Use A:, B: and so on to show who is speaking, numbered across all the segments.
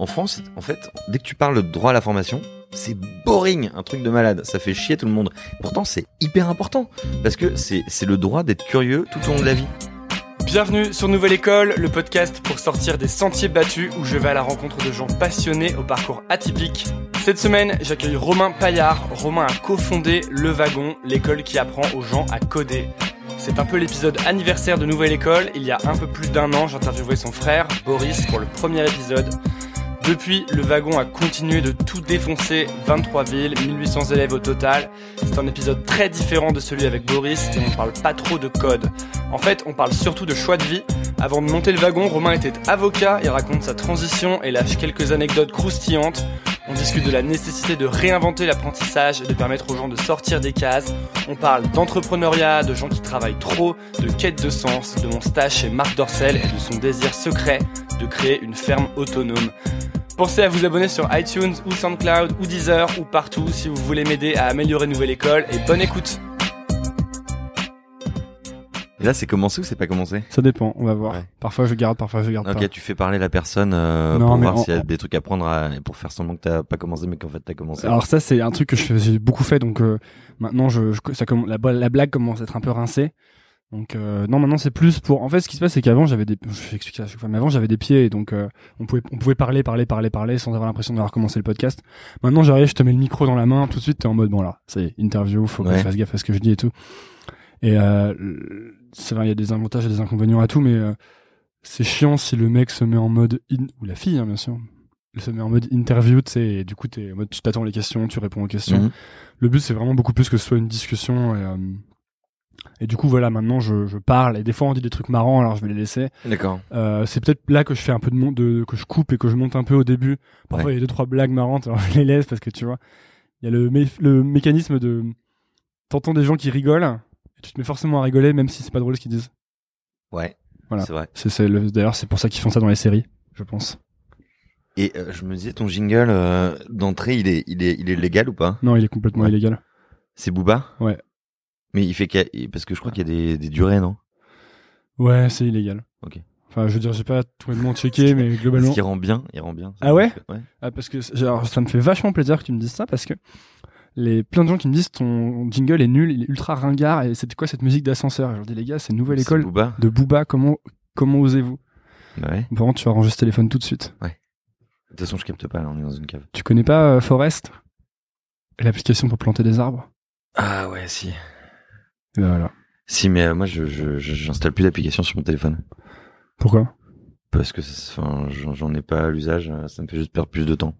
A: En France, en fait, dès que tu parles de droit à la formation, c'est boring, un truc de malade. Ça fait chier tout le monde. Pourtant, c'est hyper important. Parce que c'est le droit d'être curieux tout au long de la vie.
B: Bienvenue sur Nouvelle École, le podcast pour sortir des sentiers battus où je vais à la rencontre de gens passionnés au parcours atypique. Cette semaine, j'accueille Romain Paillard. Romain a cofondé Le Wagon, l'école qui apprend aux gens à coder. C'est un peu l'épisode anniversaire de Nouvelle École. Il y a un peu plus d'un an, j'interviewais son frère, Boris, pour le premier épisode. Depuis, le wagon a continué de tout défoncer, 23 villes, 1800 élèves au total. C'est un épisode très différent de celui avec Boris et on parle pas trop de code. En fait, on parle surtout de choix de vie. Avant de monter le wagon, Romain était avocat, il raconte sa transition et lâche quelques anecdotes croustillantes. On discute de la nécessité de réinventer l'apprentissage et de permettre aux gens de sortir des cases. On parle d'entrepreneuriat, de gens qui travaillent trop, de quête de sens, de mon stage chez Marc Dorcel et de son désir secret de créer une ferme autonome. Pensez à vous abonner sur iTunes ou SoundCloud ou Deezer ou partout si vous voulez m'aider à améliorer Nouvelle École et bonne écoute.
A: Et là, c'est commencé ou c'est pas commencé?
C: Ça dépend, on va voir.
A: Ouais.
C: Parfois je garde, parfois je garde
A: Ok,
C: pas.
A: tu fais parler la personne euh,
C: Non,
A: pour voir s'il y a des trucs à prendre à- pour faire semblant que t'as pas commencé mais qu'en fait t'as commencé.
C: Alors ça c'est un truc que je fais- j'ai beaucoup fait donc euh, maintenant je, je- ça comm- la, la blague commence à être un peu rincée. Donc euh, non maintenant c'est plus pour en fait ce qui se passe c'est qu'avant j'avais des je vais expliquer à chaque fois mais avant j'avais des pieds et donc euh, on pouvait on pouvait parler parler parler parler sans avoir l'impression d'avoir commencé le podcast. Maintenant j'arrive je te mets le micro dans la main tout de suite t'es en mode bon là c'est interview faut que
A: Ouais.
C: je fasse gaffe à ce que je dis et tout. Et euh, c'est vrai il y a des avantages et des inconvénients à tout mais euh, c'est chiant si le mec se met en mode in ou la fille hein, bien sûr se met en mode interview tu sais et du coup t'es en mode tu t'attends les questions tu réponds aux questions
A: Mhm.
C: le but c'est vraiment beaucoup plus que ce soit une discussion et, euh, et du coup voilà maintenant je, je parle et des fois on dit des trucs marrants alors je vais les laisser
A: D'accord.
C: euh, c'est peut-être là que je fais un peu de, mon- de que je coupe et que je monte un peu au début parfois il y a deux trois blagues marrantes alors je les laisse parce que tu vois il y a le, mé- le mécanisme de t'entends des gens qui rigolent et tu te mets forcément à rigoler même si c'est pas drôle ce qu'ils disent
A: Ouais.
C: Voilà.
A: C'est vrai.
C: c'est, d'ailleurs c'est pour ça qu'ils font ça dans les séries je pense
A: Et euh, je me disais ton jingle euh, d'entrée, il est il est il est légal ou pas?
C: Non il est complètement
A: Ouais.
C: illégal
A: C'est Booba?
C: Ouais.
A: Mais il fait qu'il y a- parce que je crois qu'il y a des, des durées, non?
C: Ouais c'est illégal
A: Ok.
C: enfin je veux dire j'ai pas tout le monde checké mais globalement
A: Ce qui rend bien, il rend bien.
C: Ah ouais?
A: Ouais.
C: Ah, parce que alors, ça me fait vachement plaisir que tu me dises ça parce que les plein de gens qui me disent ton jingle est nul, il est ultra ringard et c'était quoi cette musique d'ascenseur? Je leur dis les gars, c'est une nouvelle école
A: Booba.
C: de Booba, comment comment osez-vous?
A: Bah ouais.
C: Contre, tu vas ranger ce téléphone tout de suite.
A: De toute façon, je capte pas, là, on est dans une cave.
C: Tu connais pas euh, Forest? L'application pour planter des arbres?
A: Ah ouais, si.
C: Voilà.
A: Si, mais euh, moi, je j'installe plus d'application sur mon téléphone.
C: Pourquoi?
A: Parce que enfin, j'en j'en ai pas à l'usage, euh, ça me fait juste perdre plus de temps.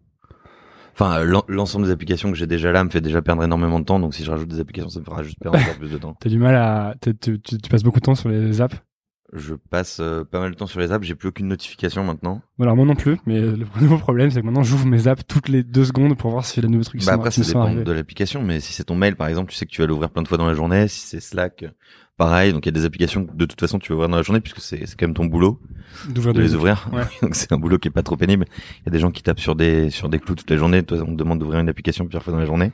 A: Enfin, euh, l'en- l'ensemble des applications que j'ai déjà là me fait déjà perdre énormément de temps, donc si je rajoute des applications, ça me fera juste perdre encore plus de temps.
C: T'as du mal à tu passes beaucoup de temps sur les apps?
A: Je passe euh, pas mal de temps sur les apps, j'ai plus aucune notification maintenant.
C: Alors moi non plus, mais le nouveau problème c'est que maintenant j'ouvre mes apps toutes les deux secondes pour voir si les nouveaux trucs
A: Bah
C: sont,
A: après, ça dépend
C: arrivés.
A: de l'application, mais si c'est ton mail, par exemple, tu sais que tu vas l'ouvrir plein de fois dans la journée. Si c'est Slack, pareil. Donc il y a des applications que de toute façon tu vas ouvrir dans la journée puisque c'est c'est quand même ton boulot de les ouvrir.
C: Ouais.
A: donc c'est un boulot qui est pas trop pénible. Il y a des gens qui tapent sur des sur des clous toute la journée. Toi, on te demande d'ouvrir une application plusieurs fois dans la journée.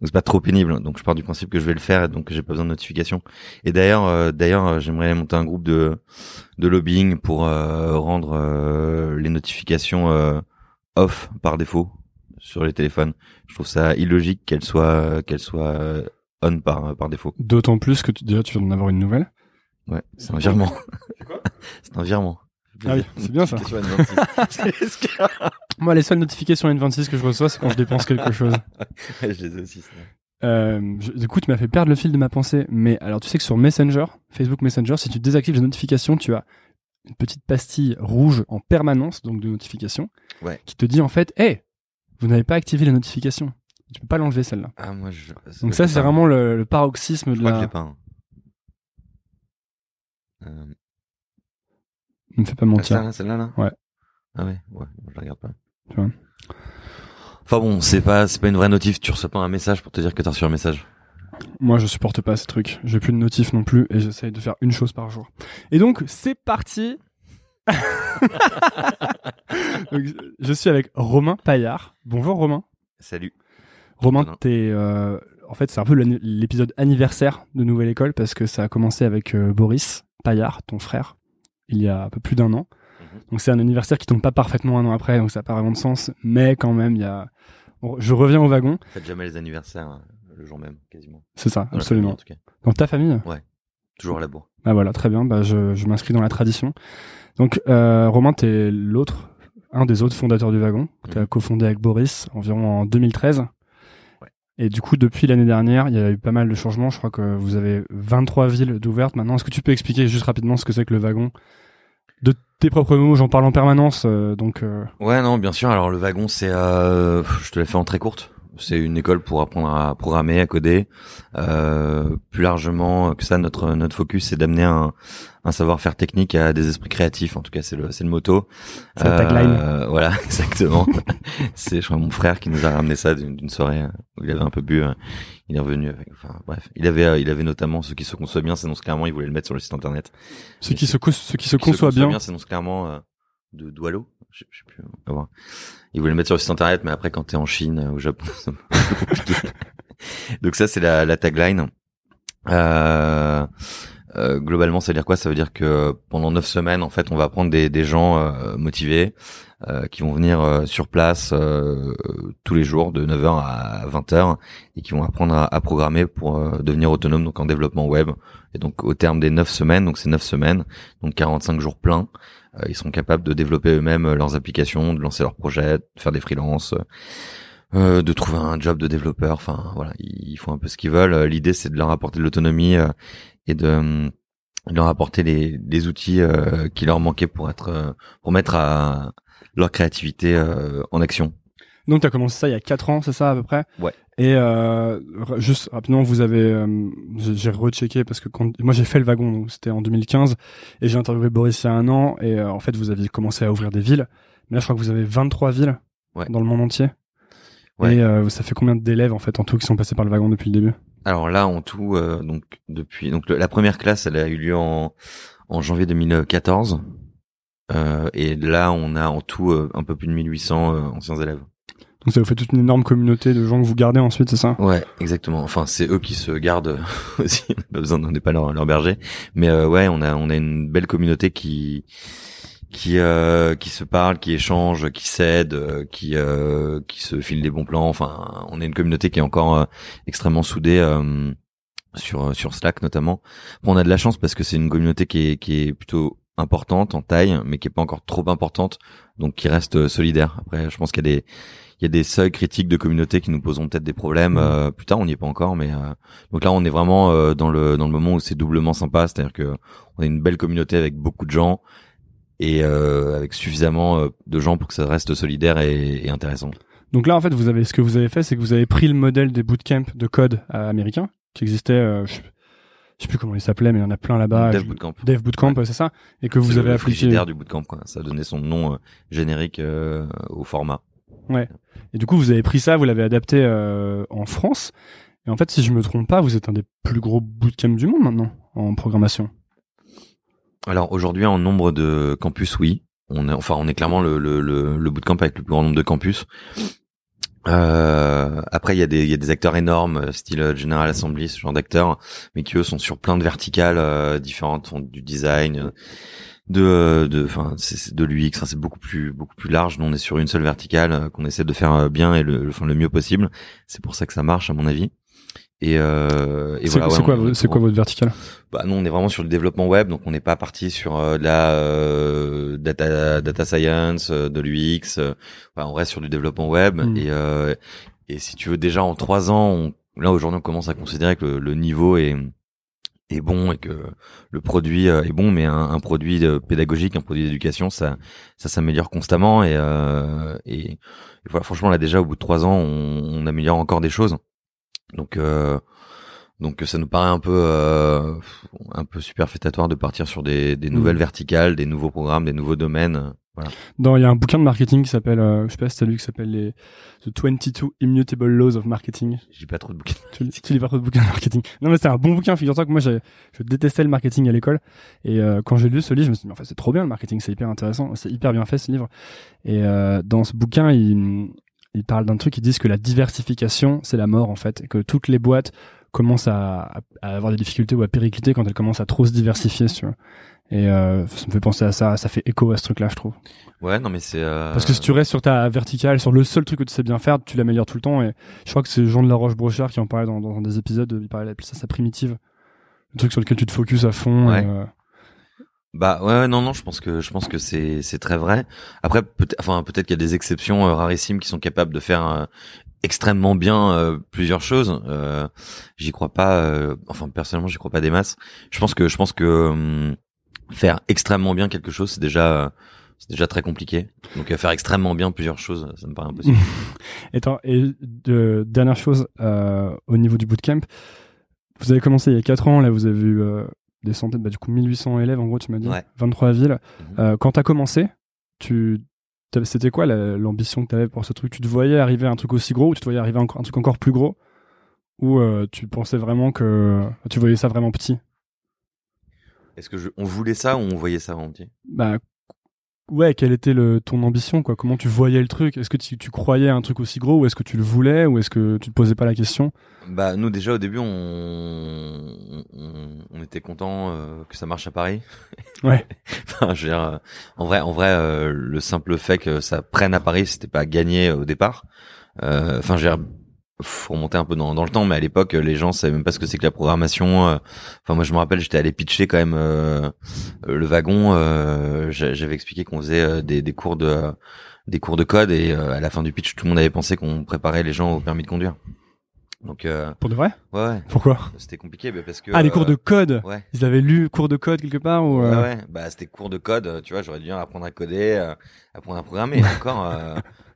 A: Donc c'est pas trop pénible. Donc je pars du principe que je vais le faire et donc j'ai pas besoin de notification. Et d'ailleurs, euh, d'ailleurs, euh, j'aimerais monter un groupe de de lobbying pour euh, rendre euh, les notifications euh, off par défaut sur les téléphones. Je trouve ça illogique qu'elles soient qu'elles soient on par par défaut.
C: D'autant plus que tu, déjà tu viens d'en avoir une nouvelle.
A: Ouais, c'est un virement. c'est un virement.
C: Ah oui, c'est bien ça.
A: Notification N26. C'est ce que-
C: Moi, les seules notifications N26 que je reçois, c'est quand je dépense quelque chose.
A: Je les ai aussi. ça.
C: Euh, je- du coup, tu m'as fait perdre le fil de ma pensée. Mais alors, tu sais que sur Messenger, Facebook Messenger, si tu désactives les notifications, tu as une petite pastille rouge en permanence, donc de notification,
A: Ouais.
C: qui te dit en fait, hé, vous n'avez pas activé les notifications. Tu peux pas l'enlever celle-là.
A: Ah, moi, je...
C: Donc ça, c'est vraiment le, le paroxysme de
A: Je crois que
C: la.
A: j'ai pas un. Euh,
C: Ne me fais pas
A: ah,
C: mentir.
A: ça, celle-là, là
C: Ouais.
A: Ah ouais, ouais, je la regarde pas.
C: Tu vois.
A: Enfin bon, c'est pas, c'est pas une vraie notif. Tu reçois pas un message pour te dire que t'as reçu un message.
C: Moi, je supporte pas ces trucs. J'ai plus de notifs non plus et j'essaye de faire une chose par jour. Et donc, c'est parti. Donc, je suis avec Romain Paillard. Bonjour Romain.
A: Salut.
C: Romain, t'es, euh, en fait, c'est un peu l'épisode anniversaire de Nouvelle École parce que ça a commencé avec euh, Boris Paillard, ton frère, il y a un peu plus d'un an.
A: Mhm.
C: Donc c'est un anniversaire qui tombe pas parfaitement un an après, donc ça n'a pas vraiment de sens. Mais quand même, il y a. Je reviens au wagon.
A: Faites jamais les anniversaires euh, le jour même, quasiment.
C: C'est ça,
A: Dans la famille,
C: absolument.
A: en tout cas.
C: Dans ta famille?
A: Toujours à la bourre.
C: Ah voilà, très bien. Bah, je, je m'inscris dans la tradition. Donc, euh, Romain, t'es l'autre, un des autres fondateurs du wagon. T'as
A: Mhm.
C: cofondé avec Boris environ en 2013. Et du coup, depuis l'année dernière, il y a eu pas mal de changements. Je crois que vous avez 23 villes d'ouvertes maintenant. Est-ce que tu peux expliquer juste rapidement ce que c'est que le wagon? De tes propres mots, j'en parle en permanence. euh, donc, euh,
A: Ouais, non, bien sûr. Alors le wagon, c'est, euh, je te l'ai fait en très courte. C'est une école pour apprendre à programmer, à coder. Euh, plus largement que ça, notre notre focus, c'est d'amener un, un savoir-faire technique à des esprits créatifs. En tout cas, c'est le c'est le motto.
C: C'est la tagline.
A: Euh, voilà, exactement. c'est je crois mon frère qui nous a ramené ça d'une soirée euh, où il avait un peu bu. euh, Il est revenu avec. Enfin bref, il avait euh, il avait notamment ce qui se conçoit bien. S'annonce clairement. Il voulait le mettre sur le site internet.
C: ce qui se, ce qui se conçoit bien.
A: s'annonce clairement euh, de Doualo. Je, je sais plus. On va voir. Il voulait le mettre sur le site internet, mais après quand t'es en Chine, euh, au Japon. Donc ça c'est la, la tagline. Euh, euh, globalement, ça veut dire quoi? Ça veut dire que pendant neuf semaines, en fait, on va prendre des, des gens euh, motivés euh, qui vont venir euh, sur place tous les jours de 9h à 20h et qui vont apprendre à, à programmer pour devenir autonome donc en développement web. Et donc au terme des neuf semaines, donc c'est neuf semaines, donc 45 jours pleins, ils sont capables de développer eux-mêmes euh, leurs applications, de lancer leurs projets, de faire des freelances, euh, de trouver un job de développeur. Enfin voilà, ils font un peu ce qu'ils veulent. Euh, L'idée c'est de leur apporter de l'autonomie euh, et de, euh, leur apporter les, outils euh, qui leur manquaient pour être euh, pour mettre leur créativité euh, en action.
C: Donc, tu as commencé ça il y a 4 ans, c'est ça à peu près?
A: Ouais.
C: Et euh, juste rapidement, vous avez, euh, j'ai rechecké parce que quand, moi j'ai fait le wagon, donc c'était en 2015, et j'ai interviewé Boris il y a un an, et euh, en fait vous aviez commencé à ouvrir des villes. Mais là, je crois que vous avez 23 villes
A: Ouais.
C: dans le monde entier.
A: Ouais.
C: Et euh, ça fait combien d'élèves en fait en tout qui sont passés par le wagon depuis le début?
A: Alors là, en tout, euh, donc depuis donc le- la première classe, elle a eu lieu en en janvier 2014. Euh, et là, on a en tout euh, un peu plus de 1800 euh, anciens élèves.
C: Donc ça vous fait toute une énorme communauté de gens que vous gardez ensuite, c'est ça
A: Ouais, exactement. Enfin, c'est eux qui se gardent aussi. On n'a pas besoin, on n'est pas leur, leur berger. Mais euh, ouais, on a on a une belle communauté qui qui euh, qui se parle, qui échange, qui s'aide, euh, qui euh, qui se file des bons plans. Enfin, on est une communauté qui est encore euh, extrêmement soudée. euh, sur sur Slack notamment. Bon, on a de la chance parce que c'est une communauté qui est qui est plutôt importante en taille, mais qui est pas encore trop importante, donc qui reste euh, solidaire. Après, je pense qu'il y a des il y a des seuils critiques de communauté qui nous poseront peut-être des problèmes euh, plus tard. On n'y est pas encore, mais euh, donc là, on est vraiment euh, dans le dans le moment où c'est doublement sympa, c'est-à-dire que on a une belle communauté avec beaucoup de gens et euh, avec suffisamment euh, de gens pour que ça reste solidaire et, et intéressant.
C: Donc là, en fait, vous avez ce que vous avez fait, c'est que vous avez pris le modèle des bootcamps de code américains qui existaient. euh, je, sais- plus comment ils s'appelaient, mais il y en a plein là-bas.
A: Dev Bootcamp.
C: Dev Bootcamp, ouais, c'est ça, et que vous
A: C'est
C: avez
A: le
C: appliqué.
A: du bootcamp, quoi. Ça a donné son nom euh, générique euh, au format.
C: Et du coup, vous avez pris ça, vous l'avez adapté euh, en France. Et en fait, si je me trompe pas, vous êtes un des plus gros bootcamps du monde maintenant, en programmation
A: Alors aujourd'hui, en nombre de campus, oui. On est, enfin, on est clairement le, le, le, le bootcamp avec le plus grand nombre de campus. Euh, après, il y a des y a des acteurs énormes, euh, style euh, General Assembly, ce genre d'acteurs, mais qui eux sont sur plein de verticales euh, différentes, font du design, euh, de de enfin c'est de l'UX, enfin, c'est beaucoup plus beaucoup plus large. Nous, on est sur une seule verticale qu'on essaie de faire bien et le enfin le mieux possible. C'est pour ça que ça marche à mon avis. Et, euh, et
C: C'est
A: voilà.
C: c'est
A: ouais,
C: quoi, c'est quoi votre verticale
A: bah nous on est vraiment sur le développement web, donc on n'est pas parti sur euh, de la euh, data data science, euh, de l'UX. euh, voilà, on reste sur du développement web
C: Mm.
A: et euh, et si tu veux déjà en trois ans, on- là aujourd'hui on commence à considérer que le, le niveau est est bon et que le produit euh, est bon, mais un, un produit euh, pédagogique, un produit d'éducation, ça ça s'améliore constamment et, euh, et et voilà franchement là déjà au bout de trois ans on, on améliore encore des choses. Donc euh, donc ça nous paraît un peu euh, un peu superfétatoire de partir sur des, des nouvelles
C: Mm.
A: verticales, des nouveaux programmes, des nouveaux domaines. Voilà.
C: Dans, il y a un bouquin de marketing qui s'appelle, euh, je sais pas si t'as lu, qui s'appelle les The 22 Immutable Laws of Marketing.
A: J'ai pas trop de bouquins.
C: Tu, tu lis pas trop de bouquins de marketing. Non, mais c'est un bon bouquin. Figure-toi que moi, je détestais le marketing à l'école. Et euh, quand j'ai lu ce livre, je me suis dit, mais en fait, c'est trop bien le marketing, c'est hyper intéressant, c'est hyper bien fait ce livre. Et euh, dans ce bouquin, il, il parle d'un truc, ils disent que la diversification, c'est la mort en fait, et que toutes les boîtes commencent à, à avoir des difficultés ou à péricliter quand elles commencent à trop se diversifier, si tu vois. Et euh, ça me fait penser à ça, ça fait écho à ce truc-là, je trouve.
A: Ouais, non mais c'est euh,
C: Parce que si tu restes sur ta verticale, sur le seul truc que tu sais bien faire, tu l'améliores tout le temps. Et je crois que c'est Jean de la Roche-Brochard qui en parlait dans, dans des épisodes. Il parlait, appelait ça sa primitive. Le truc sur lequel tu te focuses à fond.
A: Ouais.
C: et, euh,
A: Bah ouais, non non, je pense que je pense que c'est c'est très vrai. Après peut-être enfin peut-être qu'il y a des exceptions euh, rarissimes qui sont capables de faire euh, extrêmement bien euh, plusieurs choses. Euh, j'y crois pas enfin personnellement, j'y crois pas des masses. Je pense que je pense que hum, faire extrêmement bien quelque chose, c'est déjà c'est déjà très compliqué. Donc faire extrêmement bien plusieurs choses, ça me paraît impossible.
C: Et, de, dernière chose, au niveau du bootcamp, vous avez commencé il y a 4 ans, là vous avez eu des centaines, bah, du coup 1800 élèves en gros, tu m'as dit,
A: Ouais.
C: 23 villes.
A: Mhm.
C: Euh, quand t'as commencé, tu c'était quoi la- l'ambition que t'avais pour ce truc? Tu te voyais arriver à un truc aussi gros ou tu te voyais arriver à un truc encore plus gros? Ou euh, tu pensais vraiment que tu voyais ça vraiment petit?
A: Est-ce que je, on voulait ça ou on voyait ça en petit?
C: Bah ouais, quelle était le, ton ambition quoi? Comment tu voyais le truc? Est-ce que tu, tu croyais à un truc aussi gros ou est-ce que tu le voulais ou est-ce que tu te posais pas la question?
A: Bah nous déjà au début on on, on était content euh, que ça marche à Paris.
C: Ouais.
A: enfin, je veux dire, euh, en vrai en vrai euh, le simple fait que ça prenne à Paris c'était pas gagné au départ. Enfin je veux dire, faut remonter un peu dans, dans le temps mais à l'époque les gens savaient même pas ce que c'est que la programmation. euh. Enfin moi je me rappelle j'étais allé pitcher quand même euh, euh, le wagon. euh, j'a- J'avais expliqué qu'on faisait euh, des, des cours de des cours de code et euh, à la fin du pitch tout le monde avait pensé qu'on préparait les gens au permis de conduire. Donc euh,
C: Pour de vrai?
A: Ouais, ouais.
C: Pourquoi?
A: C'était compliqué, mais parce que.
C: Ah, les
A: euh,
C: cours de code?
A: Ouais.
C: Ils avaient lu cours de code quelque part ou
A: Ouais,
C: euh,
A: ouais. Bah, c'était cours de code. euh, Tu vois, j'aurais dû apprendre à coder, euh, apprendre à programmer. Encore, euh,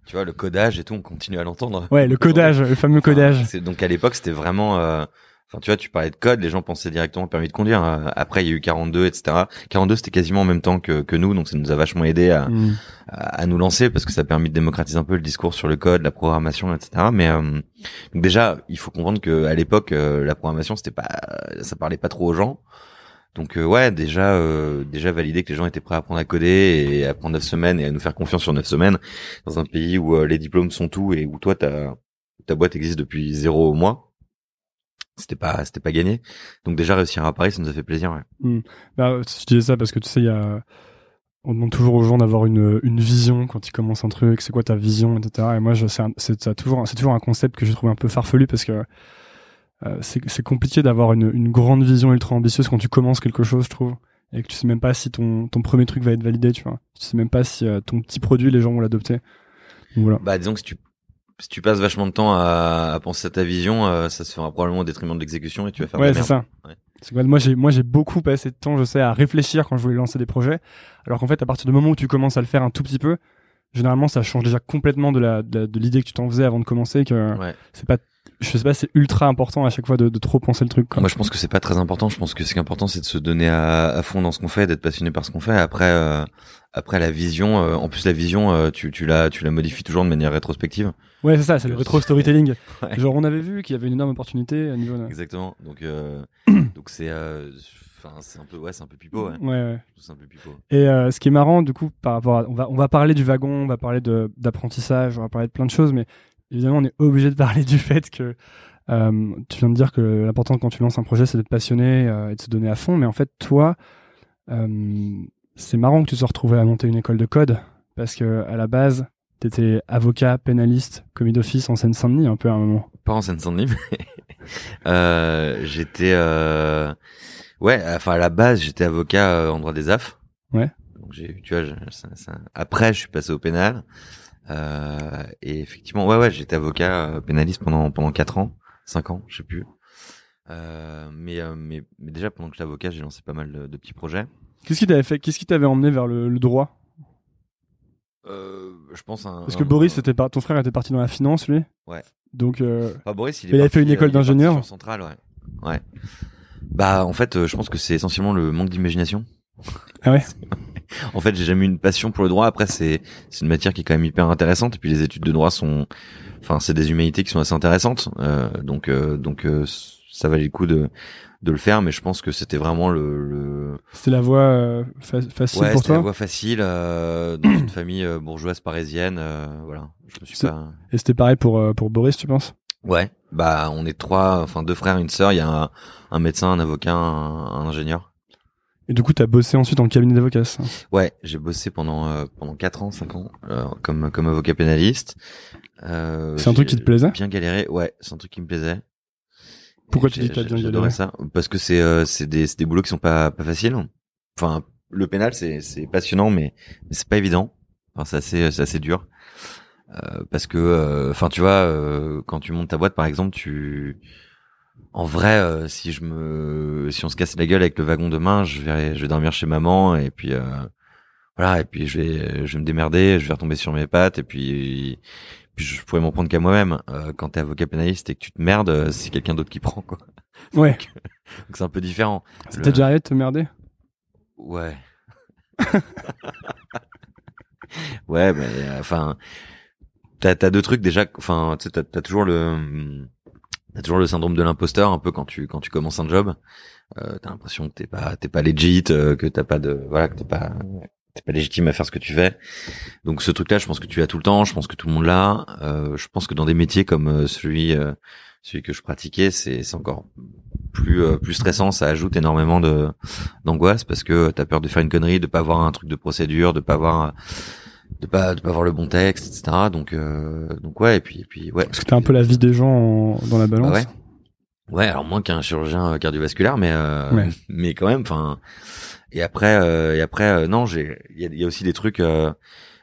A: tu vois, le codage et tout, on continue à l'entendre.
C: Ouais, le codage, le fameux codage.
A: donc à l'époque, c'était vraiment. euh, Enfin, tu vois, tu parlais de code, les gens pensaient directement au permis de conduire. Euh, Après, il y a eu 42, etc. 42, c'était quasiment en même temps que, que nous, donc ça nous a vachement aidé à,
C: Hmm.
A: à, à nous lancer parce que ça a permis de démocratiser un peu le discours sur le code, la programmation, etc. Mais euh, donc déjà, il faut comprendre que à l'époque, euh, la programmation, c'était pas, ça parlait pas trop aux gens. Donc euh, ouais, déjà, euh, déjà valider que les gens étaient prêts à apprendre à coder et à apprendre neuf semaines et à nous faire confiance sur neuf semaines dans un pays où euh, les diplômes sont tout et où toi, ta boîte existe depuis zéro mois. C'était pas, c'était pas gagné. Donc déjà réussir à Paris, ça nous a fait plaisir. Ouais.
C: Bah, je disais ça parce que tu sais, on demande toujours aux gens d'avoir une, vision quand ils commencent un truc, c'est quoi ta vision, etc. Et moi, c'est, toujours, toujours un concept que je trouve un peu farfelu parce que c'est, c'est compliqué d'avoir une, une grande vision ultra ambitieuse quand tu commences quelque chose, je trouve. Et que tu sais même pas si ton, ton premier truc va être validé, tu vois. Tu sais même pas si euh, ton petit produit, les gens vont l'adopter. Donc voilà.
A: Bah disons que si tu si tu passes vachement de temps à, à penser à ta vision, euh, ça se fera probablement au détriment de l'exécution et tu vas faire
C: Ouais, c'est ça.
A: Ouais.
C: C'est que moi j'ai moi j'ai beaucoup passé de temps, je sais, à réfléchir quand je voulais lancer des projets, alors qu'en fait à partir du moment où tu commences à le faire un tout petit peu, généralement ça change déjà complètement de la de, la- de l'idée que tu t'en faisais avant de commencer que
A: Ouais.
C: c'est pas je sais pas c'est ultra important à chaque fois de, de trop penser le truc quoi.
A: Moi, je pense que c'est pas très important. Je pense que ce qui est important, c'est de se donner à, à fond dans ce qu'on fait, d'être passionné par ce qu'on fait. Après, euh, après la vision. euh, en plus, la vision, euh, tu, tu la, tu la modifies toujours de manière rétrospective.
C: Ouais, c'est ça, c'est le rétro storytelling.
A: Ouais.
C: Genre on avait vu qu'il y avait une énorme opportunité à niveau.
A: Exactement. Donc, donc c'est, Enfin, c'est un peu, ouais, c'est un peu pipeau, ouais.
C: Ouais, ouais.
A: C'est un peu pipeau.
C: Et euh, ce qui est marrant, du coup, par rapport à, on va, on va parler du wagon, on va parler d'apprentissage, on va parler de plein de choses, mais évidemment, on est obligé de parler du fait que euh, tu viens de dire que l'important quand tu lances un projet, c'est d'être passionné euh, et de se donner à fond. Mais en fait, toi, euh, c'est marrant que tu te sois retrouvé à monter une école de code parce que à la base, t'étais avocat, pénaliste, commis d'office en Seine-Saint-Denis un peu à un moment.
A: Pas en Seine-Saint-Denis, mais j'étais, ouais, enfin à la base, j'étais avocat en droit des affs.
C: Ouais.
A: Donc j'ai, tu vois, je- ça- ça- après, je suis passé au pénal. Euh, et effectivement, ouais, ouais, j'étais avocat euh, pénaliste pendant pendant quatre ans, cinq ans, je sais plus. Euh, mais, mais mais déjà pendant que j'étais avocat, j'ai lancé pas mal de, de petits projets.
C: Qu'est-ce qui t'avait fait Qu'est-ce qui t'avait emmené vers le, le droit?
A: Euh, je pense un,
C: Parce que
A: un-
C: Boris, était par... ton frère était parti dans la finance, lui.
A: Ouais.
C: Donc,
A: Enfin, Boris, il, est
C: avait fait une école d'ingénieur.
A: Centrale, ouais. Ouais. Bah, en fait, je pense que c'est essentiellement le manque d'imagination.
C: Ah ouais?
A: En fait, j'ai jamais eu une passion pour le droit. Après, c'est c'est une matière qui est quand même hyper intéressante. Et puis, les études de droit sont, enfin, c'est des humanités qui sont assez intéressantes. Euh, donc, euh, donc, euh, ça valait le coup de de le faire. Mais je pense que c'était vraiment le, le...
C: c'était la voie euh, fa- facile
A: ouais,
C: pour
A: c'était la
C: toi.
A: voie facile euh, dans une famille bourgeoise parisienne. euh, voilà. Je me suis pas.
C: Et c'était pareil pour, euh, pour Boris, tu penses?
A: Ouais, bah on est trois, enfin deux frères, une sœur. Il y a un, un médecin, un avocat, un, un ingénieur.
C: Et du coup, t'as bossé ensuite en cabinet d'avocat. ça.
A: Ouais, j'ai bossé pendant euh, pendant quatre ans, cinq ans, euh, comme comme avocat pénaliste. Euh,
C: C'est un truc qui te plaisait
A: Bien galéré, ouais, c'est un truc qui me plaisait.
C: Pourquoi
A: Et
C: tu dis que t'as bien galéré
A: ça Parce que c'est euh, c'est des c'est des boulots qui sont pas pas faciles. Enfin, le pénal c'est c'est passionnant, mais, mais c'est pas évident. Enfin, c'est assez c'est assez dur. Euh, parce que, euh, enfin, tu vois, euh, quand tu montes ta boîte, par exemple, tu, en vrai, euh, si je me, si on se casse la gueule avec le wagon demain, je vais, je vais dormir chez maman et puis euh, voilà, et puis je vais, je vais me démerder, je vais retomber sur mes pattes et puis, puis je pourrais m'en prendre qu'à moi-même. Euh, quand t'es avocat pénaliste et que tu te merdes, euh, c'est quelqu'un d'autre qui prend quoi.
C: Ouais.
A: Donc c'est un peu différent.
C: Ça
A: Le-
C: déjà arrivé de te merder?
A: Ouais. ouais, mais euh, enfin, t'as t'as deux trucs déjà. Enfin, tu sais, t'as t'as toujours le t'as toujours le syndrome de l'imposteur un peu quand tu quand tu commences un job. Euh, t'as l'impression que t'es pas t'es pas legit, euh, que t'as pas de voilà que t'es pas t'es pas légitime à faire ce que tu fais. Donc ce truc-là, je pense que tu l'as tout le temps. Je pense que tout le monde l'a. Euh, je pense que dans des métiers comme euh, celui euh, celui que je pratiquais, c'est c'est encore plus euh, plus stressant. Ça ajoute énormément de d'angoisse parce que t'as peur de faire une connerie, de pas avoir un truc de procédure, de pas avoir de pas de pas avoir le bon texte, etc. Donc euh, donc ouais et puis et puis ouais.
C: Parce que t'as un peu la vie des gens en- dans la balance.
A: Bah ouais. Ouais, alors moins qu'un chirurgien euh, cardiovasculaire, mais euh,
C: Ouais.
A: mais quand même. Enfin, et après euh, et après euh, non, j'ai il y a, il y a aussi des trucs. euh,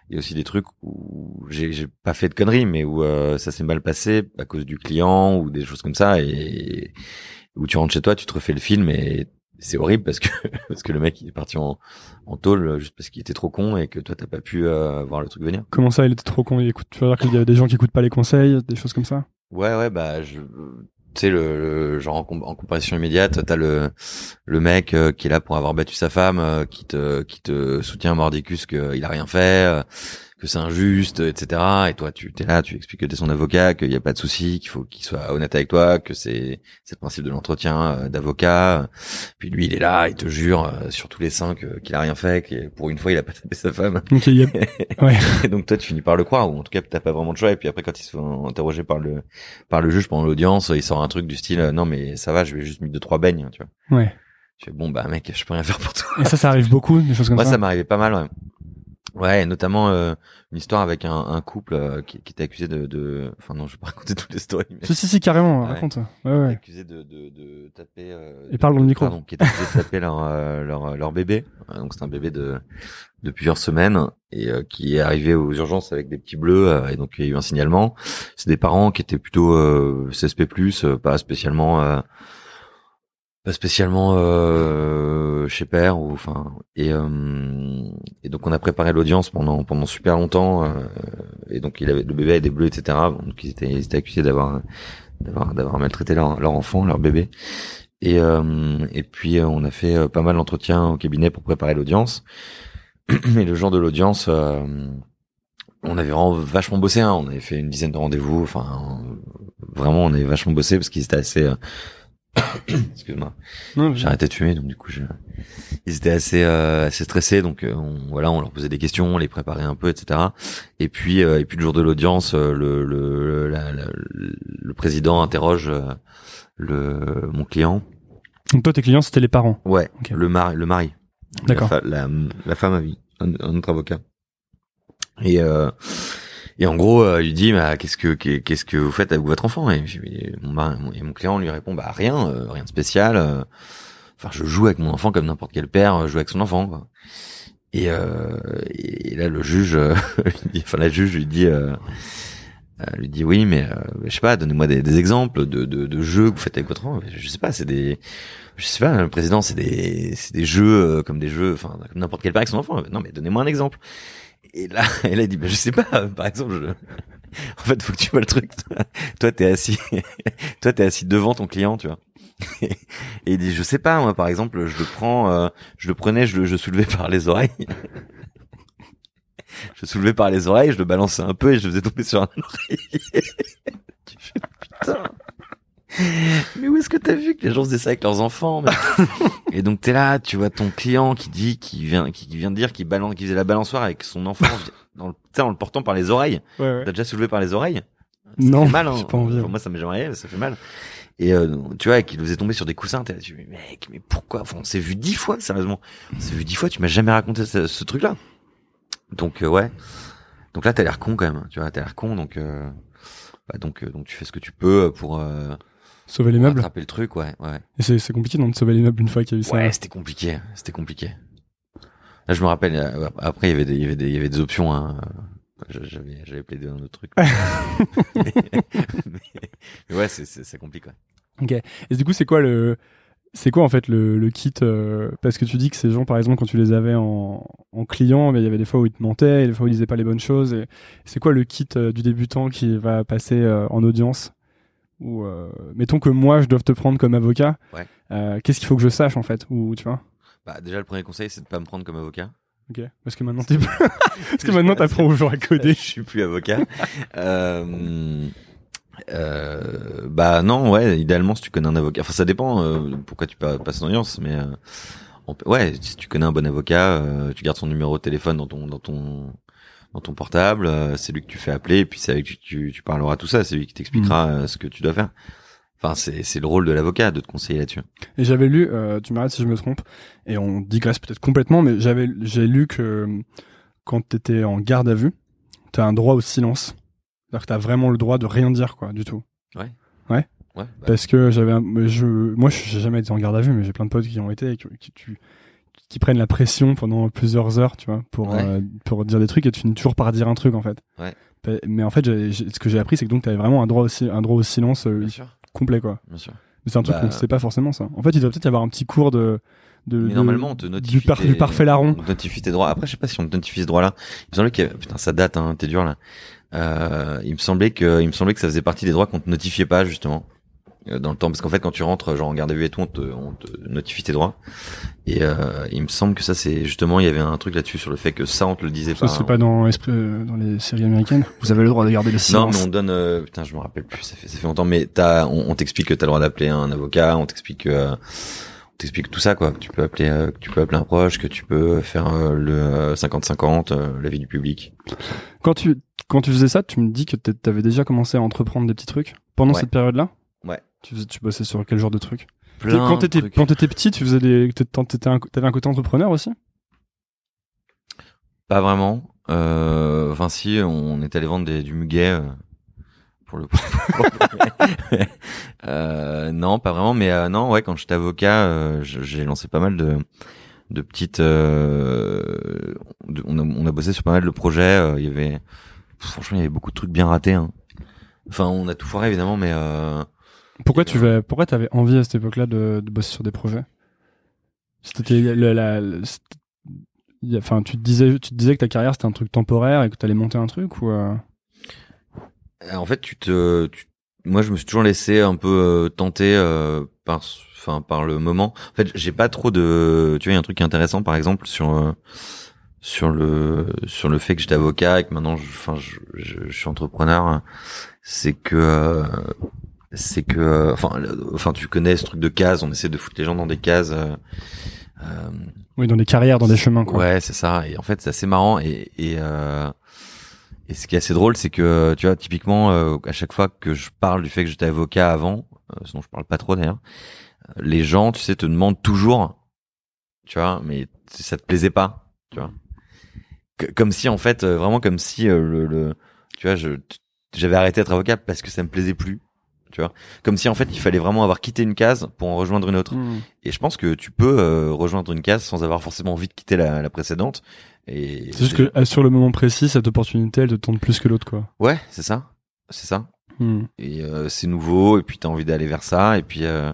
A: il y a aussi des trucs où j'ai j'ai pas fait de conneries, mais où euh, ça s'est mal passé à cause du client ou des choses comme ça, et où tu rentres chez toi, tu te refais le film et c'est horrible parce que parce que le mec il est parti en en tôle juste parce qu'il était trop con et que toi t'as pas pu euh, voir le truc venir.
C: Comment ça, il était trop con? Il écoute, Tu veux dire qu'il y avait des gens qui écoutent pas les conseils, des choses comme ça?
A: Ouais, ouais, bah, je, tu sais, le, le- genre en, com- en comparaison immédiate, t'as le, le mec euh, qui est là pour avoir battu sa femme, euh, qui te, qui te soutient mordicus qu'il a rien fait, euh, que c'est injuste, etc. Et toi, tu t'es là, tu expliques que t'es son avocat, qu'il y a pas de souci, qu'il faut qu'il soit honnête avec toi, que c'est, c'est le principe de l'entretien euh, d'avocat. Puis lui, il est là, il te jure euh, sur tous les cinq qu'il a rien fait, que pour une fois, il a pas tapé sa femme.
C: Donc il y a... Ouais.
A: Et donc toi tu finis par le croire ou en tout cas t'as pas vraiment de choix et puis après quand ils se font interroger par le par le juge pendant l'audience il sort un truc du style euh, non mais ça va je vais juste mis deux trois beignes tu vois
C: Ouais.
A: je fais bon bah mec je peux rien faire pour toi
C: Et ça, ça arrive beaucoup, des choses comme
A: moi
C: ça.
A: ça m'arrivait pas mal ouais ouais et notamment euh, une histoire avec un, un couple euh, qui, qui était accusé de, de enfin non je vais pas raconter toutes les stories mais
C: Si, si, si, carrément,
A: Ouais.
C: raconte. Ouais, ouais.
A: accusé de, de, de taper euh,
C: Et parle dans le micro.
A: pardon, qui était accusé de taper leur, euh, leur leur bébé Euh, donc c'est un bébé de de plusieurs semaines et euh, qui est arrivé aux urgences avec des petits bleus euh, et donc il y a eu un signalement c'est des parents qui étaient plutôt euh, CSP+, euh, pas spécialement euh, pas spécialement euh, chez père ou enfin et euh, et donc on a préparé l'audience pendant pendant super longtemps euh, et donc il avait le bébé avait des bleus etc donc ils étaient ils étaient accusés d'avoir d'avoir d'avoir maltraité leur leur enfant leur bébé. Et euh, et puis euh, on a fait euh, pas mal d'entretiens au cabinet pour préparer l'audience. Et le jour de l'audience on avait vraiment vachement bossé hein. on avait fait une dizaine de rendez-vous. Enfin vraiment on avait vachement bossé parce qu'ils étaient assez Excuse-moi. J'ai arrêté de fumer, donc du coup, je... ils étaient assez euh, assez stressés, donc euh, on, voilà, on leur posait des questions, on les préparait un peu, etc. Et puis euh, et puis le jour de l'audience, euh, le le, la- la- le président interroge euh, le mon client.
C: Donc toi, tes clients, c'était les parents.
A: Ouais, le mari, le mari.
C: D'accord.
A: La, la, femme a vu un, un autre avocat. Et euh, et en gros, euh, il dit, bah, qu'est-ce que qu'est- qu'est-ce que vous faites avec votre enfant? Et mon, client lui répond, bah rien, euh, rien de spécial. euh, Enfin, je joue avec mon enfant comme n'importe quel père euh, joue avec son enfant. Quoi. Et, et là, le juge, enfin la juge lui dit. Euh, lui dit oui mais euh, je sais pas donnez-moi des, des exemples de, de, de jeux que vous faites avec votre enfant je sais pas c'est des je sais pas le président c'est des c'est des jeux comme des jeux enfin n'importe quel père avec son enfant non mais donnez-moi un exemple et là elle a dit bah, je sais pas euh, par exemple je... en fait faut que tu vois le truc. Toi t'es assis toi t'es assis devant ton client tu vois. Et il dit je sais pas moi par exemple je le prends euh, je le prenais je le je soulevais par les oreilles. Je le soulevais par les oreilles je le balançais un peu et je le faisais tomber sur un oreiller. Tu fais putain mais où est-ce que t'as vu que les gens faisaient ça avec leurs enfants Et donc t'es là, tu vois ton client qui dit, qui vient, qui vient de dire qu'il balance, qu'il faisait la balançoire avec son enfant, dans le, en le portant par les oreilles.
C: Ouais, ouais.
A: T'as déjà soulevé par les oreilles? Ça
C: Non,
A: fait mal, hein.
C: pas envie.
A: Enfin, moi ça m'est jamais arrivé, ça fait mal. Et euh, tu vois, qu'il le faisait tomber sur des coussins, t'es là, tu dis, mais mec, mais pourquoi? Enfin, on s'est vu dix fois, sérieusement. On s'est vu dix fois, tu m'as jamais raconté ce, ce truc-là. Donc euh, ouais. Donc là, t'as l'air con quand même. Tu vois, t'as l'air con, donc euh, bah, donc euh, donc tu fais ce que tu peux pour euh,
C: Sauver les meubles.
A: attraper le truc, ouais, ouais.
C: Et c'est compliqué non, de sauver les meubles une fois qu'il y a eu ça.
A: Ouais, c'était compliqué, c'était compliqué. Là, je me rappelle, euh, après, il y avait des, il y avait des, il y avait des options, hein. J'avais, j'avais plaidé un autre truc. mais, mais- mais ouais, c'est, c'est, ouais.
C: Ok. Et du coup, c'est quoi le, c'est quoi en fait le, le kit euh, Parce que tu dis que ces gens, par exemple, quand tu les avais en, en client, mais il y avait des fois où ils te mentaient, et des fois où ils disaient pas les bonnes choses. C'est quoi le kit euh, du débutant qui va passer euh, en audience? Ou euh, mettons que moi, je dois te prendre comme avocat.
A: Ouais.
C: Euh, Qu'est-ce qu'il faut que je sache en fait? Ou tu vois?
A: Bah, déjà, le premier conseil, c'est de pas me prendre comme avocat.
C: Ok. Parce que maintenant, t'es parce que maintenant, t'apprends aux gens à
A: je
C: coder.
A: suis plus avocat. euh, euh, bah non, ouais, idéalement si tu connais un avocat. Enfin, ça dépend euh, pourquoi tu pa- passes en audience, mais euh, on peut- ouais, si tu connais un bon avocat, euh, tu gardes son numéro de téléphone dans ton dans ton dans ton portable, euh, c'est lui que tu fais appeler, et puis c'est avec lui que tu, tu parleras tout ça, c'est lui qui t'expliquera euh, ce que tu dois faire. Enfin, c'est le rôle de l'avocat de te conseiller là-dessus.
C: Et j'avais lu, euh, tu m'arrêtes si je me trompe, et on digresse peut-être complètement, mais j'avais, j'ai lu que quand t'étais en garde à vue, t'as un droit au silence. C'est-à-dire que t'as vraiment le droit de rien dire, quoi, du tout.
A: Ouais.
C: Ouais.
A: Ouais. bah,
C: Parce que j'avais, je, moi, j'ai jamais été en garde à vue, mais j'ai plein de potes qui ont été, et qui, qui, tu- qui prennent la pression pendant plusieurs heures, tu vois, pour
A: Ouais.
C: euh, pour dire des trucs, et tu finis toujours par dire un truc, en fait.
A: Ouais.
C: Mais en fait, ce que j'ai appris, c'est que donc t'avais vraiment un droit aussi, un droit au silence euh, complet, quoi.
A: bien sûr.
C: Mais c'est un truc
A: Bah,
C: qu'on ne sait pas forcément, ça. En fait, il doit peut-être y avoir un petit cours de, de,
A: Mais normalement, on te notifie
C: du, par-
A: tes-
C: du parfait larron.
A: On te notifie tes droits. Après, je sais pas si on te notifie ce droit-là. Il me semblait que putain, ça date, hein, t'es dur là. Euh, il me semblait que, il me semblait que ça faisait partie des droits qu'on te notifiait pas justement dans le temps, parce qu'en fait, quand tu rentres, genre en garde à vue et tout, on te, on te notifie tes droits. Et euh, il me semble que ça, c'est justement, il y avait un truc là-dessus sur le fait que ça, on te le disait
C: Ça,
A: pas.
C: c'est
A: hein.
C: pas dans, euh, dans les séries américaines. Vous avez le droit de garder le
A: Non,
C: silence.
A: mais on donne. euh, putain, je me rappelle plus. Ça fait ça fait longtemps. Mais t'as, on, on t'explique que t'as le droit d'appeler un avocat. On t'explique que, euh, on t'explique tout ça quoi. Que tu peux appeler, euh, que tu peux appeler un proche, que tu peux faire euh, le euh, 50-50, euh, la vie du public.
C: Quand tu, quand tu faisais ça, tu me dis que t'a- t'avais déjà commencé à entreprendre des petits trucs pendant
A: Ouais.
C: cette période-là?
A: Ouais.
C: Tu, faisais, tu bossais sur quel genre de trucs
A: Plein
C: Quand t'étais, quand t'étais petit, tu faisais des, un- t'avais un côté entrepreneur aussi?
A: Pas vraiment. Euh, enfin si, on est allé vendre des, du muguet. euh, pour le euh, non pas vraiment mais euh, non ouais quand j'étais avocat euh, j'ai lancé pas mal de de petites euh, de- on, a, on a bossé sur pas mal de projets il y avait franchement il y avait beaucoup de trucs bien ratés hein. enfin on a tout foiré évidemment mais euh,
C: Pourquoi
A: Et
C: tu vas, pourquoi t'avais envie à cette époque-là de, de bosser sur des projets? C'était la, enfin, tu te disais, tu te disais que ta carrière c'était un truc temporaire et que t'allais monter un truc ou euh,
A: Euh, En fait, tu te, tu- moi, je me suis toujours laissé un peu euh, tenter euh, par, enfin, par le moment. En fait, j'ai pas trop de, tu vois, il y a un truc intéressant, par exemple, sur sur le sur le fait que j'étais avocat et que maintenant, je, enfin, je, je, je suis entrepreneur, c'est que c'est que, euh, enfin, enfin, tu connais ce truc de cases. On essaie de foutre les gens dans des cases. euh, euh,
C: Oui, dans des carrières, dans des chemins, quoi.
A: Ouais, c'est ça. Et en fait, c'est assez marrant. Et et, euh, et ce qui est assez drôle, c'est que tu vois, typiquement, euh, à chaque fois que je parle du fait que j'étais avocat avant, euh, sinon je parle pas trop d'ailleurs, euh, les gens, tu sais, te demandent toujours, tu vois, mais ça te plaisait pas, tu vois, comme si en fait, euh, vraiment comme si euh, le, le, tu vois, je j'avais arrêté d'être avocat parce que ça me plaisait plus. Tu vois, comme si en fait il fallait vraiment avoir quitté une case pour en rejoindre une autre.
C: Mm.
A: Et je pense que tu peux euh, rejoindre une case sans avoir forcément envie de quitter la, la précédente. Et
C: C'est juste que euh, sur le moment précis, cette opportunité, elle te tente plus que l'autre, quoi.
A: ouais, c'est ça, c'est ça.
C: Mm.
A: Et euh, c'est nouveau, et puis t'as envie d'aller vers ça, et puis euh,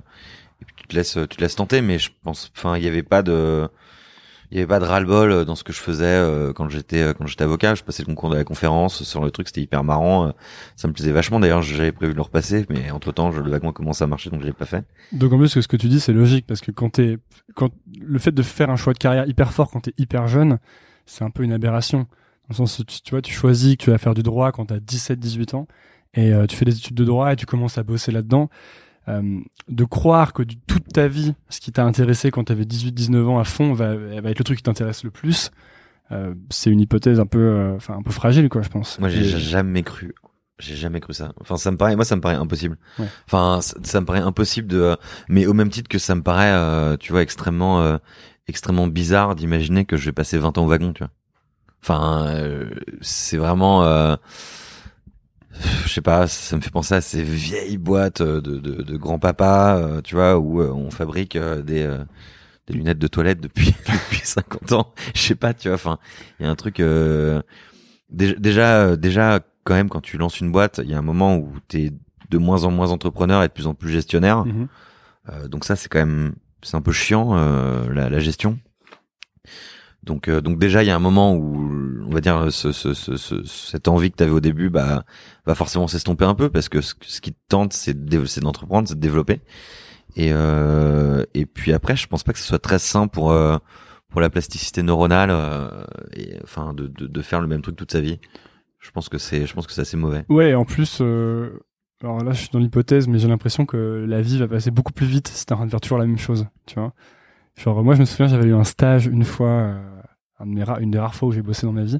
A: et puis tu te laisses, tu te laisses tenter. Mais je pense, enfin, il y avait pas de, il y avait pas de ras-le-bol dans ce que je faisais euh, quand j'étais euh, quand j'étais avocat. Je passais le concours de la conférence sur le truc, c'était hyper marrant. euh, Ça me plaisait vachement. D'ailleurs, j'avais prévu de le repasser, mais entre temps, le vaguement commencé à marcher, donc je l'ai pas fait.
C: Donc en plus, ce que tu dis, c'est logique parce que quand t'es, quand le fait de faire un choix de carrière hyper fort quand t'es hyper jeune, c'est un peu une aberration. Dans le sens tu, tu vois, tu choisis que tu vas faire du droit quand t'as 17-18 ans et euh, tu fais des études de droit et tu commences à bosser là-dedans. Euh, de croire que du, toute ta vie, ce qui t'a intéressé quand t'avais 18-19 ans à fond va, va être le truc qui t'intéresse le plus, euh, c'est une hypothèse un peu, euh, enfin un peu fragile, quoi, je pense.
A: Moi, j'ai
C: Et-
A: jamais cru. J'ai jamais cru ça. Enfin, ça me paraît, moi, ça me paraît impossible.
C: Ouais.
A: Enfin, ça, ça me paraît impossible de, mais au même titre que ça me paraît, euh, tu vois, extrêmement, euh, extrêmement bizarre d'imaginer que je vais passer 20 ans au wagon, tu vois. Enfin, euh, c'est vraiment, euh, je sais pas, ça me fait penser à ces vieilles boîtes euh, de, de, de grand-papa, euh, tu vois, où euh, on fabrique des, des lunettes de toilette depuis depuis 50 ans. Je sais pas, tu vois. Enfin, il y a un truc. euh, déjà, déjà, quand même, quand tu lances une boîte, il y a un moment où t'es de moins en moins entrepreneur et de plus en plus gestionnaire.
C: Mhm.
A: Euh, donc ça, c'est quand même, c'est un peu chiant euh, la, la gestion. Donc, euh, donc déjà, il y a un moment où, on va dire, ce, ce, ce, ce- cette envie que tu avais au début, bah, va forcément s'estomper un peu parce que ce, qui te tente, c'est d'entreprendre, c'est de développer. Et euh, et puis après, je pense pas que ce soit très sain pour euh, pour la plasticité neuronale, euh, et enfin de, de de faire le même truc toute sa vie. Je pense que c'est, je pense que c'est assez mauvais.
C: Ouais, en plus, euh, alors là, je suis dans l'hypothèse, mais j'ai l'impression que la vie va passer beaucoup plus vite si t'es en train de faire toujours la même chose, tu vois. Genre, moi, je me souviens, j'avais eu un stage une fois, euh, une des rares fois où j'ai bossé dans ma vie,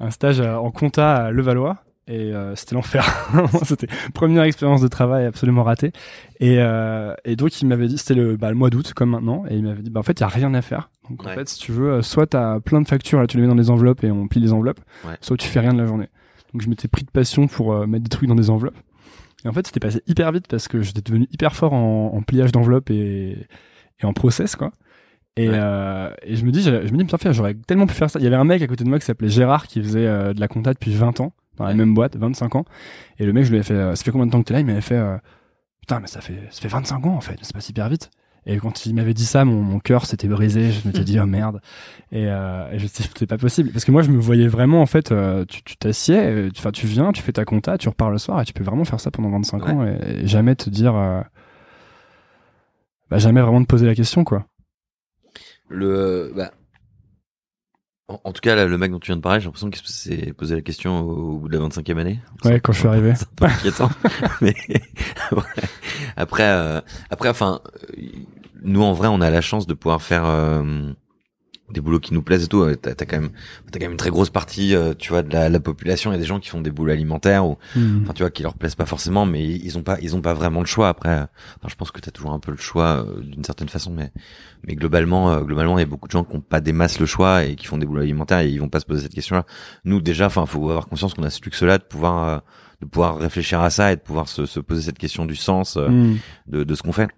C: un stage euh, en compta à Levallois, et euh, c'était l'enfer. c'était première expérience de travail absolument ratée. Et, et donc, il m'avait dit, c'était le, bah, le mois d'août, comme maintenant, et il m'avait dit, bah, en fait, il y a rien à faire. Donc, en fait, si tu veux, soit t'as plein de factures, là, tu les mets dans des enveloppes et on plie les enveloppes,
A: Ouais.
C: soit tu fais rien de la journée. Donc je m'étais pris de passion pour mettre des trucs dans des enveloppes. Et en fait, c'était passé hyper vite parce que j'étais devenu hyper fort en, en pliage d'enveloppes et, et en process, quoi. Et,
A: Ouais.
C: euh, et je me dis, je me dis, putain, j'aurais tellement pu faire ça. Il y avait un mec à côté de moi qui s'appelait Gérard qui faisait euh, de la compta depuis 20 ans dans la
A: Ouais.
C: même boîte, 25 ans. Et le mec, je lui ai fait, euh, ça fait combien de temps que t'es là? Il m'avait fait, putain, mais ça fait, ça fait 25 ans en fait, c'est pas hyper vite. Et quand il m'avait dit ça, mon, mon cœur s'était brisé. Je m'étais dit, oh merde. Et, et je me suis dit, c'est pas possible. Parce que moi, je me voyais vraiment, en fait, tu t'assieds, tu, tu viens, tu fais ta compta, tu repars le soir et tu peux vraiment faire ça pendant 25
A: Ouais.
C: ans et, et jamais te dire, bah, jamais vraiment te poser la question, quoi.
A: Le, bah, en, en tout cas, là, le mec dont tu viens de parler, j'ai l'impression qu'il s'est posé la question au, au bout de la 25e année.
C: Ouais, quand je suis arrivé.
A: C'est un peu inquiétant. mais après, après, euh, après, enfin, euh, nous en vrai, on a la chance de pouvoir faire euh, des boulots qui nous plaisent et tout. Euh, T'as, t'as quand même, t'as quand même une très grosse partie, euh, tu vois, de la, la population. Il y a des gens qui font des boulots alimentaires ou,
C: Hmm.
A: enfin, tu vois, qui leur plaisent pas forcément, mais ils ont pas, ils ont pas vraiment le choix. Après, euh, enfin, je pense que t'as toujours un peu le choix euh, d'une certaine façon, mais, mais globalement, euh, globalement, il y a beaucoup de gens qui ont pas des masses le choix et qui font des boulots alimentaires et ils vont pas se poser cette question-là. Nous, déjà, enfin, faut avoir conscience qu'on a ce luxe-là de pouvoir, euh, de pouvoir réfléchir à ça et de pouvoir se, se poser cette question du sens euh,
C: Hmm.
A: de, de ce qu'on fait.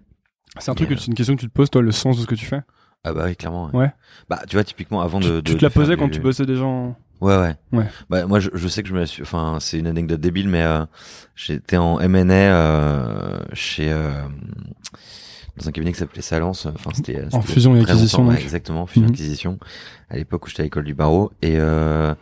C: C'est un truc,
A: Mais,
C: que- c'est une question que tu te poses, toi, le sens de ce que tu fais?
A: Ah bah oui, clairement.
C: Ouais.
A: Bah, tu vois, typiquement, avant
C: Tu,
A: de,
C: tu te la
A: de
C: posais quand
A: du-
C: tu bossais des gens.
A: Ouais, ouais.
C: Ouais.
A: Bah, moi, je, je sais que je me la suis, enfin, c'est une anecdote débile, mais euh, j'étais en M&A euh, chez euh, dans un cabinet qui s'appelait Salence. Enfin, c'était
C: En
A: c'était
C: fusion et acquisition,
A: ouais, exactement, fusion
C: Mhm.
A: acquisition. À l'époque où j'étais à l'école du barreau et euh,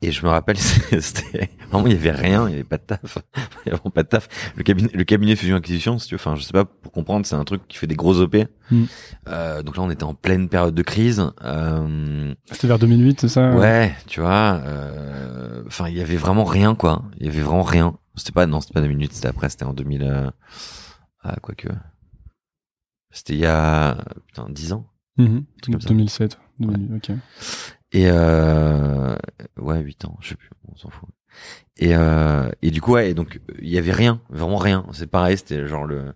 A: et je me rappelle, c'était vraiment il y avait rien, il y avait pas de taf, il y avait vraiment pas de taf. Le cabinet, le cabinet fusion acquisition, si tu veux, enfin, je sais pas pour comprendre, c'est un truc qui fait des gros op.
C: Mhm.
A: Euh, donc là, on était en pleine période de crise. Euh,
C: C'était vers 2008, c'est ça
A: Ouais, tu vois. euh, Enfin, il y avait vraiment rien, quoi. Il y avait vraiment rien. C'était pas non, c'était pas 2008, c'était après, c'était en 2000. Euh... Ah quoique. C'était il y a putain 10 ans.
C: Mhm.
A: truc comme ça.
C: 2007. 2000, Ok.
A: Et euh, ouais, 8 ans, je sais plus, on s'en fout. Et euh, et du coup ouais, donc il y avait rien, vraiment rien. C'est pareil, c'était genre le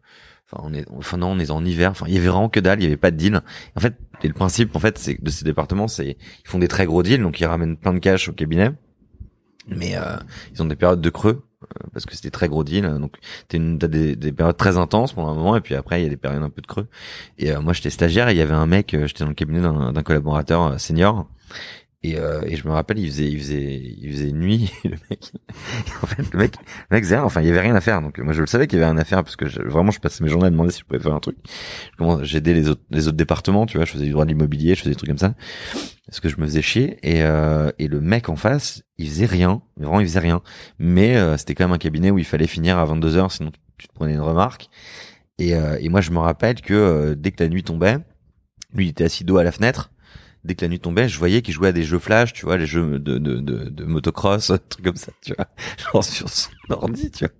A: enfin on est enfin non, on est en hiver, enfin il y avait vraiment que dalle, il y avait pas de deal. En fait, et le principe en fait, c'est de ces départements, c'est ils font des très gros deals, donc ils ramènent plein de cash au cabinet. Mais euh, ils ont des périodes de creux parce que c'était très gros deal. Donc t'as des, des périodes très intenses pendant un moment et puis après il y a des périodes un peu de creux. Et euh, moi j'étais stagiaire et il y avait un mec, euh, j'étais dans le cabinet d'un d'un collaborateur euh, senior. Et, euh, et je me rappelle, il faisait, il faisait, il faisait nuit. le mec, en fait, le mec, le mec. Enfin, il y avait rien à faire. Donc, moi, je le savais qu'il y avait rien à faire parce que vraiment, je passais mes journées à demander si je pouvais faire un truc. J'aidais les autres, les autres départements. Tu vois, je faisais du droit de l'immobilier, je faisais des trucs comme ça. Parce que je me faisais chier. Et, euh, et le mec en face, il faisait rien. Vraiment, il faisait rien. Mais euh, c'était quand même un cabinet où il fallait finir à 22 heures, sinon tu te prenais une remarque. Et, euh, et moi, je me rappelle que euh, dès que la nuit tombait, lui, il était assis dos à la fenêtre. Dès que la nuit tombait, je voyais qu'il jouait à des jeux flash, tu vois, les jeux de, de, de, de motocross, trucs comme ça, tu vois, genre sur son ordi, tu vois.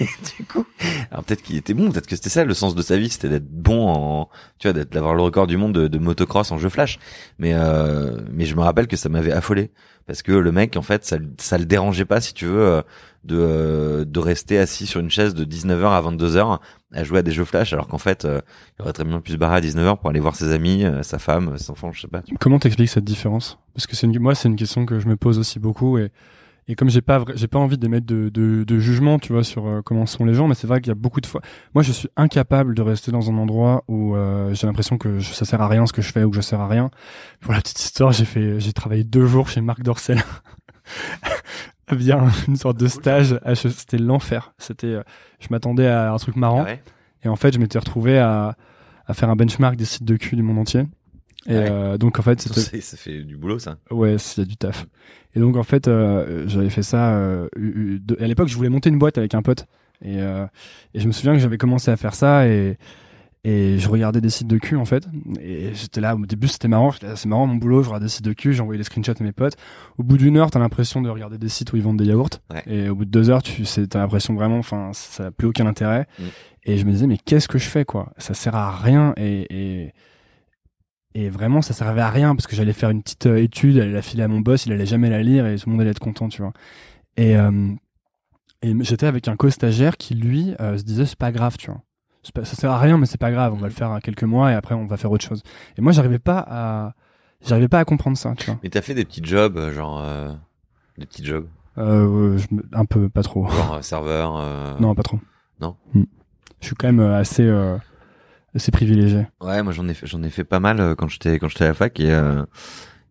A: Et du coup, alors peut-être qu'il était bon, peut-être que c'était ça le sens de sa vie, c'était d'être bon en, tu vois, d'être d'avoir le record du monde de, de motocross en jeu flash. Mais euh, mais je me rappelle que ça m'avait affolé parce que le mec, en fait, ça ça le dérangeait pas, si tu veux, euh, de euh, de rester assis sur une chaise de 19h à 22h à jouer à des jeux flash, alors qu'en fait, euh, il aurait très bien pu se barrer à 19h pour aller voir ses amis, euh, sa femme, ses enfants, je sais pas.
C: Comment t'expliques cette différence? Parce que c'est une, moi, c'est une question que je me pose aussi beaucoup et et comme j'ai pas j'ai pas envie d'émettre de, de, de jugement, tu vois, sur euh, comment sont les gens, mais c'est vrai qu'il y a beaucoup de fois. Moi, je suis incapable de rester dans un endroit où euh, j'ai l'impression que je- ça sert à rien ce que je fais ou que je sers à rien. Pour la petite histoire, j'ai fait j'ai travaillé deux jours chez Marc Dorcel. Bien une sorte de stage. C'était l'enfer. C'était, euh, je m'attendais à un truc marrant.
A: Ah ouais
C: Et en fait, je m'étais retrouvé à, à faire un benchmark des sites de cul du monde entier. Et
A: ouais.
C: euh, donc en fait, c'était
A: ça fait du boulot, ça.
C: ouais, c'est du taf. Et donc en fait, euh, j'avais fait ça. Euh, de- à l'époque, je voulais monter une boîte avec un pote. Et, et je me souviens que j'avais commencé à faire ça et et je regardais des sites de cul en fait. Et j'étais là au début, c'était marrant. C'est marrant mon boulot. Je regardais des sites de cul, j'envoyais des screenshots à mes potes. Au bout d'une heure, t'as l'impression de regarder des sites où ils vendent des yaourts.
A: Ouais.
C: Et au bout de deux heures, tu t'as l'impression vraiment, enfin, ça n'a plus aucun intérêt.
A: Mm.
C: Et je me disais, mais qu'est-ce que je fais, quoi? Ça sert à rien. Et, et, et vraiment, ça servait à rien parce que j'allais faire une petite euh, étude, aller la filer à mon boss, il allait jamais la lire et tout le monde allait être content, tu vois. Et, euh, et j'étais avec un co-stagiaire qui, lui, euh, se disait, c'est pas grave, tu vois. Pas, ça sert à rien, mais c'est pas grave, on va le faire à quelques mois et après on va faire autre chose. Et moi, j'arrivais pas à, j'arrivais pas à comprendre ça, tu vois.
A: Mais t'as fait des petits jobs, euh, genre euh, des petits jobs,
C: Euh, je un peu, pas trop.
A: genre euh, serveur. euh,
C: Non, pas trop.
A: Non?
C: Hmm. Je suis quand même euh, assez, euh, assez privilégié.
A: Ouais, moi j'en ai fait, j'en ai fait pas mal quand j'étais quand j'étais à la fac et euh,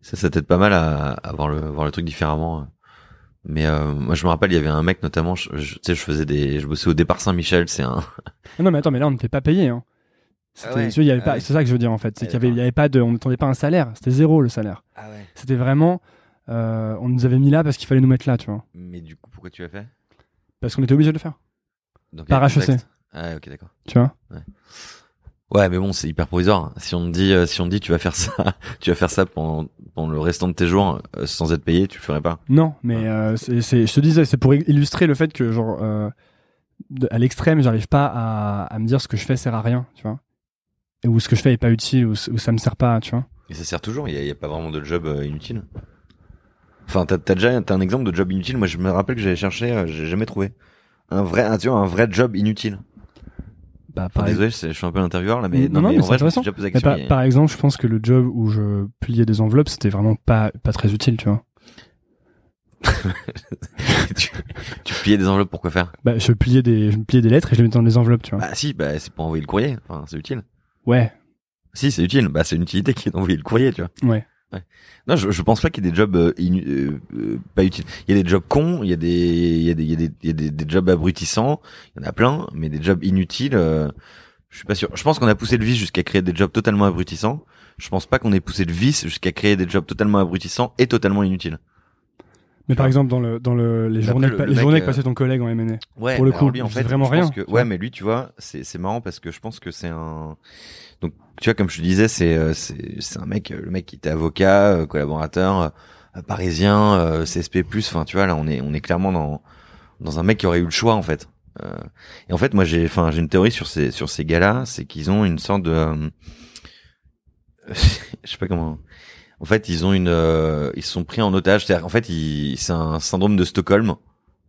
A: ça, ça t'aide pas mal à, à voir le voir le truc différemment. Mais euh, moi je me rappelle, il y avait un mec notamment, je- je- tu sais, je faisais des, je bossais au départ Saint-Michel, c'est un.
C: Non, mais attends, mais là, on n'était pas payé. Hein.
A: Ah ouais. Ah ouais.
C: c'est ça que je veux dire en fait. C'est
A: Ah,
C: qu'il y avait, pas de, on n'attendait pas un salaire. C'était zéro le salaire.
A: Ah ouais.
C: C'était vraiment, euh, on nous avait mis là parce qu'il fallait nous mettre là, tu vois.
A: Mais du coup, pourquoi tu l'as fait?
C: Parce qu'on était obligé de le faire. Par HEC.
A: Ah ok, d'accord.
C: Tu vois?
A: Ouais, mais bon, c'est hyper provisoire. Si on te dit, euh, si on te dit, tu vas faire ça, tu vas faire ça pendant, pendant le restant de tes jours euh, sans être payé, tu le ferais pas.
C: Non, mais c'est, je te disais, c'est pour illustrer le fait que genre, de- à l'extrême, j'arrive pas à, à me dire ce que je fais sert à rien, tu vois. Ou ce que je fais est pas utile ou, ou ça me sert pas, tu vois.
A: Et ça sert toujours. Il y a, pas vraiment de job euh, inutile. Enfin, t'as, déjà, t'as un exemple de job inutile? Moi, je me rappelle que j'avais cherché, euh, j'ai jamais trouvé un vrai, un, tu vois, un vrai job inutile.
C: Bah,
A: Enfin,
C: par,
A: désolé, je je suis un peu l'intervieweur là, mais
C: Non,
A: non,
C: non,
A: mais,
C: mais
A: vrai,
C: c'est intéressant.
A: déjà posé la
C: mais
A: question.
C: par,
A: a-
C: par exemple, je pense que le job où je pliais des enveloppes, c'était vraiment pas, pas très utile, tu vois.
A: tu, tu pliais des enveloppes pour quoi faire?
C: Bah, je pliais des, je pliais des lettres et je les mettais dans des enveloppes, tu vois.
A: Bah si, bah c'est pour envoyer le courrier. Enfin, c'est utile.
C: Ouais,
A: Si, c'est utile. Bah c'est une utilité qui est d'envoyer le courrier, tu vois.
C: ouais.
A: Non, je, je pense pas qu'il y ait des jobs euh, inu- euh, euh, pas utiles. Il y a des jobs cons, il y a des, il y a des, il y a des, il y a des, des jobs abrutissants. Il y en a plein, mais des jobs inutiles. euh, je suis pas sûr. Je pense qu'on a poussé le vice jusqu'à créer des jobs totalement abrutissants. Je pense pas qu'on ait poussé le vice jusqu'à créer des jobs totalement abrutissants et totalement inutiles.
C: Mais par exemple, dans le, dans le, les journées,
A: le-
C: les
A: le
C: journées que passait ton collègue en MNE.
A: Ouais.
C: Pour le coup,
A: lui, en fait,
C: vraiment rien,
A: que- ouais, mais lui, tu vois, c'est c'est marrant parce que je pense que c'est un. Donc, tu vois, comme je te disais, c'est euh, c'est c'est un mec, euh, le mec qui était avocat, euh, collaborateur, euh, parisien, euh, CSP+. Enfin, tu vois, là, on est on est clairement dans dans un mec qui aurait eu le choix en fait. Euh, et en fait, moi j'ai, enfin j'ai une théorie sur ces sur ces gars-là, c'est qu'ils ont une sorte de, euh, je sais pas comment. En fait, ils ont une, euh, ils se sont pris en otage. C'est-à-dire, en fait, c'est un syndrome de Stockholm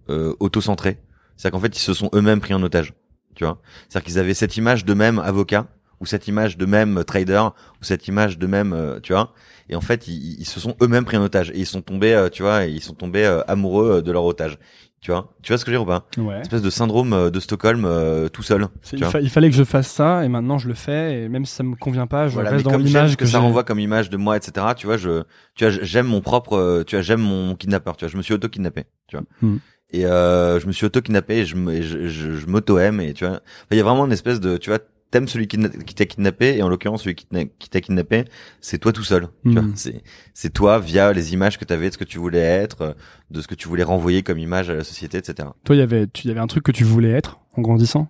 A: euh, auto-centré. C'est-à-dire qu'en fait, ils se sont eux-mêmes pris en otage. Tu vois C'est-à-dire qu'ils avaient cette image de même avocat ou cette image de même trader ou cette image de même, euh, tu vois Et en fait, ils, se sont eux-mêmes pris en otage et ils sont tombés, euh, tu vois, ils sont tombés euh, amoureux de leur otage. Tu vois Tu vois ce que je veux dire ou pas?
C: Ouais.
A: Espèce de syndrome euh, de Stockholm euh, tout seul. Tu
C: Il,
A: vois
C: fa- il fallait que je fasse ça et maintenant je le fais et même si ça me convient pas, je
A: Voilà,
C: reste dans l'image
A: que,
C: que,
A: ça renvoie comme image de moi, etc. Tu vois, je, tu vois, j'aime mon propre, euh, tu vois, j'aime mon kidnappeur. Tu vois, je me suis auto kidnappé. Tu vois.
C: Hmm.
A: Et euh, je me suis auto kidnappé et je, je, je, je m'auto aime et tu vois. Il y a vraiment une espèce de, tu vois, t'aimes celui qui, t'a kidnappé et en l'occurrence celui qui t'a kidnappé, c'est toi tout seul.
C: Hmm.
A: c'est c'est toi via les images que t'avais de ce que tu voulais être, de ce que tu voulais renvoyer comme image à la société, etc.
C: Toi, il y avait, tu, y avait un truc que tu voulais être en grandissant?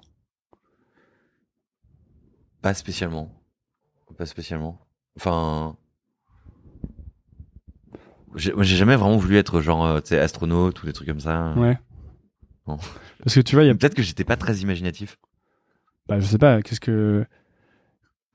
A: Pas spécialement. Pas spécialement. Enfin. J'ai jamais vraiment voulu être genre, euh, tu sais, astronaute ou des trucs comme ça.
C: Ouais.
A: Non.
C: Parce que tu vois, il y a,
A: Peut-être que j'étais pas très imaginatif.
C: Bah, je sais pas, qu'est-ce que,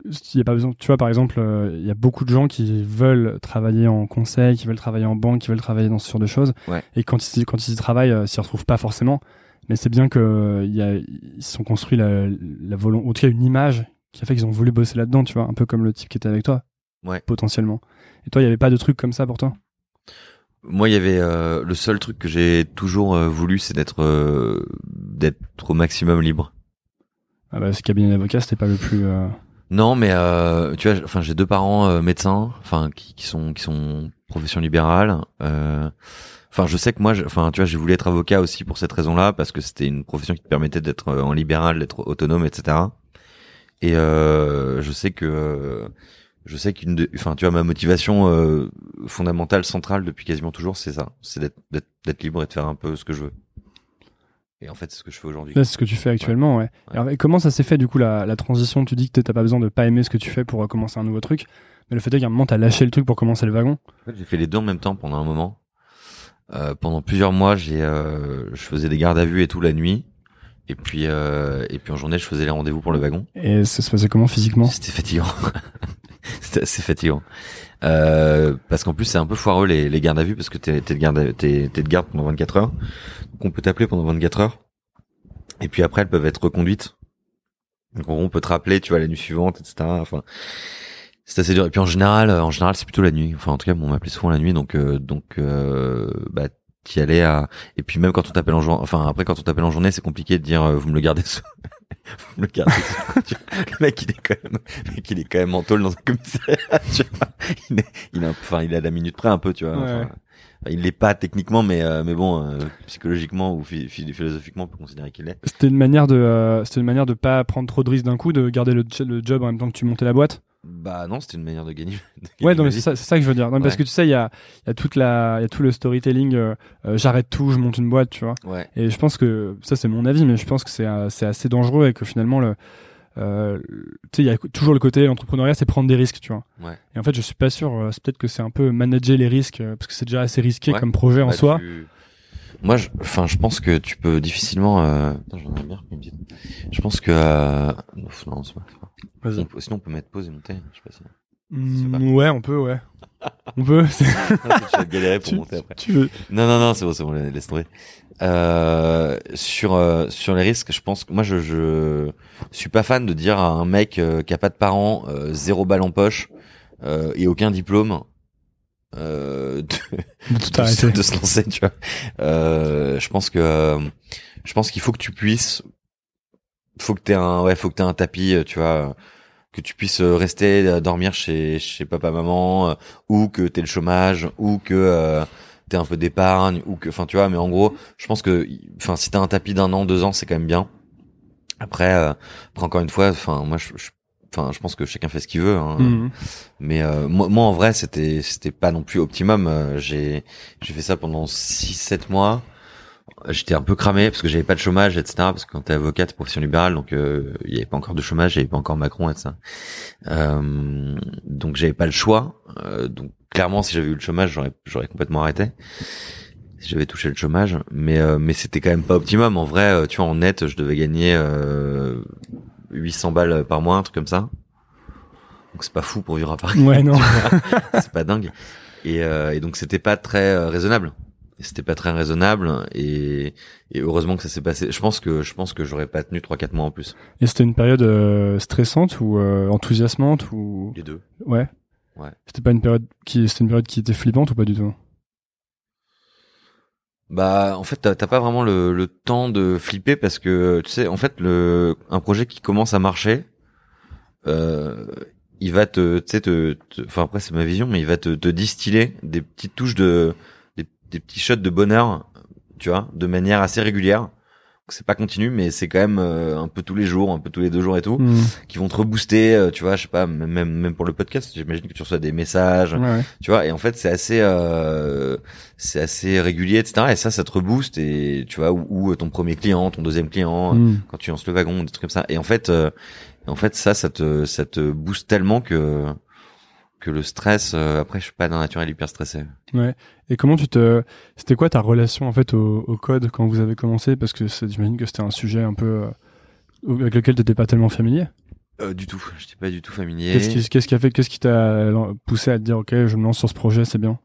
C: il y a pas besoin, tu vois, par exemple, euh, il y a beaucoup de gens qui veulent travailler en conseil, qui veulent travailler en banque, qui veulent travailler dans ce genre de choses.
A: Ouais.
C: Et quand ils, quand ils y travaillent, euh, s'y retrouvent pas forcément. Mais c'est bien que, euh, ils se sont construits la, la volonté, en tout cas, une image qui a fait qu'ils ont voulu bosser là-dedans, tu vois, un peu comme le type qui était avec toi.
A: Ouais.
C: Potentiellement. Et toi, il y avait pas de truc comme ça pour toi?
A: Moi, il y avait euh, le seul truc que j'ai toujours euh, voulu, c'est d'être euh, d'être au maximum libre.
C: Ah bah, ce cabinet d'avocat, c'était pas le plus, euh,
A: Non, mais euh, tu vois, enfin, j'ai deux parents euh, médecins, enfin, qui, qui sont qui sont profession libérale. Euh, Enfin, je sais que moi, enfin, tu vois, j'ai voulu être avocat aussi pour cette raison-là, parce que c'était une profession qui te permettait d'être euh, en libéral, d'être autonome, etc. Et euh, je sais que, je sais qu'une, enfin, tu vois, ma motivation fondamentale, centrale depuis quasiment toujours, c'est ça, c'est d'être, d'être libre et de faire un peu ce que je veux. Et en fait, c'est ce que je fais aujourd'hui.
C: C'est ce que tu fais actuellement, ouais.
A: Ouais.
C: Alors, et comment ça s'est fait, du coup, la, la transition? Tu dis que t'as pas besoin de pas aimer ce que tu fais pour euh, commencer un nouveau truc. Mais le fait est qu'à un moment, t'as lâché le truc pour commencer le wagon?
A: En fait, j'ai fait les deux en même temps pendant un moment. Euh, pendant plusieurs mois, j'ai, euh, je faisais des gardes à vue et tout la nuit. Et puis, euh, et puis en journée, je faisais les rendez-vous pour le wagon.
C: Et ça se passait comment physiquement?
A: C'était fatigant. C'était assez fatigant. Euh, parce qu'en plus, c'est un peu foireux les, les gardes à vue parce que t'es, t'es de garde, t'es, t'es de pendant 24 heures. Donc on peut t'appeler pendant 24 heures. Et puis après, elles peuvent être reconduites. Donc on peut te rappeler, tu vois, la nuit suivante, etc. Enfin, c'est assez dur. Et puis en général, euh, en général, c'est plutôt la nuit. Enfin, en tout cas, on m'appelait souvent la nuit, donc euh, donc euh, bah t'y allais à. Et puis même quand on t'appelle en journée, enfin après quand on t'appelle en journée, c'est compliqué de dire euh, vous me le gardez. le mec, il est quand même, le mec, il est quand même en tôle dans un commissariat. Tu vois. Il est, il est, enfin, il est à la minute près un peu, tu vois.
C: Ouais.
A: Enfin, enfin, il l'est pas techniquement, mais euh, mais bon, euh, psychologiquement ou phi- phi- philosophiquement, on peut considérer qu'il l'est.
C: C'était une manière de, euh, c'était une manière de pas prendre trop de risques d'un coup, de garder le, le job en même temps que tu montais la boîte?
A: Bah non, c'était une manière de gagner. de
C: Ouais, non,
A: ma
C: mais c'est ça, que je veux dire. Non, Parce que tu sais, il y a, y a toute la, il y a tout le storytelling. euh, euh, J'arrête tout, je monte une boîte, tu vois.
A: Ouais.
C: Et je pense que ça, c'est mon avis, mais je pense que c'est euh, c'est assez dangereux et que finalement le, euh, tu sais, il y a toujours le côté l'entrepreneuriat, c'est prendre des risques, tu vois.
A: Ouais.
C: Et en fait, je suis pas sûr. c'est peut-être que c'est un peu manager les risques parce que c'est déjà assez risqué comme projet en
A: Bah,
C: soi.
A: tu- Moi, je, enfin, je pense que tu peux difficilement. Euh... J'en ai bien. Je pense que. Euh... Non, c'est pas. C'est pas.
C: Vas-y.
A: On peut- Sinon, on peut mettre pause et monter. Je sais pas si.
C: Mm,
A: pas.
C: ouais, on peut, ouais. on peut.
A: vas galérer pour
C: tu,
A: monter après.
C: tu veux.
A: Non, non, non, c'est bon, c'est bon, laisse tomber. Euh, sur euh, sur les risques, je pense que moi, je je suis pas fan de dire à un mec euh, qui a pas de parents, euh, zéro balle en poche euh, et aucun diplôme. Euh, de,
C: De
A: de, se- lancer, tu vois. Euh, je pense que je pense qu'il faut que tu puisses, faut que t'aies un, ouais, faut que t'aies un tapis, euh, tu vois, que tu puisses euh, rester euh, dormir chez chez papa maman, euh, ou que t'aies le chômage, ou que euh, t'aies un peu d'épargne, ou que, enfin, tu vois. Mais en gros, je pense que, enfin, si t'as un tapis d'un an, deux ans, c'est quand même bien. Après, euh, après encore une fois, enfin, moi, je, je- enfin, je pense que chacun fait ce qu'il veut. Hein.
C: Mhm.
A: Mais euh, moi, moi, en vrai, c'était c'était pas non plus optimum. Euh, j'ai j'ai fait ça pendant 6 7 mois. J'étais un peu cramé parce que j'avais pas de chômage, etc. Parce que quand t'es avocat, t'es profession libérale, donc euh, il y avait pas encore de chômage, avait pas encore Macron, etc. Euh, donc j'avais pas le choix. Euh, donc clairement, si j'avais eu le chômage, j'aurais j'aurais complètement arrêté. si j'avais touché le chômage, mais euh, mais c'était quand même pas optimum. En vrai, euh, tu vois, en net, je devais gagner euh, 800 balles par mois, un truc comme ça. Donc c'est pas fou pour vivre à Paris.
C: Ouais, non.
A: c'est pas dingue. Et, euh, et donc c'était pas très euh, raisonnable. C'était pas très raisonnable et, et heureusement que ça s'est passé. Je pense que je pense que j'aurais pas tenu trois quatre mois en plus.
C: Et c'était une période euh, stressante ou euh, enthousiasmante ou?
A: Les deux.
C: ouais.
A: Ouais.
C: C'était pas une période qui c'était une période qui était flippante ou pas du tout?
A: Bah en fait t'as pas vraiment le, le temps de flipper parce que tu sais en fait le un projet qui commence à marcher, euh, il va te tu sais te- enfin après c'est ma vision mais il va te, te distiller des petites touches de des, petits shots de bonheur tu vois de manière assez régulière. C'est pas continu mais c'est quand même euh, un peu tous les jours un peu tous les deux jours et tout
C: Hmm.
A: qui vont te rebooster euh, tu vois je sais pas même même pour le podcast j'imagine que tu reçois des messages
C: Ouais, ouais.
A: tu vois et en fait c'est assez euh, c'est assez régulier etc et ça ça te rebooste et tu vois ou, ou ton premier client ton deuxième client
C: Hmm.
A: quand tu lances le wagon des trucs comme ça et en fait euh, en fait ça ça te ça te booste tellement que que le stress euh, après je suis pas d'un naturel hyper stressé
C: Et comment tu te c'était quoi ta relation en fait au, au code quand vous avez commencé? Parce que j'imagine que c'était un sujet un peu euh, avec lequel tu n'étais pas tellement familier.
A: euh, du tout j'étais pas du tout familier
C: Qu'est-ce qui a fait qu'est-ce qui t'a poussé à te dire OK, je me lance sur ce projet, c'est bien?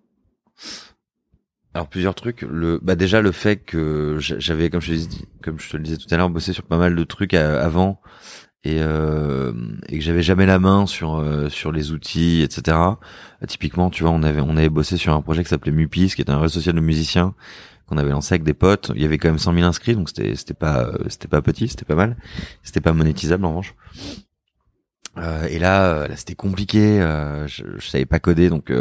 A: Alors plusieurs trucs. Le, bah déjà le fait que j'a- j'avais, comme je te dis, comme je te le disais tout à l'heure, bossé sur pas mal de trucs avant et, euh, et que j'avais jamais la main sur euh, sur les outils, etc. Typiquement, tu vois, on avait on avait bossé sur un projet qui s'appelait Mupis, qui était un réseau social de musiciens qu'on avait lancé avec des potes. Il y avait quand même 100 000 inscrits, donc c'était c'était pas euh, c'était pas petit, c'était pas mal. C'était pas monétisable en revanche. Euh, et là, euh, là c'était compliqué. euh, je, je savais pas coder, donc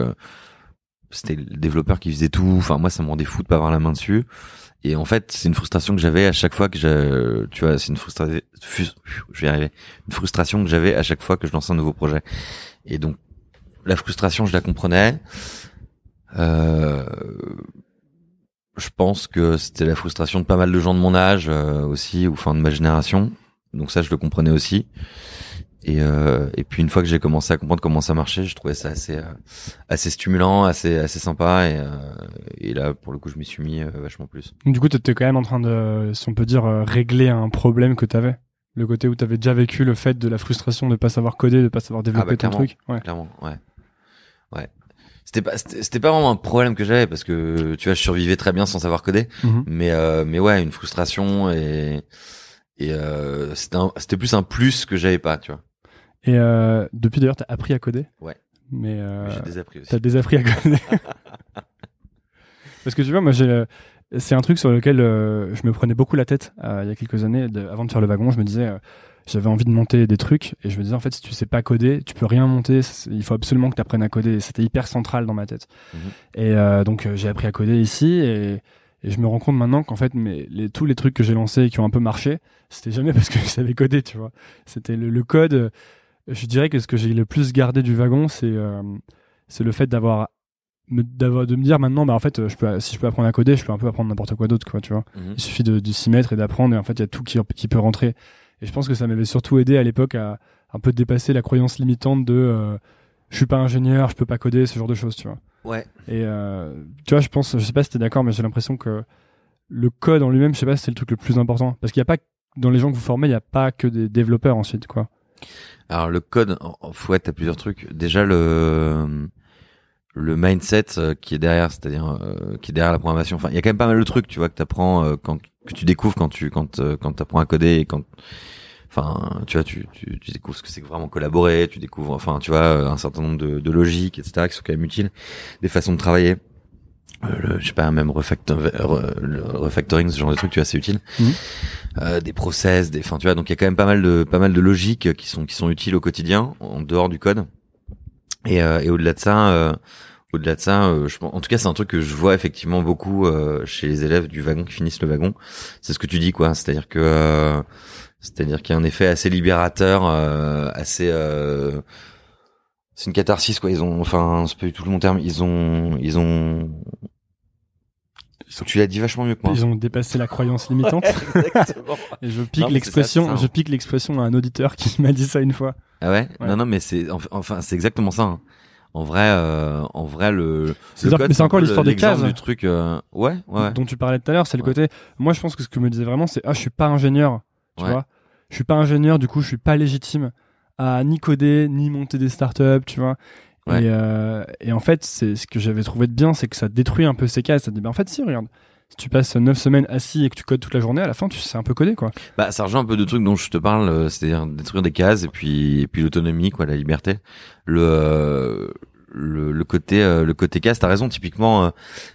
A: c'était le développeur qui faisait tout. Enfin, moi, ça me rendait fou de pas avoir la main dessus. Et en fait, c'est une frustration que j'avais à chaque fois que je, tu vois, c'est une frustration, je vais y arriver, une frustration que j'avais à chaque fois que je lançais un nouveau projet. Et donc, la frustration, je la comprenais. Euh, je pense que c'était la frustration de pas mal de gens de mon âge euh, aussi, ou enfin de ma génération. Donc ça, je le comprenais aussi. Et, euh, et puis une fois que j'ai commencé à comprendre comment ça marchait, je trouvais ça assez euh, assez stimulant, assez assez sympa et, euh, et là pour le coup je m'y suis mis euh, vachement plus.
C: Du coup, tu étais quand même en train de si on peut dire euh, régler un problème que tu avais. Le côté où tu avais déjà vécu le fait de la frustration de pas savoir coder, de pas savoir développer
A: bah,
C: ton
A: clairement.
C: truc. Ouais.
A: Clairement, ouais, ouais. C'était pas c'était pas vraiment un problème que j'avais parce que tu vois je survivais très bien sans savoir coder,
C: Mhm.
A: mais euh, mais ouais une frustration et et euh, c'était plus un plus que j'avais pas, tu vois.
C: Et euh, depuis d'ailleurs, tu as appris à coder.
A: Ouais.
C: Mais euh,
A: Mais J'ai désappris aussi.
C: T'as désappris à coder. Parce que tu vois, moi, j'ai, c'est un truc sur lequel euh, je me prenais beaucoup la tête euh, il y a quelques années. de- avant de faire le wagon, je me disais, j'avais envie de monter des trucs et je me disais, en fait, si tu sais pas coder, tu peux rien monter. Il faut absolument que tu apprennes à coder. Et C'était hyper central dans ma tête.
A: Mhm.
C: Et donc, j'ai appris à coder ici et, et je me rends compte maintenant qu'en fait, mes, les, tous les trucs que j'ai lancés et qui ont un peu marché, c'était jamais parce que je savais coder, tu vois. C'était le, le code. Je dirais que ce que j'ai le plus gardé du wagon, c'est euh, c'est le fait d'avoir de me dire maintenant bah en fait je peux si je peux apprendre à coder je peux un peu apprendre n'importe quoi d'autre quoi tu vois.
A: Mhm.
C: il suffit de, de s'y mettre et d'apprendre et en fait il y a tout qui, qui peut rentrer. Et je pense que ça m'avait surtout aidé à l'époque à un peu dépasser la croyance limitante de euh, je suis pas ingénieur je peux pas coder ce genre de choses tu vois.
A: Ouais.
C: et euh, tu vois je pense je sais pas si t'es d'accord mais j'ai l'impression que le code en lui-même je sais pas si c'est le truc le plus important. Parce qu'il y a pas dans les gens que vous formez il y a pas que des développeurs ensuite quoi
A: Alors le code, en ouais, t'as plusieurs trucs. Déjà le le mindset euh, qui est derrière, c'est-à-dire euh, qui est derrière la programmation. Enfin, il y a quand même pas mal de trucs, tu vois, que t'apprends euh, quand que tu découvres quand tu quand euh, quand t'apprends à coder et quand enfin tu vois tu, tu tu découvres ce que c'est vraiment collaborer, tu découvres enfin tu vois euh, un certain nombre de, de logiques etc qui sont quand même utiles, des façons de travailler. Euh, le, je sais pas même le refactoring ce genre de trucs tu vois c'est utile.
C: Mhm.
A: euh, des process des enfin tu vois donc il y a quand même pas mal de pas mal de logiques qui sont qui sont utiles au quotidien en dehors du code. Et, euh, et au-delà de ça euh, au-delà de ça euh, je pense en tout cas c'est un truc que je vois effectivement beaucoup euh, chez les élèves du wagon qui finissent le wagon. C'est ce que tu dis quoi. C'est-à-dire que euh, c'est-à-dire qu'il y a un effet assez libérateur euh, assez euh, c'est une catharsis quoi ils ont enfin c'est pas du tout le long terme ils ont ils ont tu l'as dit vachement mieux que moi
C: ils ont dépassé la croyance limitante
A: Exactement.
C: et je pique l'expression je pique l'expression à un auditeur qui m'a dit ça une fois
A: Ah ouais,
C: Ouais.
A: Non, non, mais c'est enf- enfin c'est exactement ça. hein. en vrai, euh, en vrai, le.
C: C'est encore l'histoire des cases.
A: du truc. euh, Ouais, ouais,
C: dont tu parlais tout à l'heure, c'est le côté. Moi, je pense que ce que je me disais vraiment, c'est ah, je suis pas ingénieur, tu vois. Je suis pas ingénieur, du coup, je suis pas légitime à ni coder ni monter des startups, tu vois.
A: Ouais.
C: Et, euh, et en fait, c'est ce que j'avais trouvé de bien, c'est que ça détruit un peu ces cases. Ça dit, bah en fait, si, regarde, si tu passes 9 semaines assis et que tu codes toute la journée, à la fin, tu sais un peu coder, quoi.
A: Bah, ça rejoint un peu de trucs dont je te parle, euh, c'est-à-dire détruire des cases et puis, et puis l'autonomie, quoi, la liberté. Le, euh, le, le côté, euh, le côté case, t'as raison. Typiquement, euh,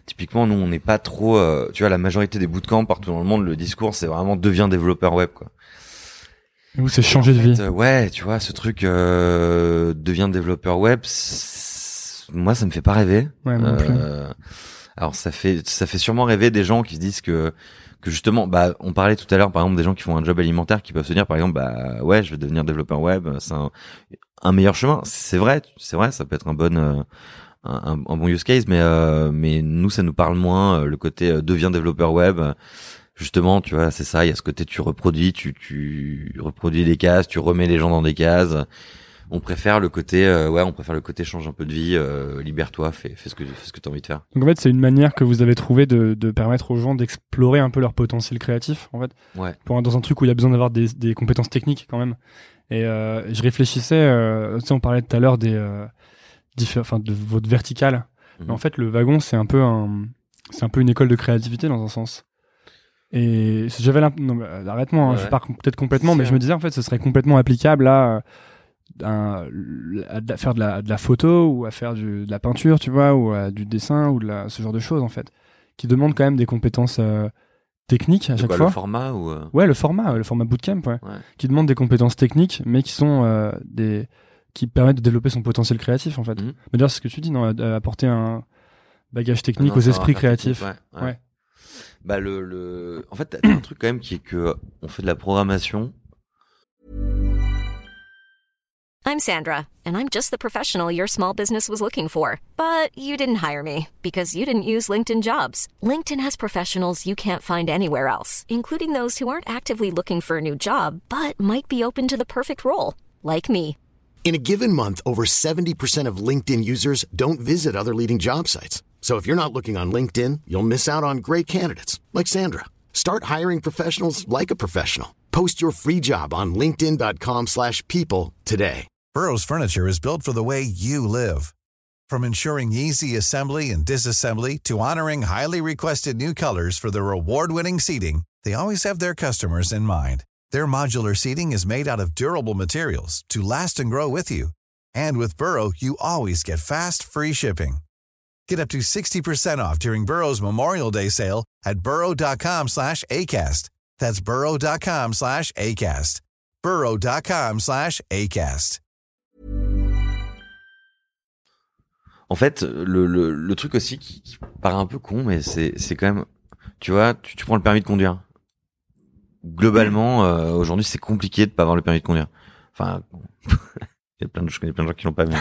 A: typiquement, nous, on n'est pas trop, tu vois, la majorité des bootcamps partout dans le monde, le discours, c'est vraiment deviens développeur web, quoi.
C: Ou c'est changer de vie.
A: fait, euh, ouais, tu vois, ce truc euh, devient développeur web, moi, ça me fait pas rêver.
C: Ouais, non plus.
A: Euh, alors ça fait ça fait sûrement rêver des gens qui se disent que que justement bah on parlait tout à l'heure par exemple des gens qui font un job alimentaire qui peuvent se dire par exemple bah ouais je vais devenir développeur web c'est un, un meilleur chemin c'est vrai c'est vrai ça peut être un bon euh, un, un- bon use case mais euh, mais nous ça nous parle moins le côté euh, deviens développeur web justement tu vois c'est ça il y a ce côté tu reproduis tu tu reproduis des cases tu remets les gens dans des cases on préfère le côté euh, ouais on préfère le côté change un peu de vie euh, libère-toi fais fais ce que fais ce que t'as envie de faire
C: Donc en fait, c'est une manière que vous avez trouvé de, de permettre aux gens d'explorer un peu leur potentiel créatif, en fait.
A: Ouais.
C: Pour, dans un truc où il y a besoin d'avoir des, des compétences techniques quand même. Et euh, je réfléchissais, euh, tu sais, on parlait tout à l'heure des, euh, enfin, de votre verticale. Mais en fait, le wagon, c'est un peu un, c'est un peu une école de créativité dans un sens. Et j'avais l'imp- non, mais, euh, arrête-moi, hein,
A: Ouais,
C: je pars peut-être complètement, mais je me disais en fait, ce serait complètement applicable à, à faire de la, de la photo ou à faire du, de la peinture, tu vois, ou à du dessin ou de la, ce genre de choses en fait, qui demandent quand même des compétences euh, techniques à chaque
A: quoi,
C: fois.
A: le format ou euh,
C: Ouais, le format, le format bootcamp, ouais.
A: Ouais.
C: Qui demande des compétences techniques, mais qui sont euh, des qui permettent de développer son potentiel créatif en fait. Mais d'ailleurs, c'est ce que tu dis, non, apporter un bagage technique
A: Non,
C: aux esprits créatifs.
A: technique, ouais, ouais.
C: Ouais.
A: Bah le le en fait t'as t'as un truc quand même qui est que on fait de la programmation.
D: I'm Sandra, and I'm just the professional your small business was looking for. But you didn't hire me because you didn't use LinkedIn jobs. LinkedIn has professionals you can't find anywhere else, including those who aren't actively looking for a new job but might be open to the perfect role, like me.
E: In a given month, over 70% of LinkedIn users don't visit other leading job sites. So if you're not looking on LinkedIn, you'll miss out on great candidates like Sandra. Start hiring professionals like a professional. Post your free job on linkedin.com/people today.
F: Burrow's furniture is built for the way you live. From ensuring easy assembly and disassembly to honoring highly requested new colors for their award-winning seating, they always have their customers in mind. Their modular seating is made out of durable materials to last and grow with you. And with Burrow, you always get fast, free shipping. Get up to 60% off during Burrow's Memorial Day sale at burrow.com slash ACAST. That's burrow.com slash ACAST. burrow.com slash ACAST.
A: En fait le truc aussi qui, paraît un peu con mais c'est quand même tu vois tu, tu prends le permis de conduire. Globalement euh, aujourd'hui c'est compliqué de pas avoir le permis de conduire. Enfin plein de je connais plein de gens qui l'ont pas mais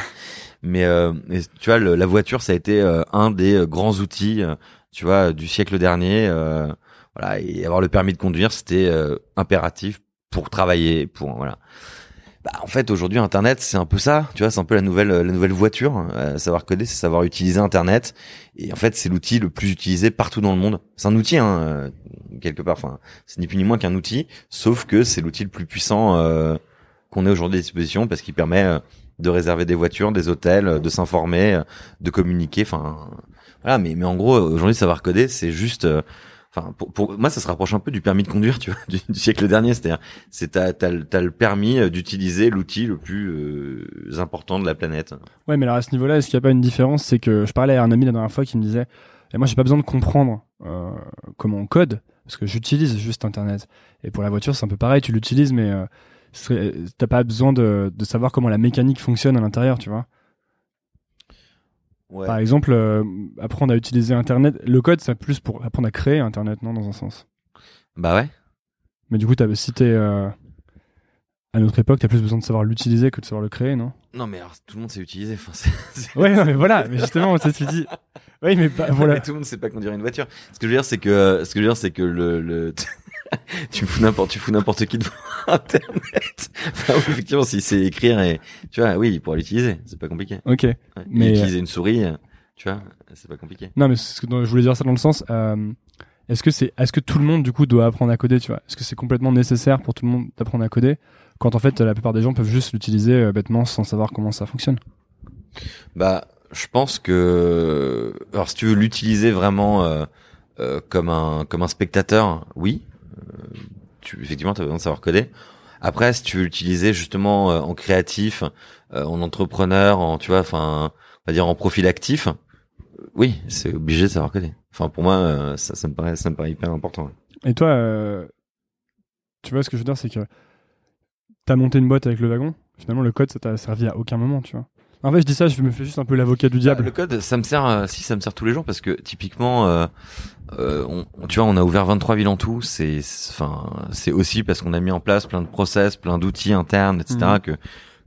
A: mais, euh, tu vois la voiture ça a été euh, un des euh, grands outils euh, tu vois du siècle dernier euh, voilà. Et avoir le permis de conduire c'était impératif pour travailler pour voilà. Bah, en fait aujourd'hui internet c'est un peu ça tu vois c'est un peu la nouvelle la nouvelle voiture Euh, savoir coder c'est savoir utiliser internet. Et en fait c'est l'outil le plus utilisé partout dans le monde. C'est un outil hein, quelque part enfin c'est ni plus ni moins qu'un outil sauf que c'est l'outil le plus puissant euh, qu'on ait aujourd'hui à disposition parce qu'il permet euh, de réserver des voitures des hôtels euh, de s'informer euh, de communiquer enfin voilà mais mais en gros aujourd'hui savoir coder c'est juste Enfin, pour, moi, ça se rapproche un peu du permis de conduire, tu vois, du, siècle dernier. C'est-à-dire, c'est t'as, t'as, le- permis d'utiliser l'outil le plus important de la planète.
C: Ouais, mais alors à ce niveau-là, est-ce qu'il n'y a pas une différence? C'est que je parlais à un ami la dernière fois qui me disait et Moi, j'ai pas besoin de comprendre comment on code, parce que j'utilise juste Internet. Et pour la voiture, c'est un peu pareil, tu l'utilises, mais t'as pas besoin de, de savoir comment la mécanique fonctionne à l'intérieur, tu vois.
A: Ouais.
C: Par exemple, euh, apprendre à utiliser Internet, le code, c'est plus pour apprendre à créer Internet, non, dans un sens.
A: Bah ouais.
C: Mais du coup, t'as, si t'es euh, à notre époque, t'as plus besoin de savoir l'utiliser que de savoir le créer, non?
A: Non, mais alors, tout le monde sait utiliser. Enfin,
C: Ouais, non, mais voilà, mais justement, tu sais, tu dis. Oui, mais pas- voilà.
A: Mais tout le monde sait pas conduire une voiture. Ce que je veux dire, c'est que, ce que je veux dire, c'est que le, le... tu fous n'importe, tu fous n'importe qui devant Internet. Enfin, oui, effectivement, si c'est écrire et, tu vois, oui, il pourra l'utiliser. C'est pas compliqué.
C: Ok.
A: Ouais.
C: Mais,
A: utiliser une souris, tu vois, c'est pas compliqué.
C: Non, mais c'est ce que je voulais dire ça dans le sens. euh, est-ce que c'est, est-ce que tout le monde du coup doit apprendre à coder, tu vois? Est-ce que c'est complètement nécessaire pour tout le monde d'apprendre à coder quand en fait la plupart des gens peuvent juste l'utiliser euh, bêtement sans savoir comment ça fonctionne?
A: Bah, je pense que, alors si tu veux l'utiliser vraiment euh, euh, comme un comme un spectateur, oui, effectivement, tu as besoin de savoir coder. Après, si tu veux l'utiliser justement euh, en créatif, euh, en entrepreneur, en tu vois, enfin, on va dire en profil actif, euh, oui, c'est obligé de savoir coder. Enfin, pour moi, ça, me paraît, ça me paraît hyper important.
C: Et toi, tu vois ce que je veux dire, c'est que t'as monté une boîte avec le wagon. Finalement, le code, ça t'a servi à aucun moment, tu vois. En fait, je dis ça, je me fais juste un peu l'avocat du
A: Bah,
C: diable.
A: le code, ça me sert, euh, si ça me sert tous les jours parce que typiquement, euh, euh, on, tu vois, on a ouvert 23 villes en tout. C'est, enfin, c'est aussi parce qu'on a mis en place plein de process, plein d'outils internes, etc.
C: Mhm.
A: que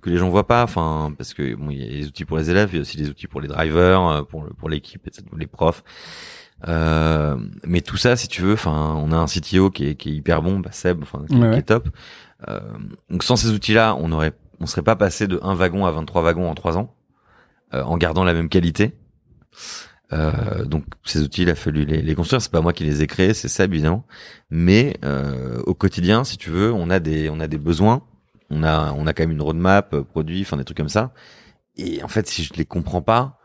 A: que les gens voient pas. Enfin, parce que bon, il y a les outils pour les élèves, il y a aussi les outils pour les drivers, euh, pour le- pour l'équipe, etc., les profs. Euh, mais tout ça, si tu veux, enfin, on a un CTO qui est, qui est hyper bon, bah Seb, enfin, qui,
C: Ouais,
A: qui
C: ouais.
A: est top. Euh, donc sans ces outils-là, on aurait, on serait pas passé de un wagon à 23 wagons en trois ans, euh, en gardant la même qualité. Euh, donc ces outils, il a fallu les, les construire. C'est pas moi qui les ai créés, c'est Seb évidemment. Mais euh, au quotidien, si tu veux, on a des, on a des besoins. On a, on a quand même une roadmap, euh, produit, enfin des trucs comme ça. Et en fait, si je les comprends pas,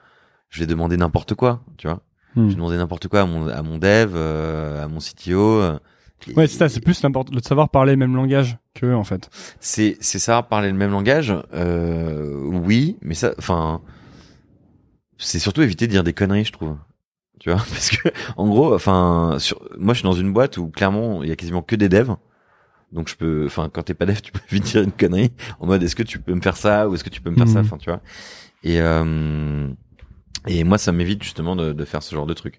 A: je vais demander n'importe quoi, tu vois.
C: Hmm.
A: Je vais demander n'importe quoi à mon, à mon dev, euh, à mon CTO.
C: Ouais, c'est ça, c'est plus n'importe le de savoir parler le même langage que en fait.
A: c'est c'est savoir parler le même langage euh, oui mais ça enfin c'est surtout éviter de dire des conneries je trouve tu vois parce que en gros enfin sur moi je suis dans une boîte où clairement il y a quasiment que des devs donc je peux enfin quand t'es pas dev tu peux vite dire une connerie en mode est-ce que tu peux me faire ça ou est-ce que tu peux me faire ça?
C: Mhm.
A: enfin tu vois et euh, et moi ça m'évite justement de, de faire ce genre de truc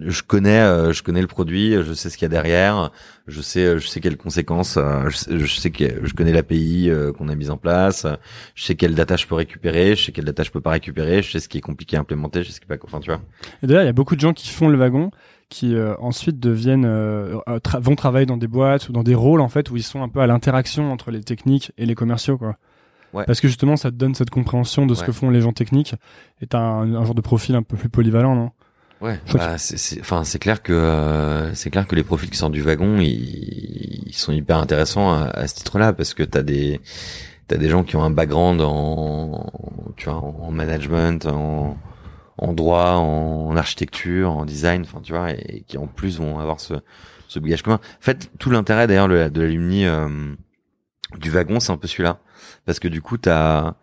A: je connais euh, je connais le produit je sais ce qu'il y a derrière je sais je sais quelles conséquences euh, je sais, je sais que je connais l'API euh, qu'on a mise en place euh, je sais quelle data je peux récupérer je sais quelle data je peux pas récupérer je sais ce qui est compliqué à implémenter je sais ce qui est pas enfin tu vois
C: Et d'ailleurs, il y a beaucoup de gens qui font le wagon, qui euh, ensuite deviennent, euh, euh, tra- vont travailler dans des boîtes ou dans des rôles en fait où ils sont un peu à l'interaction entre les techniques et les commerciaux, quoi.
A: Ouais.
C: Parce que justement, ça te donne cette compréhension de ce
A: Ouais.
C: que font les gens techniques. Et t'as un, un genre de profil un peu plus polyvalent, non?
A: Ouais bah, c'est enfin c'est clair que euh, c'est clair que les profils qui sortent du wagon ils, ils sont hyper intéressants à, à ce titre-là parce que t'as des t'as des gens qui ont un background en tu vois en management en en droit en architecture en design enfin tu vois et, qui en plus vont avoir ce ce bagage commun en fait tout l'intérêt d'ailleurs de, de l'alumni euh, du wagon c'est un peu celui-là parce que du coup t'as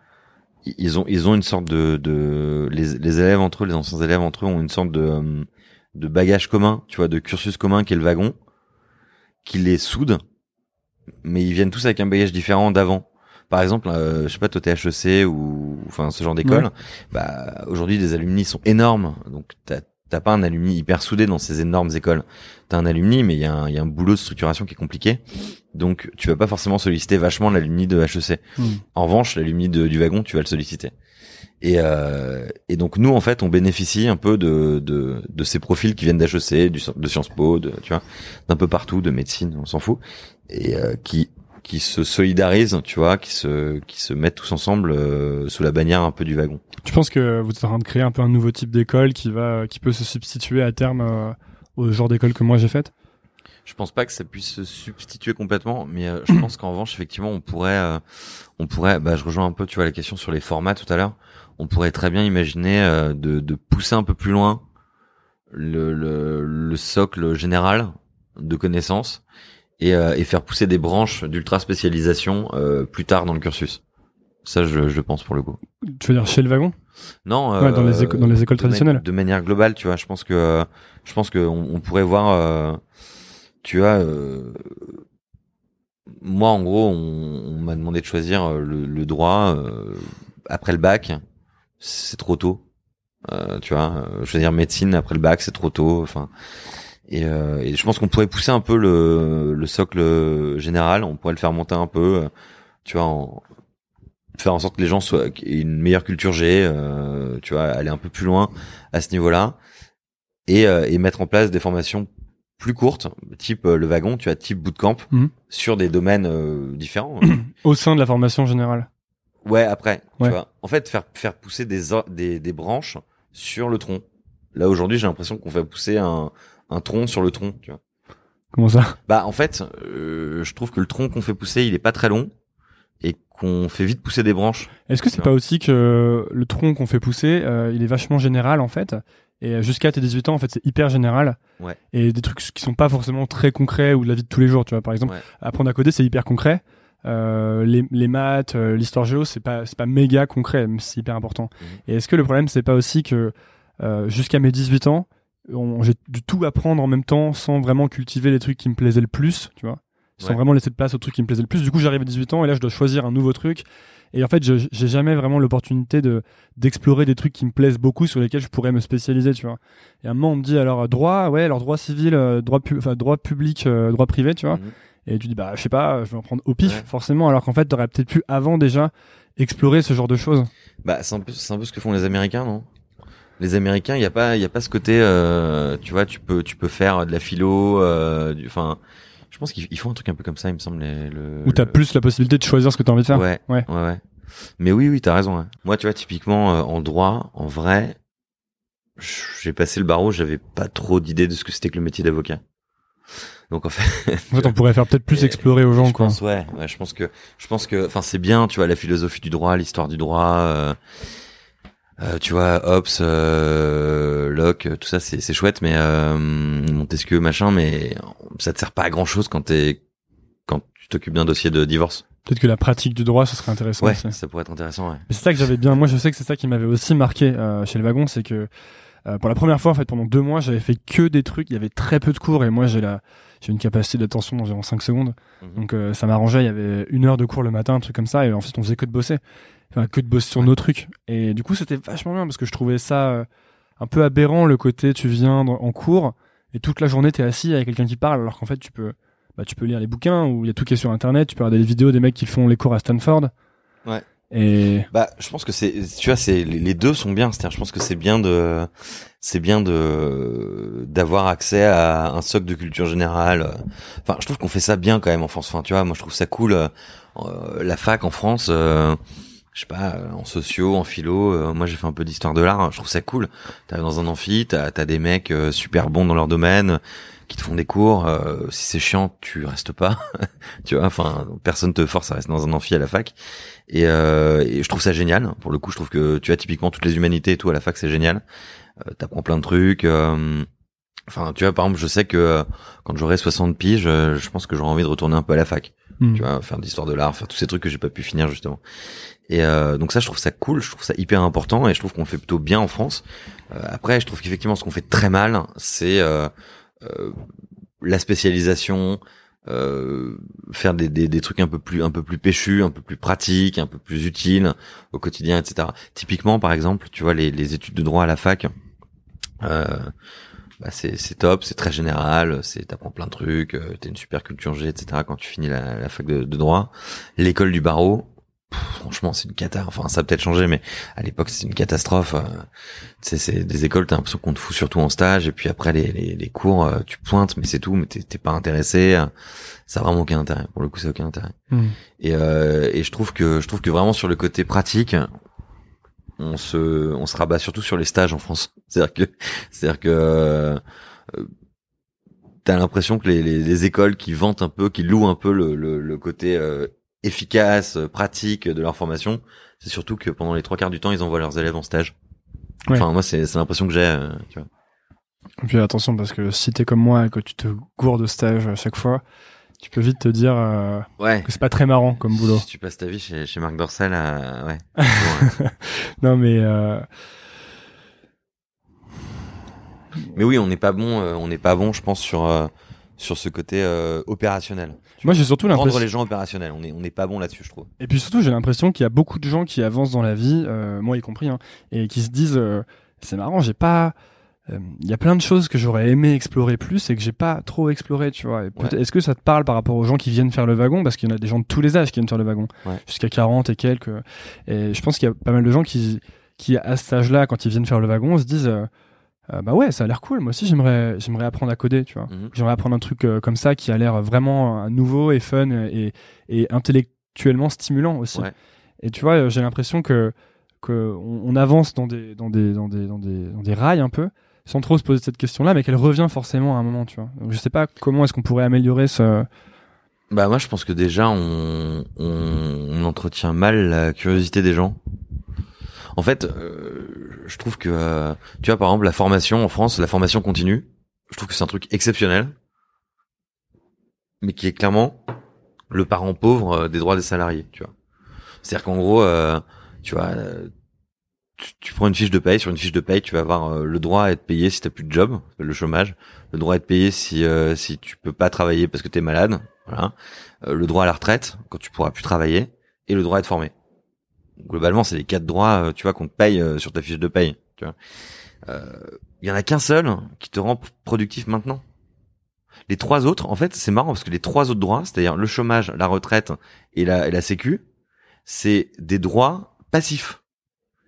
A: ils ont ils ont une sorte de de les, les élèves entre eux les anciens élèves entre eux ont une sorte de euh, de bagage commun tu vois de cursus commun qui est le wagon qui les soude mais ils viennent tous avec un bagage différent d'avant. Par exemple euh, je sais pas toi t'es HEC ou enfin ce genre d'école
C: Ouais.
A: bah aujourd'hui des alumni sont énormes. Donc t'as t'as pas un alumni hyper soudé dans ces énormes écoles. T'as un alumni mais il y a un il y a un boulot de structuration qui est compliqué donc tu vas pas forcément solliciter vachement l'alumni de HEC en revanche, l'alumni du wagon, tu vas le solliciter. Et, euh, et donc nous, en fait, on bénéficie un peu de, de, de ces profils qui viennent d'HEC, de Sciences Po, de, tu vois, d'un peu partout, de médecine, on s'en fout, et euh, qui qui se solidarisent, tu vois, qui se qui se mettent tous ensemble euh, sous la bannière un peu du wagon.
C: Tu penses que vous êtes en train de créer un peu un nouveau type d'école qui va, qui peut se substituer à terme euh, au genre d'école que moi j'ai faite?
A: Je pense pas que ça puisse se substituer complètement, mais euh, je pense qu'en revanche, effectivement, on pourrait, euh, on pourrait, bah, je rejoins un peu, tu vois, la question sur les formats tout à l'heure. On pourrait très bien imaginer euh, de, de pousser un peu plus loin le, le, le socle général de connaissances et, euh, et faire pousser des branches d'ultra spécialisation euh, plus tard dans le cursus. Ça, je, je pense pour le coup.
C: Tu veux dire chez le wagon?
A: Non,
C: Ouais, dans les
A: euh,
C: dans les écoles traditionnelles.
A: De manière globale, tu vois, je pense que je pense que on, on pourrait voir, euh, tu vois, euh, moi en gros, on, m'a demandé de choisir euh, le, droit euh, après le bac, c'est trop tôt. Tu vois, choisir médecine après le bac, c'est trop tôt. Enfin, et, je pense qu'on pourrait pousser un peu le, le socle général. On pourrait le faire monter un peu, tu vois, en, faire en sorte que les gens soient aient une meilleure culture G, tu vois, aller un peu plus loin à ce niveau-là et mettre en place des formations plus courtes, type euh, le wagon, tu as type bootcamp,
C: Mhm.
A: sur des domaines euh, différents.
C: Au sein de la formation générale.
A: ouais, après,
C: Ouais.
A: tu vois. En fait, faire faire pousser des des, des branches sur le tronc. Là aujourd'hui, j'ai l'impression qu'on fait pousser un un tronc sur le tronc, tu vois.
C: Comment ça?
A: Bah en fait, euh, je trouve que le tronc qu'on fait pousser, il est pas très long et qu'on fait vite pousser des branches.
C: Est-ce que c'est pas aussi que le tronc qu'on fait pousser, euh, il est vachement général en fait? Et jusqu'à tes 18 ans en fait c'est hyper général
A: Ouais.
C: et des trucs qui sont pas forcément très concrets ou de la vie de tous les jours tu vois par exemple
A: Ouais.
C: apprendre à coder c'est hyper concret euh, les, les maths euh, l'histoire géo c'est pas c'est pas méga concret mais c'est hyper important
A: Mhm.
C: et est-ce que le problème c'est pas aussi que euh, jusqu'à mes 18 ans j'ai dû tout apprendre en même temps sans vraiment cultiver les trucs qui me plaisaient le plus tu vois sans
A: Ouais.
C: vraiment laisser de place aux trucs qui me plaisaient le plus du coup j'arrive à 18 ans et là je dois choisir un nouveau truc et en fait, je- j'ai jamais vraiment l'opportunité de d'explorer des trucs qui me plaisent beaucoup sur lesquels je pourrais me spécialiser, tu vois. Et à un moment, on me dit alors euh, droit, ouais, alors droit civil, euh, droit pu- enfin droit public, euh, droit privé, tu vois.
A: Mhm.
C: Et tu dis bah je sais pas, je vais en prendre au pif
A: Ouais.
C: forcément, alors qu'en fait, t'aurais peut-être pu avant déjà explorer ce genre de choses.
A: Bah c'est un peu c'est un peu ce que font les Américains, non? Les Américains, il y a pas il y a pas ce côté euh, tu vois, tu peux tu peux faire de la philo euh, du enfin je pense qu'ils ils font un truc un peu comme ça, il me semble les, le
C: Où t'as
A: le-
C: plus la possibilité de choisir ce que t'as envie de faire.
A: Ouais,
C: Ouais.
A: ouais, ouais. Mais oui, oui, t'as raison. ouais. Moi, tu vois, typiquement euh, en droit, en vrai, j'ai passé le barreau, j'avais pas trop d'idée de ce que c'était que le métier d'avocat. Donc en fait,
C: En fait, on pourrait faire peut-être plus explorer aux gens,
A: je
C: quoi.
A: pense, ouais, ouais, je pense que, je pense que, enfin, c'est bien, tu vois, la philosophie du droit, l'histoire du droit, euh, euh, tu vois, Hobbes, euh, Locke, tout ça, c'est, c'est chouette, mais euh, Montesquieu, machin, mais ça te sert pas à grand chose quand t'es, quand tu t'occupes d'un dossier de divorce.
C: Peut-être que la pratique du droit, ce serait intéressant.
A: Ouais,
C: aussi.
A: ça pourrait être intéressant, ouais.
C: Mais c'est ça que j'avais bien. Moi, je sais que c'est ça qui m'avait aussi marqué euh, chez le wagon, c'est que euh, pour la première fois, en fait, pendant deux mois, j'avais fait que des trucs. Il y avait très peu de cours et moi, j'ai la, j'ai une capacité d'attention d'environ 5 secondes.
A: Mhm.
C: Donc, euh, ça m'arrangeait. Il y avait une heure de cours le matin, un truc comme ça, et en fait, on faisait que de bosser, enfin, que de bosser sur nos trucs. Et du coup, c'était vachement bien parce que je trouvais ça euh, un peu aberrant le côté tu viens en cours et toute la journée t'es assis avec quelqu'un qui parle, alors qu'en fait, tu peux, bah, tu peux lire les bouquins ou il y a tout qui est sur internet. Tu peux regarder les vidéos des mecs qui font les cours à Stanford.
A: Ouais.
C: Et
A: Bah, je pense que c'est, tu vois, c'est les deux sont bien. C'est-à-dire, je pense que c'est bien de, c'est bien de d'avoir accès à un socle de culture générale. Enfin, je trouve qu'on fait ça bien quand même en France. Enfin, tu vois, moi, je trouve ça cool. euh, la fac en France, euh, je sais pas, euh, en sociaux, en philo. euh, moi, j'ai fait un peu d'histoire de l'art. hein, je trouve ça cool. T'arrives dans un amphi, t'as as des mecs euh, super bons dans leur domaine qui te font des cours. euh, si c'est chiant, tu restes pas. tu vois, enfin, personne te force à rester dans un amphi à la fac. Et, euh, et je trouve ça génial. Pour le coup, je trouve que tu as typiquement toutes les humanités et tout à la fac, c'est génial. Euh, T'apprends plein de trucs. euh, Enfin, tu vois, par exemple, je sais que euh, quand j'aurai 60 piges, je pense que j'aurai envie de retourner un peu à la fac.
C: Hmm.
A: Tu vois, faire de l'histoire de l'art, faire tous ces trucs que j'ai pas pu finir justement. Et euh, donc ça, je trouve ça cool, je trouve ça hyper important et je trouve qu'on le fait plutôt bien en France. Euh, après, je trouve qu'effectivement, ce qu'on fait très mal, c'est euh, euh, la spécialisation, euh, faire des, des, des trucs un peu plus un peu plus péchus, un peu plus pratiques, un peu plus utiles au quotidien, etc. Typiquement, par exemple, tu vois les, les études de droit à la fac, euh, bah c'est top, c'est très général, c'est t'apprends plein de trucs, t'as une super culture G, etc. Quand tu finis la, la fac de, de droit, l'école du barreau. Franchement, c'est une cata. Enfin, ça a peut-être changé, mais à l'époque, c'est une catastrophe. euh, c'est des écoles, t'as l'impression qu'on te fout surtout en stage, et puis après les, les, les cours, euh, tu pointes, mais c'est tout, mais t'es pas intéressé. euh, Ça a vraiment aucun intérêt. Pour le coup, ça a aucun intérêt.
C: Hmm.
A: Et, euh, et je trouve que je trouve que vraiment sur le côté pratique, on se on se rabat surtout sur les stages en France. C'est-à-dire que c'est-à-dire que euh, t'as l'impression que les, les, les écoles qui vantent un peu, qui louent un peu le, le, le côté euh, efficace, euh, pratique de leur formation, c'est surtout que pendant les trois quarts du temps, ils envoient leurs élèves en stage.
C: Ouais.
A: Enfin, moi, c'est l'impression que j'ai. euh, tu vois.
C: Et puis attention parce que si t'es comme moi et que tu te gourdes de stage à chaque fois, tu peux vite te dire euh,
A: Ouais.
C: que c'est pas très marrant comme boulot.
A: Si tu passes ta vie chez, chez Marc Dorcel, euh, ouais. Bon.
C: Non mais
A: Mais oui, on n'est pas bon, on n'est pas bon, je pense, sur sur ce côté opérationnel.
C: Moi j'ai surtout
A: Rendre
C: l'impression.
A: les gens opérationnels, on est on n'est pas bon là-dessus, je trouve.
C: Et puis surtout j'ai l'impression qu'il y a beaucoup de gens qui avancent dans la vie, euh, moi y compris, hein, et qui se disent euh, c'est marrant, j'ai pas. euh, Il y a plein de choses que j'aurais aimé explorer plus et que j'ai pas trop exploré, tu vois.
A: Ouais.
C: Est-ce que ça te parle par rapport aux gens qui viennent faire le wagon? Parce qu'il y en a des gens de tous les âges qui viennent faire le wagon,
A: Ouais.
C: jusqu'à 40 et quelques. Et je pense qu'il y a pas mal de gens qui, qui à cet âge-là, quand ils viennent faire le wagon, se disent euh, bah ouais, ça a l'air cool. Moi aussi, j'aimerais, j'aimerais apprendre à coder, tu vois.
A: Mhm.
C: J'aimerais apprendre un truc euh, comme ça qui a l'air vraiment euh, nouveau et fun et, et intellectuellement stimulant aussi.
A: Ouais.
C: Et tu vois, j'ai l'impression que, que on, on avance dans des, dans des, dans des, dans des, dans des rails un peu, sans trop se poser cette question-là, mais qu'elle revient forcément à un moment, tu vois. Donc, je sais pas comment est-ce qu'on pourrait améliorer ce.
A: Bah moi je pense que déjà on, on, on entretient mal la curiosité des gens. En fait, euh, je trouve que euh, tu vois par exemple la formation en France, la formation continue, je trouve que c'est un truc exceptionnel, mais qui est clairement le parent pauvre euh, des droits des salariés, tu vois. C'est-à-dire qu'en gros, tu vois, tu, prends une fiche de paye, sur une fiche de paye, tu vas avoir le droit à être payé si t'as plus de job, le chômage, le droit à être payé si si tu peux pas travailler parce que t'es malade, voilà, le droit à la retraite quand tu pourras plus travailler, et le droit à être formé. Globalement, c'est les quatre droits, euh, tu vois, qu'on te paye euh, sur ta fiche de paye, tu vois. Euh, Il y en a qu'un seul qui te rend productif maintenant. Les trois autres, en fait, c'est marrant parce que les trois autres droits, c'est-à-dire le chômage, la retraite et la, et la sécu, c'est des droits passifs,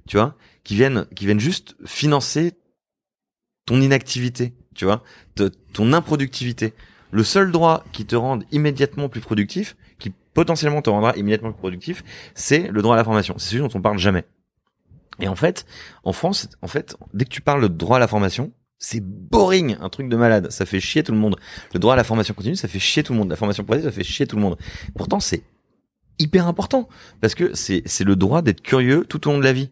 A: tu vois, qui viennent, qui viennent juste financer ton inactivité, tu vois, ton improductivité. Le seul droit qui te rende immédiatement plus productif, potentiellement te rendra immédiatement plus productif, c'est le droit à la formation. C'est celui dont on parle jamais. Et en fait, en France, en fait, dès que tu parles de droit à la formation, c'est boring, un truc de malade. Ça fait chier tout le monde. Le droit à la formation continue, ça fait chier tout le monde. La formation pratique, ça fait chier tout le monde. Pourtant, c'est hyper important parce que c'est c'est le droit d'être curieux tout au long de la vie.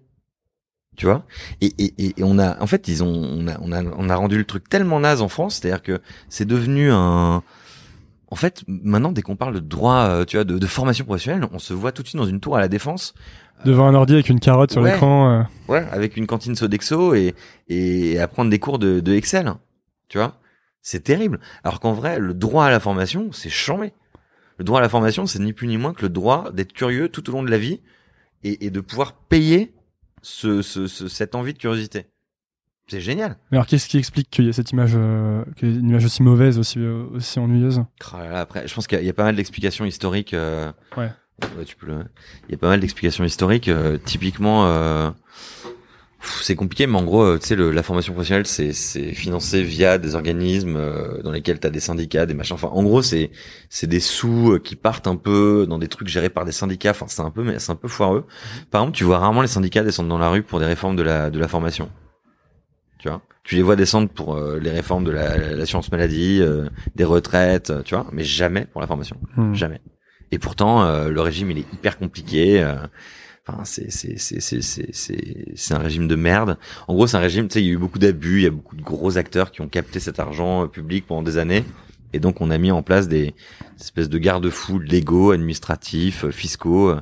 A: Tu vois? Et, et, et- et on a en fait ils ont on a, on a on a rendu le truc tellement naze en France, c'est-à-dire que c'est devenu un en fait maintenant dès qu'on parle de droit euh, tu vois de, de formation professionnelle, on se voit tout de suite dans une tour à la défense
C: Devant un ordi avec une carotte sur
A: Ouais.
C: l'écran. euh,
A: Ouais, avec une cantine Sodexo et, et apprendre des cours de, de Excel. Tu vois C'est terrible. Alors qu'en vrai, le droit à la formation, c'est chambé. Le droit à la formation, c'est ni plus ni moins que le droit d'être curieux tout au long de la vie et, et de pouvoir payer ce, ce, ce- cette envie de curiosité. C'est génial.
C: Mais alors, qu'est-ce qui explique qu'il y ait cette image, euh, qu'il y une image aussi mauvaise, aussi, euh, aussi ennuyeuse?
A: Oh après, je pense qu'il y, a- y a pas mal d'explications historiques. euh,
C: Ouais.
A: ouais, tu peux le- Il y a pas mal d'explications historiques. euh, typiquement, euh, c'est compliqué, mais en gros, euh, tu sais, la formation professionnelle, c'est c'est financé via des organismes euh, dans lesquels tu as des syndicats, des machins. Enfin, en gros, c'est c'est des sous qui partent un peu dans des trucs gérés par des syndicats. Enfin, c'est un peu, mais c'est un peu foireux. Par exemple, tu vois rarement les syndicats descendre dans la rue pour des réformes de la de la formation. Tu vois, tu les vois descendre pour euh, les réformes de la- l'assurance maladie, euh, des retraites, euh, tu vois, mais jamais pour la formation,
C: Hmm.
A: jamais. Et pourtant, euh, le régime il est hyper compliqué. euh, Enfin, c'est c'est c'est c'est c'est c'est c'est un régime de merde. En gros, c'est un régime. Tu sais, il y a eu beaucoup d'abus. Il y a beaucoup de gros acteurs qui ont capté cet argent euh, public pendant des années. Et donc, on a mis en place des espèces de garde-fous légaux, administratifs, fiscaux,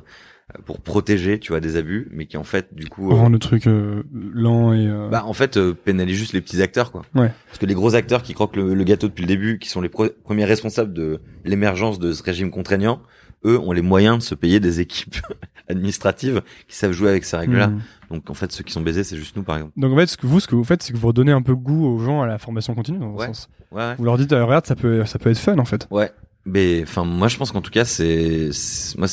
A: pour protéger, tu vois, des abus, mais qui en fait, du coup, euh,
C: Rendre le truc euh, lent et. euh,
A: bah en fait euh, pénalise juste les petits acteurs quoi.
C: Ouais.
A: Parce que les gros acteurs qui croquent le, le gâteau depuis le début, qui sont les premiers responsables de l'émergence de ce régime contraignant, eux ont les moyens de se payer des équipes administratives qui savent jouer avec ces règles-là.
C: hmm.
A: Donc en fait ceux qui sont baisés c'est juste nous par exemple.
C: Donc en fait, ce que vous, ce que vous faites, c'est que vous redonnez un peu goût aux gens à la formation continue, dans
A: Ouais.
C: sens.
A: Ouais. ouais.
C: Vous leur dites, euh, regarde, ça peut, ça peut être fun, en fait.
A: Ouais. Mais enfin moi je pense qu'en tout cas c'est c'est- moi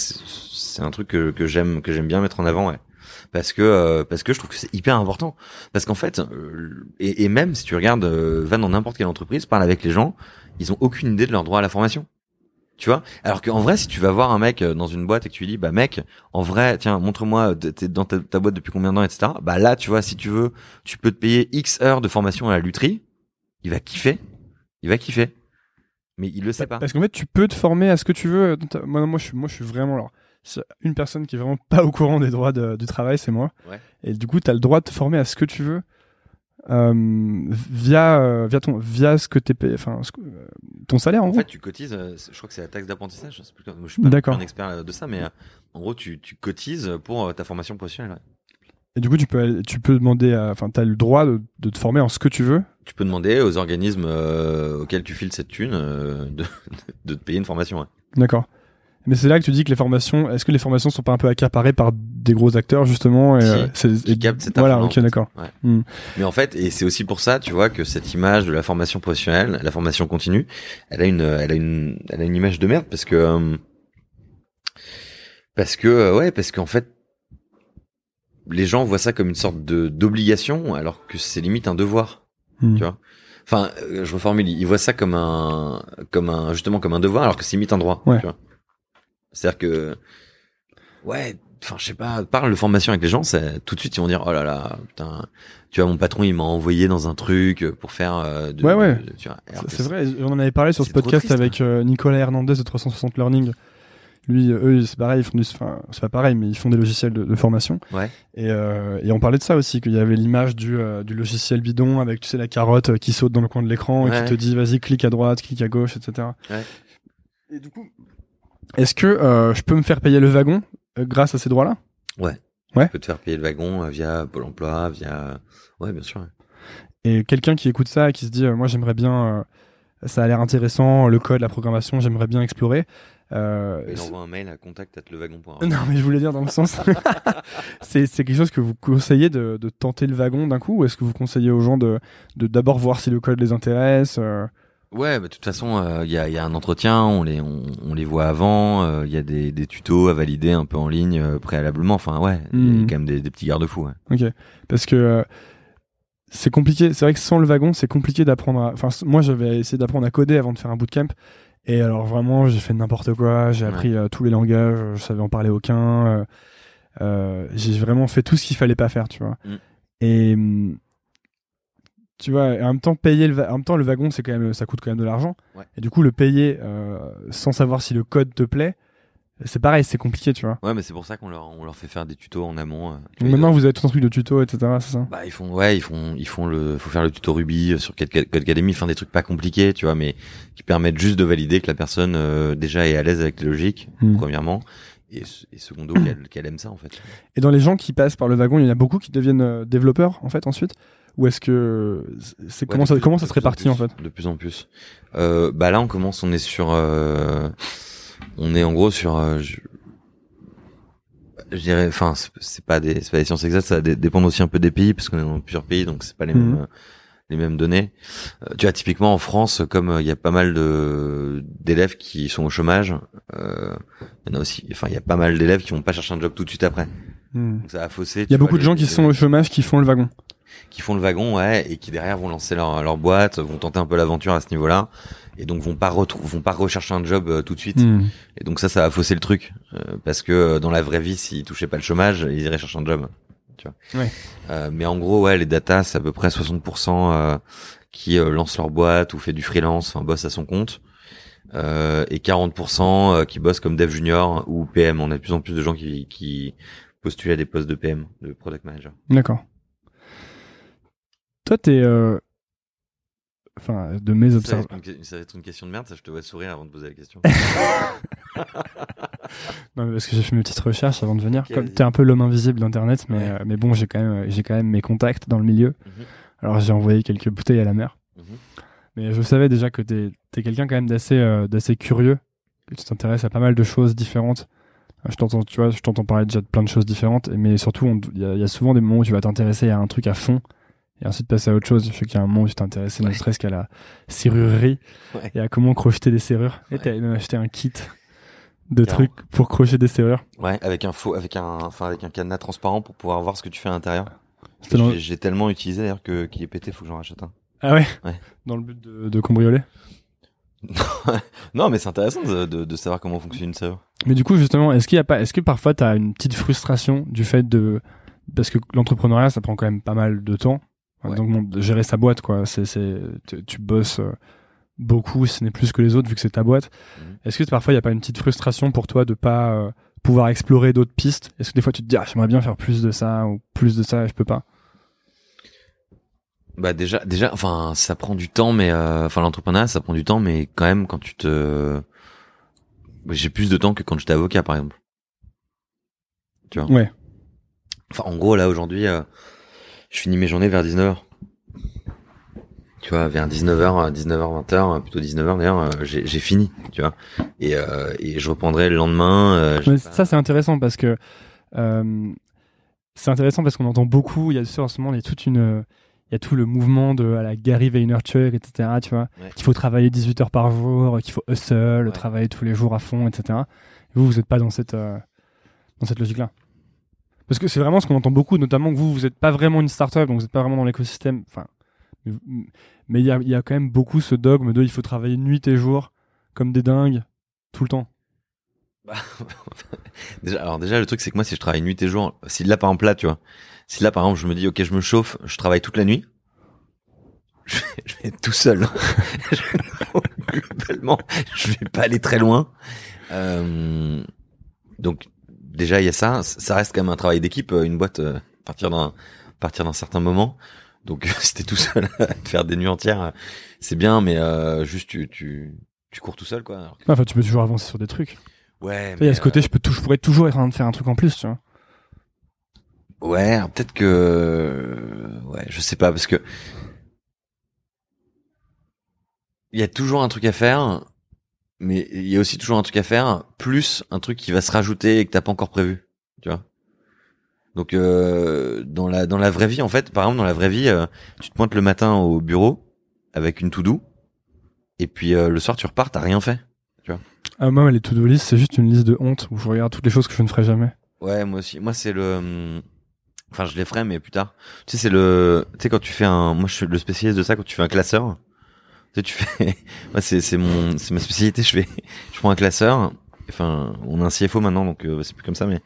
A: c'est un truc que, que j'aime que j'aime bien mettre en avant ouais. Parce que euh, parce que je trouve que c'est hyper important parce qu'en fait euh, et, et même si tu regardes euh, va dans n'importe quelle entreprise parle avec les gens ils ont aucune idée de leur droit à la formation. Tu vois? Alors qu'en vrai, si tu vas voir un mec euh, dans une boîte et que tu lui dis, bah mec, en vrai, tiens, montre-moi, t'es dans ta, ta boîte depuis combien de temps, etc. Bah là, tu vois, si tu veux, tu peux te payer X heures de formation à la lutherie. Il va kiffer. Il va kiffer. Mais il le sait pas.
C: Parce qu'en fait, tu peux te former à ce que tu veux. dans Moi, moi, je suis, moi, je suis vraiment alors. Une personne qui est vraiment pas au courant des droits de- du travail, c'est moi.
A: Ouais.
C: Et du coup, tu as le droit de te former à ce que tu veux euh, via, euh, via ton, via ce que t'es payé, enfin, euh, ton salaire en,
A: En
C: gros.
A: fait, tu cotises, je crois que c'est la taxe d'apprentissage. Je sais plus, je suis pas un expert de ça, mais en gros, tu, tu cotises pour ta formation professionnelle. ouais.
C: Et du coup, tu peux, tu peux demander, enfin, t'as le droit de, de te former en ce que tu veux.
A: Tu peux demander aux organismes auxquels tu files cette thune de, de te payer une formation. ouais.
C: D'accord. Mais c'est là que tu dis que les formations, est-ce que les formations sont pas un peu accaparées par des gros acteurs justement et,
A: Si,
C: euh, c'est-
A: qui
C: et-
A: captent cet
C: Voilà, ok, d'accord.
A: Mais en fait, et c'est aussi pour ça, tu vois, que cette image de la formation professionnelle, la formation continue, elle a une, elle a une, elle a une image de merde parce que, euh, parce que, euh, ouais, parce qu'en fait, les gens voient ça comme une sorte de d'obligation, alors que c'est limite un devoir.
C: Hmm.
A: Tu vois. Enfin, euh, je reformule. Ils voient ça comme un, comme un, justement comme un devoir, alors que c'est limite un droit.
C: Ouais.
A: Tu vois. C'est-à-dire que, ouais, enfin, je sais pas, parle de formation avec les gens, c'est tout de suite ils vont dire, oh là là, putain, tu vois, mon patron il m'a envoyé dans un truc pour faire. euh, de,
C: Ouais, ouais. C'est vrai, on en avait parlé sur ce podcast
A: triste,
C: avec euh, Nicolas Hernandez de 360 Learning. Lui, euh, eux, c'est pareil, ils font enfin, c'est pas pareil, mais ils font des logiciels de, de formation.
A: Ouais.
C: Et, euh, et on parlait de ça aussi, qu'il y avait l'image du, du logiciel bidon avec, tu sais, la carotte qui saute dans le coin de l'écran et qui te dit, vas-y, clique à droite, clique à gauche, etc.
A: Ouais.
C: Et du coup, est-ce que euh, je peux me faire payer le wagon euh, grâce à ces droits-là?
A: Ouais.
C: Ouais.
A: Tu peux te faire payer le wagon euh, via Pôle Emploi, via. Ouais, bien sûr. ouais.
C: Et quelqu'un qui écoute ça et qui se dit, moi j'aimerais bien, ça a l'air intéressant, le code, la programmation, j'aimerais bien explorer. Euh,
A: Il envoie un mail à contact@lewagon.org.
C: Non, mais je voulais dire dans le sens. c'est quelque chose que vous conseillez de, de tenter le wagon d'un coup ou est-ce que vous conseillez aux gens de de d'abord voir si le code les intéresse euh,
A: Ouais, bah, de toute façon, euh, il y, a, il y a un entretien, on les, on, on les voit avant, euh, il y a des, des tutos à valider un peu en ligne euh, préalablement. Enfin, ouais, il y a
C: Mhm.
A: quand même des, des petits garde-fous. Ouais.
C: Ok. Parce que euh, c'est compliqué. C'est vrai que sans le wagon, c'est compliqué d'apprendre. à- Enfin, moi, j'avais essayé d'apprendre à coder avant de faire un bootcamp. Et alors vraiment, j'ai fait n'importe quoi. J'ai
A: Ouais.
C: appris euh, tous les langages. Je savais en parler aucun. euh, euh, j'ai vraiment fait tout ce qu'il fallait pas faire, tu vois.
A: Mm.
C: Et hum, tu vois, et en même temps, payer le, en même temps, le wagon, c'est quand même, ça coûte quand même de l'argent.
A: Ouais.
C: Et du coup, le payer euh, sans savoir si le code te plaît, c'est pareil, c'est compliqué, tu vois.
A: Ouais, mais c'est pour ça qu'on leur, on leur fait faire des tutos en amont. euh.
C: Donc maintenant, vous avez tout un truc de tuto, etc. C'est ça?
A: Bah, ils font, ouais, ils font, ils font le, faut faire le tuto Ruby euh, sur Code Code Academy, enfin des trucs pas compliqués, tu vois, mais qui permettent juste de valider que la personne euh, déjà est à l'aise avec les logiques,
C: Mm.
A: premièrement, et, et secondo qu'elle qu'elle aime ça en fait.
C: Et dans les gens qui passent par le wagon, il y en a beaucoup qui deviennent développeurs en fait ensuite Ou est-ce que c'est
A: Ouais,
C: comment ça
A: plus-
C: comment ça se répartit en fait
A: De plus en plus. Euh, bah là, on commence, on est sur, euh, on est en gros sur, euh, je, je dirais, enfin, c'est- pas des, c'est pas des sciences exactes, ça dé- dépend aussi un peu des pays parce qu'on est dans plusieurs pays, donc c'est pas les
C: Mhm.
A: mêmes, euh, les mêmes données. Euh, tu vois, typiquement en France, comme euh, il y a pas mal de d'élèves qui sont au chômage, euh, il y en a aussi, enfin, il y a pas mal d'élèves qui vont pas chercher un job tout de suite après.
C: Hmm.
A: Donc ça a faussé.
C: Il y a beaucoup de gens qui sont au chômage qui font le wagon.
A: Qui font le wagon, ouais, et qui derrière vont lancer leur, leur boîte, vont tenter un peu l'aventure à ce niveau-là, et donc vont pas vont pas rechercher un job euh, tout de suite.
C: Hmm.
A: Et donc ça, ça a faussé le truc, euh, parce que euh, dans la vraie vie, s'ils touchaient pas le chômage, ils iraient chercher un job. Tu vois.
C: Ouais.
A: Euh, mais en gros, ouais, les datas, c'est à peu près 60% euh, qui lancent leur boîte ou fait du freelance, enfin bossent à son compte. Euh, et 40% euh, qui bossent comme dev junior ou PM. On a de plus en plus de gens qui, qui postulent à des postes de PM, de product manager.
C: D'accord. Toi, t'es. euh, Enfin, de mes observations.
A: ça va être une question de merde, ça je te vois sourire avant de poser la question.
C: Non, mais parce que j'ai fait mes petites recherches avant de venir.
A: Ok,
C: Comme t'es un peu l'homme invisible d'Internet, mais,
A: Ouais.
C: euh, mais bon, j'ai quand même, j'ai quand même mes contacts dans le milieu.
A: Mhm.
C: Alors j'ai envoyé quelques bouteilles à la mer.
A: Mhm.
C: Mais je savais déjà que t'es es, quelqu'un quand même d'assez euh, d'assez curieux, que tu t'intéresses à pas mal de choses différentes. Je t'entends, tu vois, je t'entends parler déjà de plein de choses différentes, mais surtout, y, il y a souvent des moments où tu vas t'intéresser à un truc à fond, et ensuite passer à autre chose. Je sais qu'il y a un moment où tu t'es intéressé ne
A: Ouais.
C: serait-ce qu'à la serrurerie,
A: Ouais.
C: et à comment crocheter des serrures. Et
A: Ouais.
C: t'avais même acheté un kit de trucs pour crocheter des serrures.
A: Ouais, avec un faux, avec un, enfin avec un cadenas transparent pour pouvoir voir ce que tu fais à l'intérieur.
C: Dans-
A: J'ai j'ai tellement utilisé d'ailleurs que qu'il est pété, faut que j'en rachète un.
C: Ah ouais,
A: Ouais.
C: Dans le but de, de cambrioler.
A: non, mais c'est intéressant de, de, de savoir comment fonctionne une serrure.
C: Mais du coup, justement, est-ce qu'il y a pas, est-ce que parfois tu as une petite frustration du fait de, parce que l'entrepreneuriat, ça prend quand même pas mal de temps.
A: Ouais.
C: Donc, bon, de gérer sa boîte, quoi. C'est, c'est, tu, bosses euh, beaucoup, ce n'est plus que les autres, vu que c'est ta boîte.
A: Mhm.
C: Est-ce que parfois il n'y a pas une petite frustration pour toi de pas euh, pouvoir explorer d'autres pistes? Est-ce que des fois tu te dis, ah, j'aimerais bien faire plus de ça ou plus de ça et je peux pas?
A: Bah déjà, déjà, enfin ça prend du temps, mais euh, enfin l'entrepreneuriat ça prend du temps, mais quand même quand tu te, Bah, j'ai plus de temps que quand j'étais avocat par exemple. Tu vois?
C: Ouais.
A: Enfin en gros là aujourd'hui, euh, je finis mes journées vers 19h. Tu vois, vers 19h, 19h, 20h, plutôt 19h d'ailleurs, euh, j'ai j'ai fini, tu vois. Et, euh, et je reprendrai le lendemain. euh, pas-
C: ça, c'est intéressant parce que euh, c'est intéressant parce qu'on entend beaucoup. Il y a en ce moment, il y a toute une, il y a tout le mouvement de à la Gary Vaynerchuk, etc. Tu vois,
A: Ouais.
C: qu'il faut travailler 18 heures par jour, qu'il faut hustle,
A: Ouais.
C: travailler tous les jours à fond, etc. Et vous, vous n'êtes pas dans cette, dans cette logique-là. Parce que c'est vraiment ce qu'on entend beaucoup, notamment que vous, vous n'êtes pas vraiment une startup, donc vous n'êtes pas vraiment dans l'écosystème. Enfin, Mais il y a, quand même beaucoup ce dogme de il faut travailler nuit et jour comme des dingues tout le temps.
A: Bah, alors déjà le truc c'est que moi si je travaille nuit et jour, si là par exemple là tu vois, si là par exemple je me dis ok je me chauffe, je travaille toute la nuit, je vais, je vais être tout seul. Globalement, je vais pas aller très loin. Euh, donc déjà il y a ça, ça reste quand même un travail d'équipe, une boîte euh, partir d'un partir d'un certain moment. Donc si t'es tout seul à te faire des nuits entières, c'est bien, mais euh, juste tu, tu tu cours tout seul quoi. Alors
C: Enfin, tu peux toujours avancer sur des trucs.
A: Ouais.
C: Il y a ce côté,
A: euh,
C: je peux tout, je pourrais toujours être en train de faire un truc en plus, tu vois.
A: Ouais, peut-être que ouais, je sais pas parce que il y a toujours un truc à faire, mais il y a aussi toujours un truc à faire plus un truc qui va se rajouter et que t'as pas encore prévu, tu vois. Donc euh, dans la dans la vraie vie en fait, par exemple dans la vraie vie, euh, tu te pointes le matin au bureau avec une to do et puis euh, le soir tu repars, t'as rien fait.
C: Ah, moi, les to-do list, c'est juste une liste de honte où je regarde toutes les choses que je ne ferai jamais.
A: Ouais, moi aussi. Moi, c'est le. hum, Enfin, je les ferai, mais plus tard. Tu sais, c'est le. Tu sais, quand tu fais un. Moi, je suis le spécialiste de ça quand tu fais un classeur. Tu sais, tu fais. Moi, c'est c'est mon c'est ma spécialité. Je fais. Je prends un classeur. Enfin, on a un CFO maintenant, donc euh, c'est plus comme ça, mais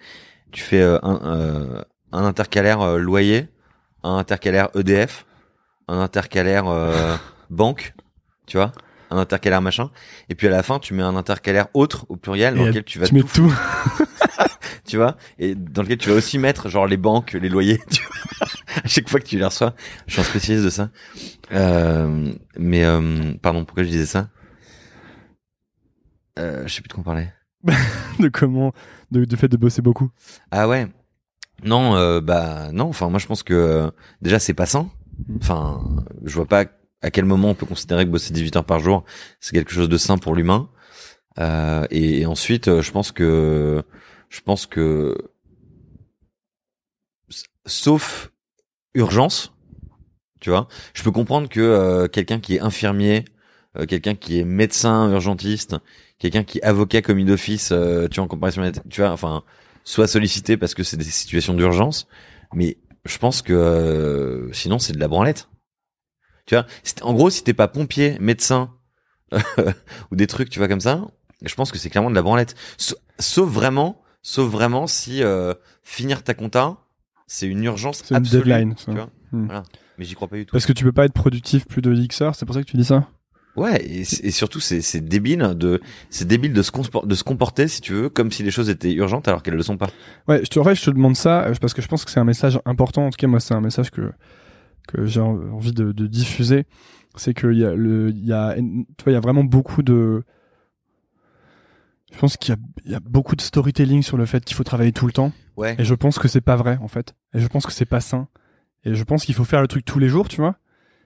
A: tu fais euh, un euh, un intercalaire euh, loyer, un intercalaire EDF, un intercalaire euh, banque, tu vois, un intercalaire machin, et puis à la fin, tu mets un intercalaire autre au pluriel dans lequel tu vas
C: tu mets tout.
A: tu vois, et dans lequel tu vas aussi mettre genre les banques, les loyers, tu vois. à chaque fois que tu les reçois. Je suis un spécialiste de ça. Euh, mais euh, pardon, pourquoi je disais ça? Euh, Je sais plus de quoi on parlait.
C: de comment, de, de fait de bosser beaucoup.
A: Ah ouais. Non, euh, bah non. Enfin, moi je pense que euh, déjà c'est pas sain. Enfin, je vois pas à quel moment on peut considérer que bosser 18 heures par jour c'est quelque chose de sain pour l'humain. Euh, et, et ensuite, euh, je pense que je pense que sauf urgence, tu vois, je peux comprendre que euh, quelqu'un qui est infirmier, euh, quelqu'un qui est médecin urgentiste, quelqu'un qui est avocat commis d'office, euh, tu vois, en comparaison, tu vois, enfin, soit sollicité parce que c'est des situations d'urgence, mais je pense que euh, sinon c'est de la branlette. Tu vois, en gros, si t'es pas pompier, médecin ou des trucs, tu vois comme ça, je pense que c'est clairement de la branlette. Sa- Sauf vraiment, sauf vraiment si euh, finir ta compta, c'est une urgence
C: C'est une
A: absolue.
C: deadline, ça.
A: Tu vois
C: Hmm.
A: Voilà. Mais j'y crois pas du tout.
C: Parce que tu peux pas être productif plus de X heures, c'est pour ça que tu dis ça?
A: Ouais, et, surtout c'est c'est débile de c'est débile de se de se comporter si tu veux comme si les choses étaient urgentes alors qu'elles le sont pas.
C: Ouais, je te, en fait, je te demande ça euh, parce que je pense que c'est un message important. En tout cas, moi, c'est un message que que j'ai en- envie de, de diffuser. C'est qu'il y a le, il y a, tu vois, il y a vraiment beaucoup de. Je pense qu'il y a, il y a beaucoup de storytelling sur le fait qu'il faut travailler tout le temps.
A: Ouais.
C: Et je pense que c'est pas vrai, en fait. Et je pense que c'est pas sain. Et je pense qu'il faut faire le truc tous les jours, tu vois.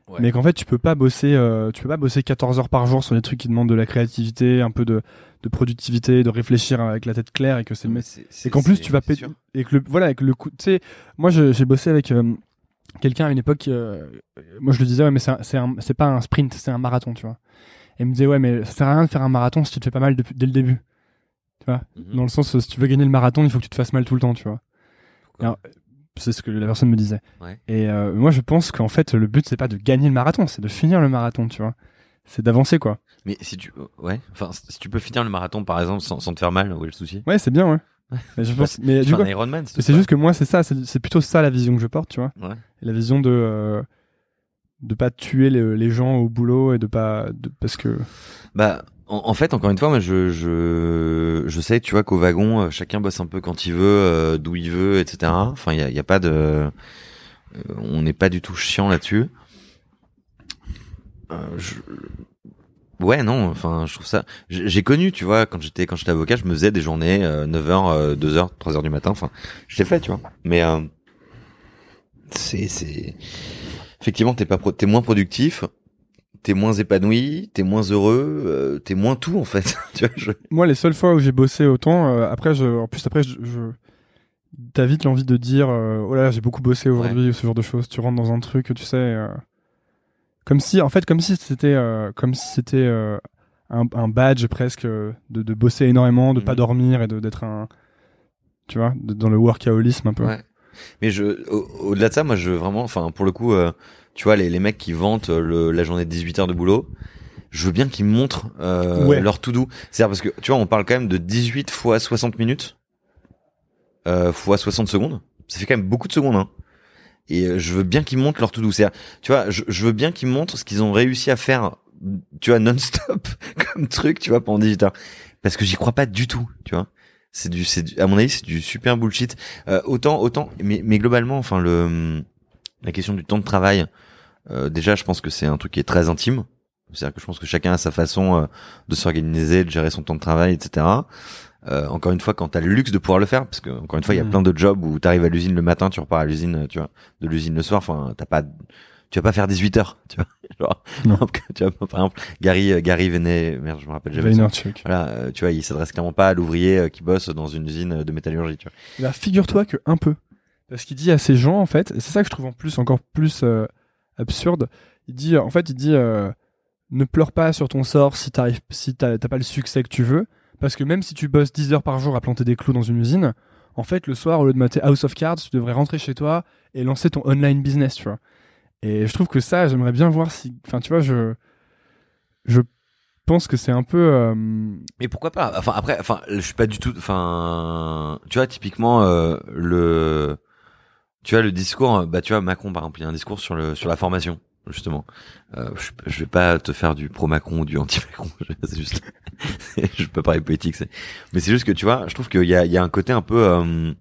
A: Ouais.
C: Mais qu'en fait, tu peux pas bosser, euh, tu peux pas bosser 14 heures par jour sur des trucs qui demandent de la créativité, un peu de, de productivité, de réfléchir avec la tête claire et que c'est et qu'en plus tu vas péter et que le voilà avec le coup tu sais moi j'ai bossé avec euh, quelqu'un à une époque euh, moi je le disais ouais mais c'est pas un sprint c'est un marathon tu vois et il me disait ouais mais ça sert à rien de faire un marathon si tu te fais pas mal depuis- dès le début tu vois
A: Mhm.
C: dans le sens euh, si tu veux gagner le marathon il faut que tu te fasses mal tout le temps tu vois Alors, c'est ce que la personne me disait
A: Ouais.
C: et euh, moi je pense qu'en fait le but c'est pas de gagner le marathon c'est de finir le marathon tu vois c'est d'avancer quoi
A: Mais si tu ouais, enfin si tu peux finir le marathon par exemple sans, sans te faire mal, où est le souci?
C: Ouais c'est bien ouais mais je pense mais du coup
A: un Ironman,
C: Mais c'est juste que moi, c'est ça, c'est c'est plutôt ça la vision que je porte, tu vois.
A: Ouais.
C: La vision de euh, de pas tuer les, les gens au boulot et de pas de, parce que
A: Bah, en, en fait, encore une fois, moi, je, je, je sais, tu vois, qu'au wagon, euh, chacun bosse un peu quand il veut, euh, d'où il veut, etc. Enfin, il y a, y a pas de, euh, on n'est pas du tout chiant là-dessus. Euh, je... Ouais, non, enfin, je trouve ça. J'ai connu, tu vois, quand j'étais quand j'étais avocat, je me faisais des journées euh, 9h, 2h, 3h du matin. Enfin, je l'ai fait, tu vois. Mais euh, c'est c'est effectivement, t'es pas pro... t'es moins productif t'es moins épanoui, t'es moins heureux, euh, t'es moins tout en fait. tu vois, je...
C: moi les seules fois où j'ai bossé autant, euh, après je, en plus après je, je t'as vite l'envie de dire euh, oh là là, j'ai beaucoup bossé aujourd'hui ou ce genre de choses. Tu rentres dans un truc, tu sais, comme si en fait comme si c'était comme si c'était un, un badge presque de, de bosser énormément, de pas
A: Mhm.
C: dormir et d'être un tu vois de- dans le workaholisme un peu.
A: Ouais. Mais je, au- au-delà de ça, moi, je vraiment, enfin, pour le coup, tu vois, les, les mecs qui vantent euh, le, la journée de 18 heures de boulot, je veux bien qu'ils montrent euh,
C: Ouais.
A: leur to do. C'est-à-dire parce que, tu vois, on parle quand même de 18 fois 60 minutes, euh, fois 60 secondes. Ça fait quand même beaucoup de secondes, hein. Et euh, je veux bien qu'ils montrent leur to do. C'est-à-dire, tu vois, je, je veux bien qu'ils montrent ce qu'ils ont réussi à faire, tu vois, non-stop, comme truc, tu vois, pendant 18 heures. Parce que j'y crois pas du tout, tu vois. C'est du, c'est du- à mon avis, c'est du super bullshit. Euh, autant, autant, mais, mais globalement, enfin, le, la question du temps de travail, euh, déjà, je pense que c'est un truc qui est très intime. C'est-à-dire que je pense que chacun a sa façon euh, de s'organiser, de gérer son temps de travail, etc. Euh, encore une fois, quand t'as le luxe de pouvoir le faire, parce que encore une fois, il y a
C: Mhm.
A: plein de jobs où t'arrives à l'usine le matin, tu repars à l'usine, tu vois, de l'usine le soir. Enfin, t'as pas, tu vas pas faire 18 heures, tu vois. Genre,
C: Non.
A: tu vois, par exemple, Gary, euh, Gary venait, merde, je me rappelle jamais.
C: Vaynerchuk.
A: Voilà, euh, tu vois, il s'adresse clairement pas à l'ouvrier qui bosse dans une usine de métallurgie, tu vois.
C: Bah, figure-toi que un peu. Parce qu'il dit à ces gens, en fait, c'est ça que je trouve en plus encore plus euh, absurde. Il dit, en fait, il dit, euh, ne pleure pas sur ton sort si t'arrives, si t'as pas le succès que tu veux. Parce que même si tu bosses 10 heures par jour à planter des clous dans une usine, en fait, le soir, au lieu de mater House of Cards, tu devrais rentrer chez toi et lancer ton online business, tu vois. Et je trouve que ça, j'aimerais bien voir si, enfin, tu vois, je, je pense que c'est un peu, euh,
A: Mais pourquoi pas? Enfin après, enfin, je suis pas du tout. Enfin, tu vois, typiquement le, tu vois le discours. euh, Bah, tu vois Macron par exemple, il y a un discours sur le sur la formation justement. Euh, je, je vais pas te faire du pro Macron ou du anti Macron. C'est juste, je peux parler politique. c'est- Mais c'est juste que tu vois, je trouve qu'il y a il y a un côté un peu. euh,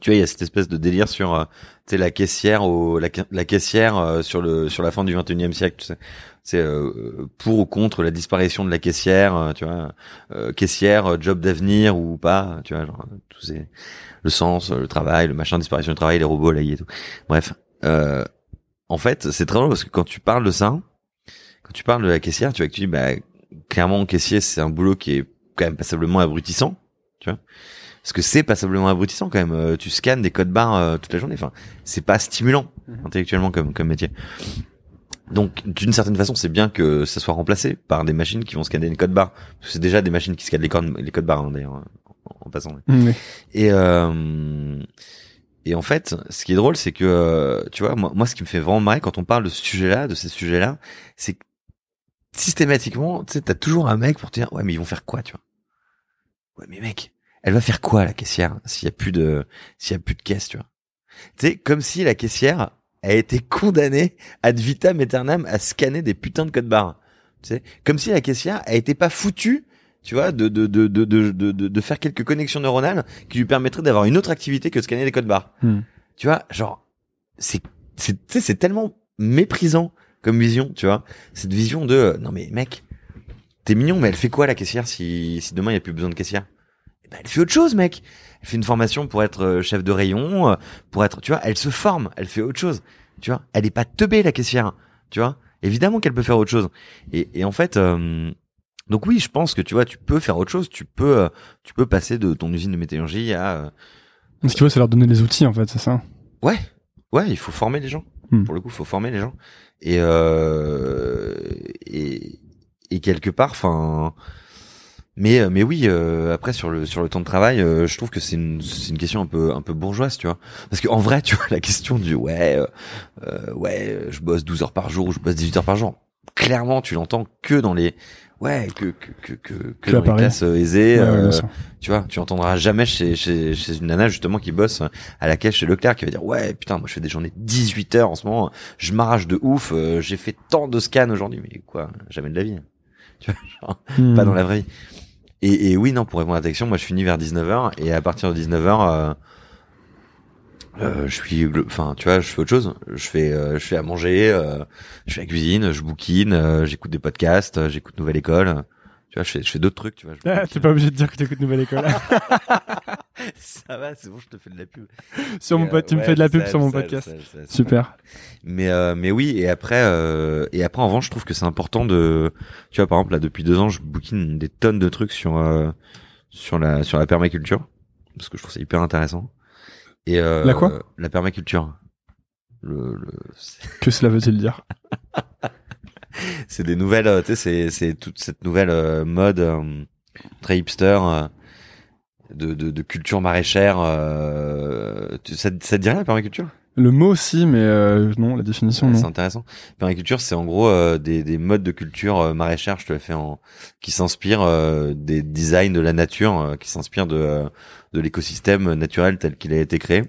A: tu vois, il y a cette espèce de délire sur, euh, tu sais, la caissière au, la, la caissière euh, sur le, sur la fin du 21e siècle, tu sais. C'est euh, pour ou contre la disparition de la caissière, euh, tu vois, euh, caissière, euh, job d'avenir ou pas, tu vois, genre tous ces, le sens, le travail, le machin, disparition du travail, les robots, la et tout. Bref, euh, en fait, c'est très drôle parce que quand tu parles de ça, quand tu parles de la caissière, tu vois que tu dis, bah, clairement, caissier, c'est un boulot qui est quand même passablement abrutissant, tu vois. Parce que c'est passablement abrutissant quand même. Euh, tu scannes des codes barres toute la journée. Enfin, c'est pas stimulant intellectuellement comme comme métier. Donc, d'une certaine façon, c'est bien que ça soit remplacé par des machines qui vont scanner les codes barres. C'est déjà des machines qui scannent les codes les codes barres hein, d'ailleurs en, en passant.
C: mais-
A: Et euh, et en fait, ce qui est drôle, c'est que euh, tu vois, moi, moi, ce qui me fait vraiment marrer quand on parle de ce sujet-là, de ces sujets-là, c'est que systématiquement, tu sais, t'as toujours un mec pour te dire, ouais, mais ils vont faire quoi, tu vois? Ouais, mais mec, elle va faire quoi la caissière s'il y a plus de s'il y a plus de caisse, tu vois? Tu sais, comme si la caissière a été condamnée ad vitam aeternam à scanner des putains de codes barres. Tu sais, comme si la caissière a été pas foutue tu vois, de, de, de, de, de, de, de faire quelques connexions neuronales qui lui permettraient d'avoir une autre activité que de scanner des codes barres.
C: Hmm.
A: Tu vois, genre, c'est, c'est, c'est tellement méprisant comme vision, tu vois. Cette vision de, euh, non mais mec, t'es mignon, mais elle fait quoi la caissière si, si demain il y a plus besoin de caissière? Eh ben, elle fait autre chose, mec. Elle fait une formation pour être euh, chef de rayon, euh, pour être, tu vois, elle se forme, elle fait autre chose. Tu vois, elle est pas teubée la caissière, tu vois. Évidemment qu'elle peut faire autre chose. Et, et en fait, euh, donc oui, je pense que tu vois, tu peux faire autre chose. Tu peux, euh, tu peux passer de ton usine de métallurgie à, euh,
C: ce qu'il faut, c'est leur donner les outils, en fait, c'est ça.
A: ouais, ouais, il faut former les gens.
C: Hmm.
A: Pour le coup, il faut former les gens. Et euh, et, et quelque part, enfin. Mais euh, mais oui, euh, après sur le sur le temps de travail, euh, je trouve que c'est une c'est une question un peu un peu bourgeoise, tu vois. Parce que en vrai, tu vois, la question du ouais euh, euh, ouais, je bosse 12 heures par jour ou je bosse 18 heures par jour. Clairement, tu l'entends que dans les ouais que que que que, que dans les classes euh, aisées.
C: Ouais, ouais,
A: tu vois, tu entendras jamais chez, chez, chez une nana justement qui bosse à la caisse chez Leclerc qui va dire ouais putain moi je fais des journées de 18 heures en ce moment, je m'arrache de ouf, euh, j'ai fait tant de scans aujourd'hui mais quoi, jamais de la vie. Tu vois, genre,
C: Hmm.
A: pas dans la vraie vie. Et, et oui non pour répondre à ta question, moi je finis vers 19h et à partir de 19h euh, euh, je suis enfin tu vois, je fais autre chose, je fais euh, je fais à manger, euh, je fais la cuisine, je bouquine, euh, j'écoute des podcasts, euh, j'écoute Nouvelle École. Tu vois, je fais, je fais d'autres trucs, tu vois. je
C: Ah, t'es pas obligé de dire que t'écoutes Nouvelle École.
A: Ça va, c'est bon, je te fais de la pub.
C: sur mon tu
A: euh,
C: me
A: ouais,
C: fais de la pub sur mon podcast. Super.
A: Mais euh, mais oui, et après euh, et après en revanche, je trouve que c'est important de, tu vois, par exemple là depuis deux ans, je bouquine des tonnes de trucs sur euh, sur la sur la permaculture parce que je trouve ça hyper intéressant. Et euh,
C: La quoi?
A: La permaculture. Le, le
C: Que cela veut-il dire?
A: C'est des nouvelles, euh, tu sais, c'est c'est toute cette nouvelle euh, mode euh, très hipster. De, de, de culture maraîchère. Euh, tu- ça, ça te dit rien la permaculture?
C: Le mot aussi, mais euh, non, la définition
A: Ouais,
C: non.
A: C'est intéressant. Permaculture, c'est en gros euh, des, des modes de culture euh, maraîchère, je te l'ai fait en, qui s'inspirent euh, des designs de la nature, euh, qui s'inspirent de, de l'écosystème naturel tel qu'il a été créé.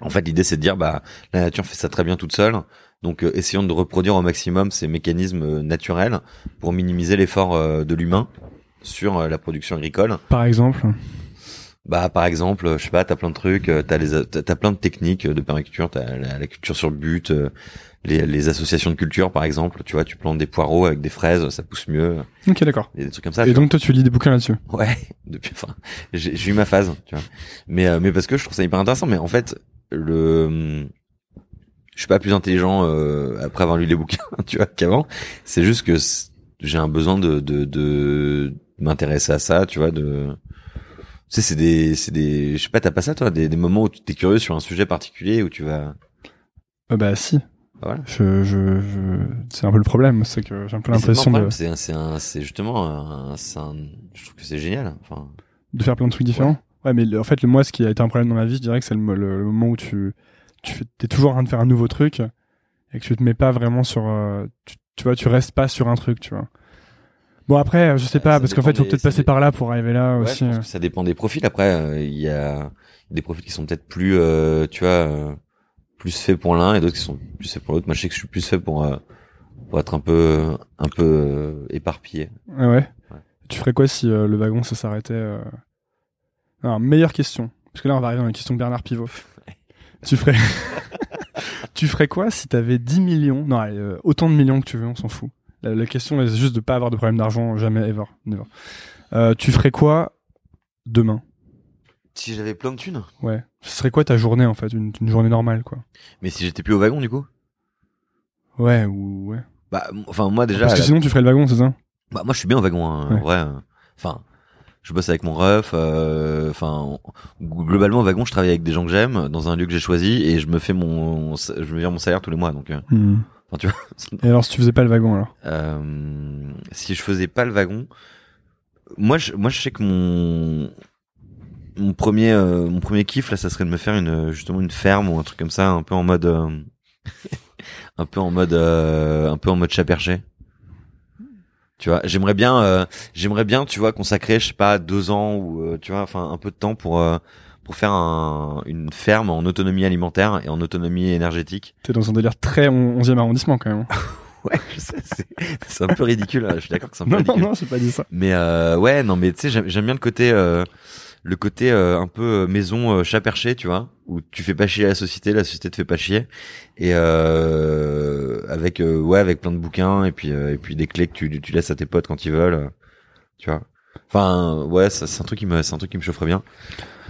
A: En fait, l'idée c'est de dire, bah, la nature fait ça très bien toute seule. Donc, euh, essayons de reproduire au maximum ces mécanismes euh, naturels pour minimiser l'effort euh, de l'humain sur la production agricole.
C: Par exemple.
A: Bah, par exemple, je sais pas, t'as plein de trucs, euh, t'as les, t'as plein de techniques de permaculture, t'as la, la culture sur but, euh, les, les associations de culture, par exemple, tu vois, tu plantes des poireaux avec des fraises, ça pousse mieux,
C: Ok, d'accord.
A: et des trucs comme ça.
C: Et donc toi, tu lis des bouquins là-dessus?
A: ouais, depuis, enfin, j'ai eu ma phase, tu vois. Mais, euh, mais parce que je trouve ça hyper intéressant, mais en fait, le, je suis pas plus intelligent euh, après avoir lu les bouquins, tu vois, qu'avant. C'est juste que j'ai un besoin de, de, de m'intéresser à ça, tu vois, de, sais, c'est des, c'est des, je sais pas, t'as pas ça, toi, des, des moments où tu t'es curieux sur un sujet particulier où tu vas,
C: Euh, bah si.
A: Voilà.
C: Je, je, je... C'est un peu le problème, c'est que j'ai un peu l'impression de,
A: c'est, c'est justement, un, je trouve que c'est génial. Enfin,
C: de faire plein de trucs différents. Ouais, mais le- en fait, le, moi, ce qui a été un problème dans ma vie, je dirais que c'est le, le, le moment où tu, tu t'es toujours en train de faire un nouveau truc et que tu te mets pas vraiment sur, euh, tu, tu vois, tu restes pas sur un truc, tu vois. Bon après, je sais
A: Euh,
C: pas,
A: ça
C: parce qu'en fait, il faut peut-être passer par là pour arriver là
A: ouais,
C: aussi.
A: je pense
C: euh.
A: que ça dépend des profils. Après, euh, il y a des profils qui sont peut-être plus, tu vois, plus faits pour l'un et d'autres qui sont plus faits pour l'autre. Moi, je sais que je suis plus fait pour, pour être un peu, un peu éparpillé.
C: Ah ouais?
A: Ouais.
C: Tu ferais quoi si euh, le wagon ça s'arrêtait euh... Alors, meilleure question. Parce que là, on va arriver dans la question de Bernard Pivot. tu ferais, tu ferais quoi si t'avais 10 millions? Non, allez, euh, autant de millions que tu veux, on s'en fout. La, la question là, c'est juste de pas avoir de problème d'argent, jamais, ever, never. Euh, tu ferais quoi demain?
A: Si j'avais plein de thunes.
C: Ouais. Ce serait quoi ta journée en fait, une, une journée normale quoi?
A: Mais si j'étais plus au wagon, du coup?
C: Ouais ou ouais.
A: Bah, enfin, moi déjà.
C: Parce que
A: la-
C: sinon tu ferais le wagon, c'est ça?
A: Bah moi je suis bien en wagon hein,
C: Ouais.
A: en vrai. euh. Enfin, je bosse avec mon ref. euh, Enfin, globalement au wagon je travaille avec des gens que j'aime dans un lieu que j'ai choisi et je me fais mon, je me vire mon salaire tous les mois. Donc, euh,
C: Hmm.
A: Enfin tu vois.
C: Et alors si tu faisais pas le wagon alors?
A: Euh, si je faisais pas le wagon, moi je, moi je sais que mon mon premier euh, mon premier kiff là ça serait de me faire une justement une ferme ou un truc comme ça un peu en mode euh, un peu en mode euh, un peu en mode chat perché. Tu vois, j'aimerais bien euh, j'aimerais bien tu vois consacrer je sais pas deux ans ou euh, tu vois enfin un peu de temps pour euh, pour faire un, une ferme en autonomie alimentaire et en autonomie énergétique.
C: T'es dans un délire très on- 11e arrondissement quand même.
A: Ouais, je sais, c'est c'est un peu ridicule. hein, Je suis d'accord que c'est un peu
C: non, non,
A: ridicule.
C: non, j'ai pas dit ça.
A: Mais euh, ouais, non, mais tu sais, j'aime bien le côté, euh, le côté euh, un peu euh, maison euh, chat perché, tu vois, où tu fais pas chier la société, la société te fait pas chier, et euh, avec euh, ouais, avec plein de bouquins et puis euh, et puis des clés que tu, tu laisses à tes potes quand ils veulent, tu vois. Enfin, ouais, c'est un truc qui me, c'est un truc qui me chaufferait bien.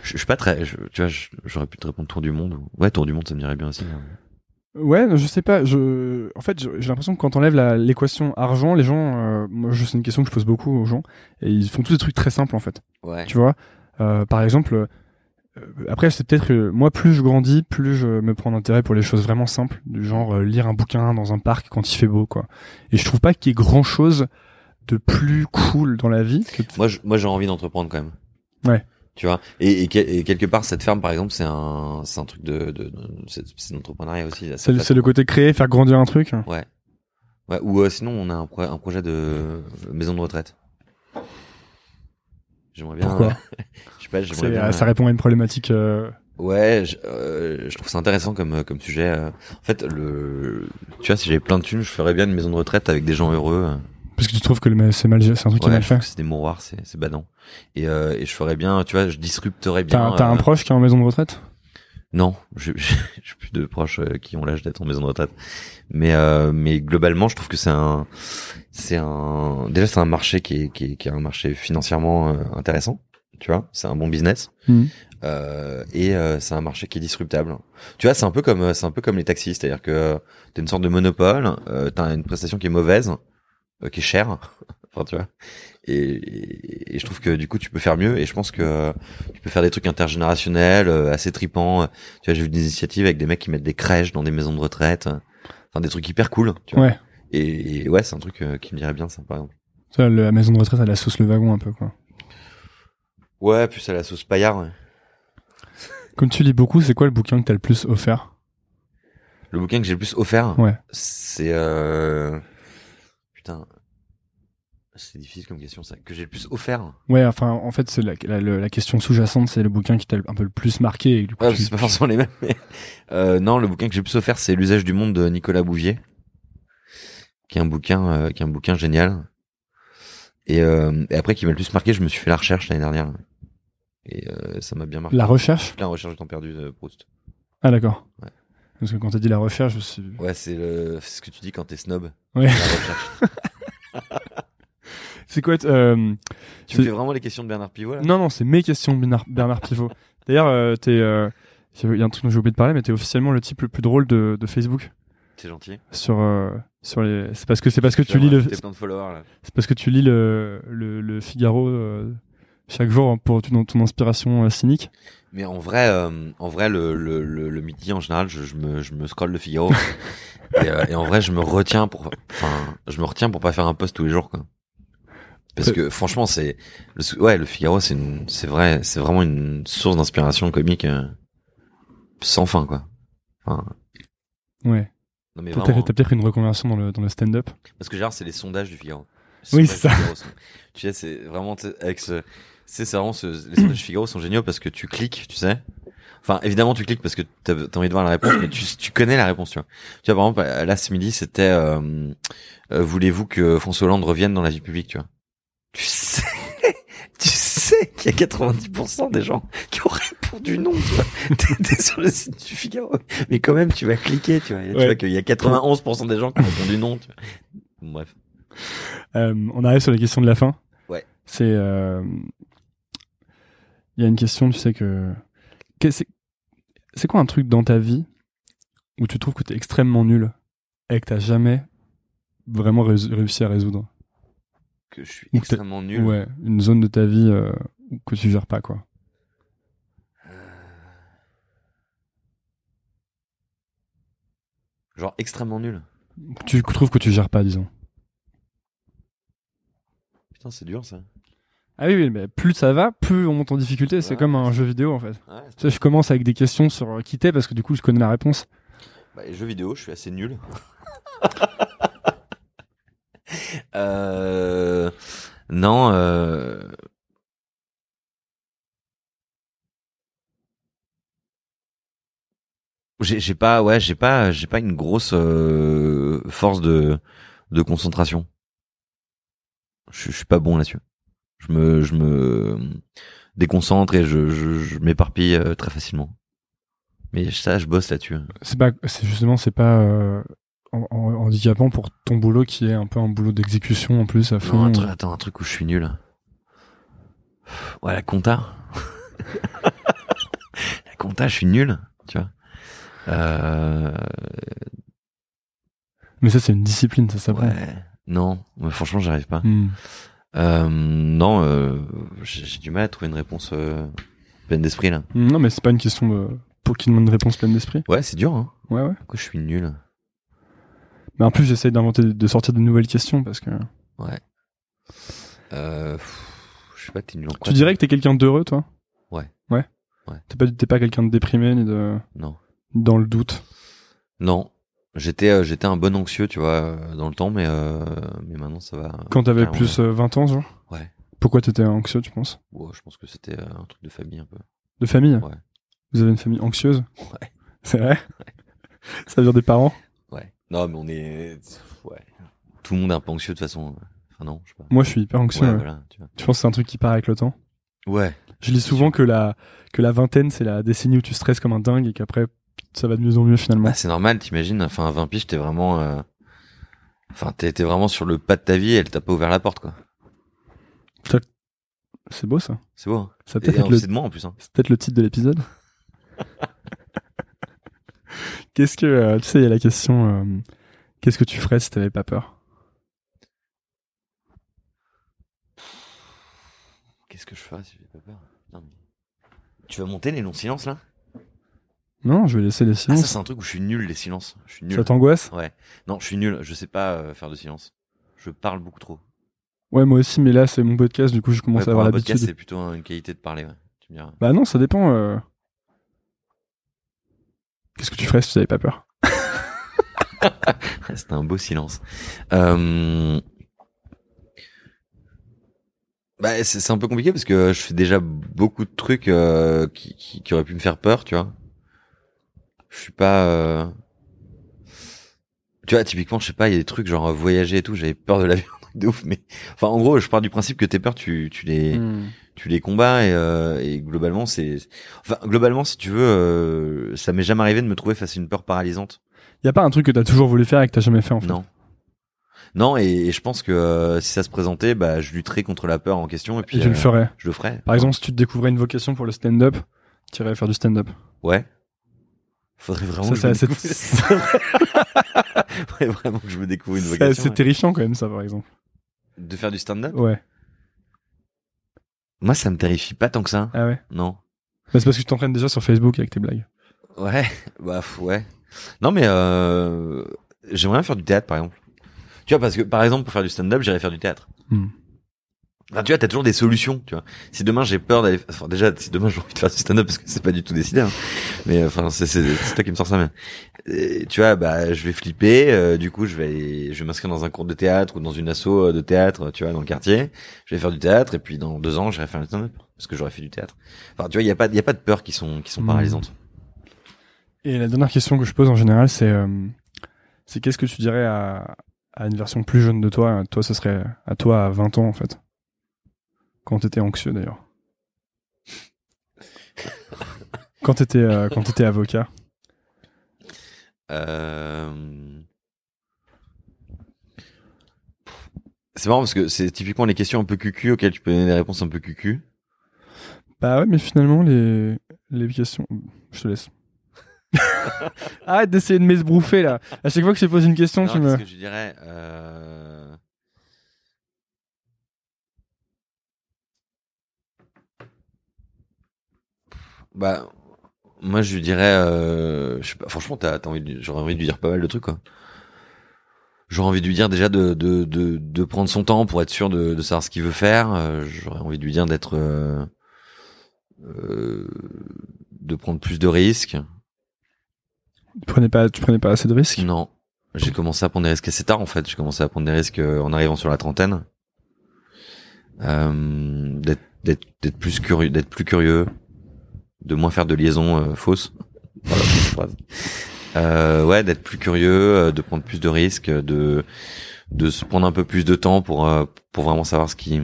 A: Je, je suis pas très, je- tu vois, j'aurais pu te répondre tour du monde. ou- Ouais, tour du monde, ça me dirait bien aussi. hein.
C: Ouais, je sais pas. Je, en fait, j'ai l'impression que quand on lève la- l'équation argent, les gens, euh, moi, je- c'est une question que je pose beaucoup aux gens, et ils font tous des trucs très simples en fait.
A: Ouais.
C: Tu vois, Euh, par exemple, euh, après, c'est peut-être que moi, plus je grandis, plus je me prends d'intérêt pour les choses vraiment simples, du genre euh, lire un bouquin dans un parc quand il fait beau, quoi. Et je trouve pas qu'il y ait grand chose de plus cool dans la vie que
A: moi, j'ai envie d'entreprendre quand même.
C: Ouais.
A: Tu vois. Et, et, quel- et quelque part, cette ferme, par exemple, c'est un, c'est un truc de, de, de- c'est, l'entrepreneuriat aussi.
C: c'est le- côté créer, faire grandir un truc.
A: Ouais. Ouais. Ou euh, sinon, on a un, pro- un projet de maison de retraite. J'aimerais bien.
C: Pourquoi
A: je sais pas. J'aimerais
C: C'est-
A: bien.
C: euh, ça répond à une problématique. euh,
A: Ouais, je, euh, je trouve ça intéressant comme comme sujet. En fait, le, tu vois, si j'avais plein de thunes, je ferais bien une maison de retraite avec des gens heureux. Euh.
C: Parce que tu trouves que c'est mal, c'est un truc qui est mal
A: je
C: fait.
A: c'est des mouroirs, c'est c'est badant. Et euh, et je ferais bien, tu vois, je disrupterais bien.
C: T'as t'as un
A: euh,
C: proche qui est en maison de retraite?
A: Non, j'ai plus de proches euh, qui ont l'âge d'être en maison de retraite. Mais euh, mais globalement, je trouve que c'est un c'est un déjà c'est un marché qui est qui est, qui est un marché financièrement euh, intéressant. Tu vois, c'est un bon business.
C: Mhm.
A: Euh, et euh, c'est un marché qui est disruptable. Tu vois, c'est un peu comme euh, c'est un peu comme les taxis, c'est-à-dire que euh, t'as une sorte de monopole, euh, t'as une prestation qui est mauvaise, euh, qui est chère. enfin, tu vois. Et, et, et je trouve que du coup tu peux faire mieux. Et je pense que tu peux faire des trucs intergénérationnels, euh, assez tripants. Tu vois, j'ai vu des initiatives avec des mecs qui mettent des crèches dans des maisons de retraite. Enfin, des trucs hyper cool. Tu vois.
C: Ouais.
A: Et, et ouais, c'est un truc euh, qui me dirait bien ça, par exemple.
C: Ça, la maison de retraite, elle la sauce le wagon un peu, quoi.
A: Ouais, plus à la sauce paillard. ouais.
C: Comme tu lis beaucoup, c'est quoi le bouquin que t'as le plus offert?
A: Le bouquin que j'ai le plus offert,
C: Ouais.
A: c'est euh... putain, c'est difficile comme question ça. Que j'ai le plus offert.
C: Ouais, enfin, en fait, c'est la, la, la question sous-jacente, c'est le bouquin qui t'a un peu le plus marqué. Et du coup,
A: Ouais,
C: tu-
A: c'est pas forcément les mêmes. Mais... Euh, non, le bouquin que j'ai le plus offert, c'est l'usage du monde de Nicolas Bouvier, qui est un bouquin, euh, qui est un bouquin génial. Et, euh, et après, qui m'a le plus marqué, je me suis fait la recherche l'année dernière. Et ça m'a bien marqué.
C: La recherche?
A: La recherche du temps perdu de Proust.
C: Ah, d'accord.
A: Ouais.
C: Parce que quand t'as dit la recherche, je me suis...
A: Ouais, c'est le, ce que tu dis quand t'es snob.
C: Ouais. C'est quoi euh,
A: tu me fais vraiment les questions de Bernard Pivot là?
C: Non, non, c'est mes questions, Bernard, Bernard Pivot. D'ailleurs, euh, t'es... euh, Il y a un truc dont j'ai oublié de parler, mais t'es officiellement le type le plus drôle de, de Facebook.
A: C'est gentil.
C: Sur, euh, sur les... C'est parce que, c'est parce que tu lis le...
A: plein de followers là.
C: C'est parce que tu lis le, le, le Figaro chaque jour pour ton, ton inspiration cynique.
A: Mais en vrai, euh, en vrai, le, le, le, le midi en général, je, je me, je me scrolle le Figaro. et, euh, et en vrai, je me retiens pour, enfin, je me retiens pour pas faire un post tous les jours, quoi. Parce que franchement, c'est, le, ouais, le Figaro, c'est une, c'est vrai, c'est vraiment une source d'inspiration comique euh, sans fin, quoi. Enfin,
C: Ouais.
A: non mais.
C: T'as peut-être une reconversion dans le, dans le stand-up.
A: Parce que genre, c'est les sondages du Figaro.
C: Oui, c'est ça.
A: Figaro Tu sais, c'est vraiment avec ce, c'est vraiment ce, les sondages du Figaro sont géniaux parce que tu cliques, tu sais. Enfin, évidemment, tu cliques parce que t'as as envie de voir la réponse, mais tu, tu connais la réponse, tu vois. Tu vois, par exemple, là, ce midi, c'était, euh, euh, voulez-vous que François Hollande revienne dans la vie publique, tu vois? Tu sais, tu sais qu'il y a 90% des gens qui ont répondu non, tu vois. T'es sur le site du Figaro. Mais quand même, tu vas cliquer, tu vois. Tu vois qu'il y a 91% des gens qui ont répondu non, tu vois. Bref.
C: Euh, on arrive sur les questions de la fin.
A: Ouais.
C: C'est... euh, Il y a une question, tu sais que... que- c'est- quoi un truc dans ta vie où tu trouves que t'es extrêmement nul et que t'as jamais vraiment réussi à résoudre?
A: Que je suis
C: Ou
A: extrêmement nul.
C: Ouais, une zone de ta vie euh, que tu gères pas, quoi.
A: Genre extrêmement nul.
C: Tu trouves que tu gères pas, disons.
A: Putain, c'est dur ça.
C: Ah oui, oui, mais plus ça va, plus on monte en difficulté. C'est comme un jeu vidéo, en fait.
A: Ouais.
C: Tu sais, je commence avec des questions sur euh, qui t'es parce que du coup, je connais la réponse.
A: Bah, les jeux vidéo, je suis assez nul. euh... Non, euh... J'ai pas, ouais, j'ai pas, j'ai pas une grosse euh, force de de concentration. Je suis pas bon là-dessus. Je me, je me déconcentre et je, je, je m'éparpille euh, très facilement. Mais ça, je bosse là-dessus.
C: C'est pas, c'est justement, c'est pas euh, en, en- handicapant pour ton boulot qui est un peu un boulot d'exécution en plus à
A: Non,
C: fond.
A: un truc- attends, un truc où je suis nul. Ouais, la compta. la compta, je suis nul, tu vois. Euh,
C: Mais ça, c'est une discipline, ça s'apprend.
A: ouais. Non, mais franchement, j'arrive pas.
C: Hmm.
A: Euh, non, euh, j'ai du mal à trouver une réponse euh, pleine d'esprit là.
C: Non, mais c'est pas une question pour qui demande une réponse pleine d'esprit.
A: Ouais, c'est dur. Hein.
C: Ouais, ouais.
A: Pourquoi je suis nul?
C: Mais en plus, j'essaye d'inventer, de sortir de nouvelles questions parce que.
A: Ouais. Euh, pff, je sais pas, t'es nul en quoi
C: tu dirais que t'es quelqu'un d'heureux, toi?
A: Ouais.
C: Ouais?
A: Ouais.
C: T'es pas, t'es pas quelqu'un de déprimé ni de
A: Non.
C: dans le doute?
A: Non. J'étais, euh, j'étais un bon anxieux, tu vois, euh, dans le temps, mais euh, mais maintenant ça va.
C: Quand t'avais plus euh, 20 ans, genre.
A: Ouais.
C: Pourquoi t'étais anxieux, tu penses?
A: Ouais, je pense que c'était un truc de famille un peu.
C: De famille?
A: Ouais.
C: Vous avez une famille anxieuse?
A: Ouais.
C: C'est vrai? Ça vient des parents?
A: Ouais. Non, mais on est, ouais. Tout le monde est un peu anxieux de toute façon. Enfin non, je sais pas.
C: Moi, je suis hyper anxieux.
A: Ouais,
C: ouais.
A: voilà, tu vois.
C: Tu penses que c'est un truc qui part avec le temps?
A: Ouais.
C: Je lis souvent que la, que la vingtaine, c'est la décennie où tu stresses comme un dingue et qu'après, ça va de mieux en mieux finalement.
A: Bah, c'est normal, t'imagines. Enfin, à 20 piges, t'es vraiment, euh, enfin, t'es, vraiment sur le pas de ta vie et elle t'a pas ouvert la porte, quoi.
C: C'est beau ça.
A: C'est beau. Hein.
C: Ça peut-être être le,
A: c'est de moi en plus. Hein.
C: c'est peut-être le titre de l'épisode. Qu'est-ce que, euh, tu sais, il y a la question, euh, qu'est-ce que tu ferais si t'avais pas peur?
A: Qu'est-ce que je ferais si j'ai pas peur? Non, mais- Tu vas monter les longs silences là?
C: Non, je vais laisser les
A: Ah, ça
C: silences.
A: c'est un truc où je suis nul les silences. Je suis nul.
C: ça t'angoisse?
A: Ouais. Non, je suis nul. Je sais pas euh, faire de silence. Je parle beaucoup trop.
C: Ouais, moi aussi, mais là, c'est mon podcast, du coup, je commence
A: Ouais,
C: à avoir
A: un podcast,
C: l'habitude.
A: c'est plutôt une qualité de parler. Ouais. Tu me diras.
C: Bah non, ça dépend. euh. Qu'est-ce que tu ferais si tu n'avais pas peur?
A: C'était un beau silence. Euh... Bah, c'est c'est un peu compliqué parce que je fais déjà beaucoup de trucs euh, qui, qui, qui auraient pu me faire peur, tu vois. Je suis pas. euh, Tu vois, typiquement, je sais pas, il y a des trucs genre euh, voyager et tout. J'avais peur de l'avion, de ouf. Mais enfin, en gros, je pars du principe que tes peurs, tu, tu les,
C: Hmm.
A: tu les combats et, euh, et globalement, c'est. Enfin, globalement, si tu veux, euh, ça m'est jamais arrivé de me trouver face à une peur paralysante.
C: Y a pas un truc que t'as toujours voulu faire et que t'as jamais fait en fait?
A: Non. Non, et, et je pense que euh, si ça se présentait, bah, je lutterais contre la peur en question et puis
C: Et tu le
A: euh,
C: ferais?
A: je le ferais.
C: Par exemple, si tu te découvrais une vocation pour le stand-up, tu irais faire du stand-up?
A: Ouais. Faudrait vraiment
C: Ça,
A: que
C: c'est
A: je me
C: assez-
A: découvre- Faudrait vraiment que je me découvre une
C: C'est
A: vocation. ouais.
C: terrifiant quand même, ça, par exemple.
A: De faire du stand-up?
C: Ouais.
A: Moi, ça me terrifie pas tant que ça.
C: Ah ouais?
A: Non.
C: Bah, c'est parce que tu t'entraînes déjà sur Facebook avec tes blagues.
A: Ouais. Bah, ouais. Non, mais euh, j'aimerais bien faire du théâtre, par exemple. Tu vois, parce que, par exemple, pour faire du stand-up, j'irais faire du théâtre.
C: Hmm.
A: Enfin, tu vois, t'as toujours des solutions, tu vois. Si demain j'ai peur d'aller, enfin, déjà, si demain j'ai envie de faire du stand-up, parce que c'est pas du tout décidé, hein. Mais, enfin, c'est, c'est, c'est toi qui me sors ça, mais, Euh, tu vois, bah, je vais flipper, euh, du coup, je vais aller, je vais m'inscrire dans un cours de théâtre ou dans une asso euh, de théâtre, tu vois, dans le quartier. Je vais faire du théâtre, et puis dans deux ans, j'irai faire du stand-up. Parce que j'aurais fait du théâtre. Enfin, tu vois, il y a pas, il y a pas de peurs qui sont, qui sont
C: Hmm.
A: paralysantes.
C: Et la dernière question que je pose en général, c'est euh, c'est qu'est-ce que tu dirais à, à une version plus jeune de toi? Toi, ce serait à toi à 20 ans, en fait. Quand t'étais anxieux, d'ailleurs. quand t'étais euh, quand t'étais avocat.
A: Euh... C'est marrant parce que c'est typiquement les questions un peu cucu auxquelles tu peux donner des réponses un peu cucu.
C: Bah ouais, mais finalement, les, les questions... Je te laisse. Arrête d'essayer de m'esbrouffer, là. À chaque fois que je te pose une question,
A: Non,
C: tu me...
A: que je dirais euh... Bah, moi je lui dirais, euh, je sais pas, franchement, t'as, t'as envie, de- j'aurais envie de lui dire pas mal de trucs, quoi. J'aurais envie de lui dire déjà de, de, de, de prendre son temps pour être sûr de, de savoir ce qu'il veut faire. Euh, j'aurais envie de lui dire d'être, euh, euh, de prendre plus de risques.
C: Tu prenais pas, tu prenais pas assez de risques?
A: Non. J'ai commencé à prendre des risques assez tard en fait. J'ai commencé à prendre des risques euh, en arrivant sur la trentaine. Euh, d'être d'être d'être plus curieux, d'être plus curieux, de moins faire de liaisons euh, fausses. Voilà, phrase. Euh, ouais, d'être plus curieux, euh, de prendre plus de risques, de de se prendre un peu plus de temps pour euh, pour vraiment savoir ce qu'il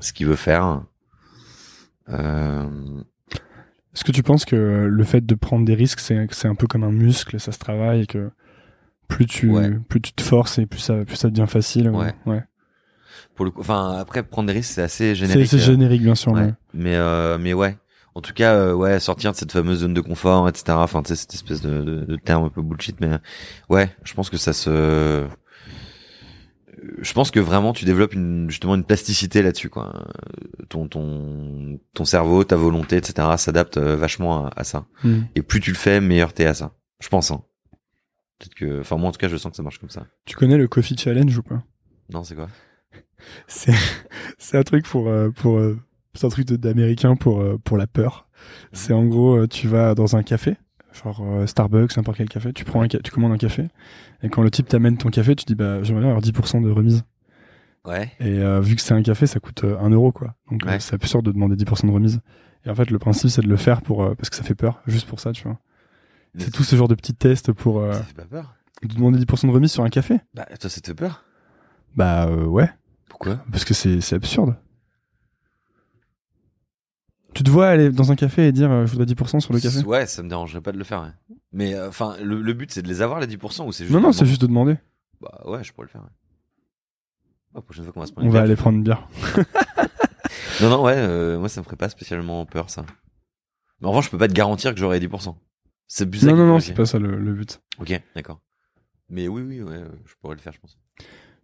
A: ce qu'il veut faire. Euh,
C: Est-ce que tu penses que le fait de prendre des risques, c'est c'est un peu comme un muscle, ça se travaille et que plus tu
A: Ouais.
C: plus tu te forces et plus ça plus ça devient facile. ou-
A: Ouais.
C: ouais.
A: pour le coup, enfin après prendre des risques c'est assez générique.
C: c'est
A: euh,
C: générique bien sûr.
A: Ouais.
C: mais-
A: Mais euh, mais ouais. En tout cas, euh, ouais, sortir de cette fameuse zone de confort, etc. Enfin, tu sais, cette espèce de, de, de terme un peu bullshit, mais euh, ouais, je pense que ça se. euh, Je pense que vraiment tu développes une, justement une plasticité là-dessus, quoi. Euh, Ton ton ton cerveau, ta volonté, etc. s'adapte vachement à, à ça.
C: Hmm.
A: Et plus tu le fais, meilleur t'es à ça. Je pense. Hein. Peut-être que, enfin moi en tout cas, je sens que ça marche comme ça.
C: Tu connais le Coffee Challenge ou pas?
A: Non, c'est quoi?
C: C'est c'est un truc pour euh, pour euh, c'est un truc d'américain pour euh, pour la peur. C'est en gros euh, tu vas dans un café, genre euh, Starbucks, n'importe quel café, tu prends un tu commandes un café et quand le type t'amène ton café, tu dis bah j'aimerais bien avoir 10% de remise.
A: Ouais.
C: Et euh, vu que c'est un café, ça coûte euh, 1 euro quoi. Donc euh, c'est absurde de demander 10% de remise. Et en fait le principe c'est de le faire pour euh, parce que ça fait peur, juste pour ça, tu vois. C'est tout ce genre de petits tests pour
A: Ça fait pas peur
C: de demander 10% de remise sur un café.
A: Bah toi, ça te fait peur?
C: Bah ouais.
A: Pourquoi?
C: Parce que c'est c'est absurde. Tu te vois aller dans un café et dire euh, je voudrais 10% sur le café?
A: Ouais, ça me dérangerait pas de le faire. ouais. Mais euh, enfin, le, le but c'est de les avoir les 10% ou c'est juste
C: Non, non, c'est juste de demander.
A: Bah ouais, je pourrais le faire. ouais. La prochaine fois qu'on va se prendre
C: On
A: une
C: va
A: bière,
C: aller prendre une bière.
A: Non, non, ouais, euh, moi ça me ferait pas spécialement peur ça. Mais en revanche, je peux pas te garantir que j'aurai 10%. C'est plus ça
C: Non,
A: qui
C: non,
A: me
C: non,
A: fait-
C: c'est pas ça le, le but.
A: Ok, d'accord. Mais oui, oui, ouais, euh, je pourrais le faire, je pense.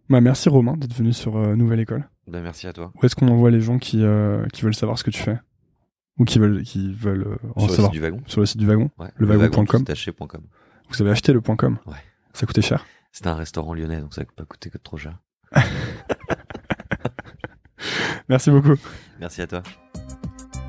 C: Bah, merci Romain d'être venu sur euh, Nouvelle École.
A: Ben merci à toi.
C: Où est-ce qu'on envoie les gens qui, euh, qui veulent savoir ce que tu fais? Ou qui veulent, qui veulent euh, en
A: Sur le
C: savoir
A: site du wagon.
C: Sur le site du wagon.
A: Ouais.
C: Le wagon.com. Vous avez acheté le point .com
A: Ouais.
C: Ça coûtait cher
A: C'était un restaurant lyonnais, donc ça n'a pas coûté que trop cher.
C: Merci beaucoup.
A: Merci à toi.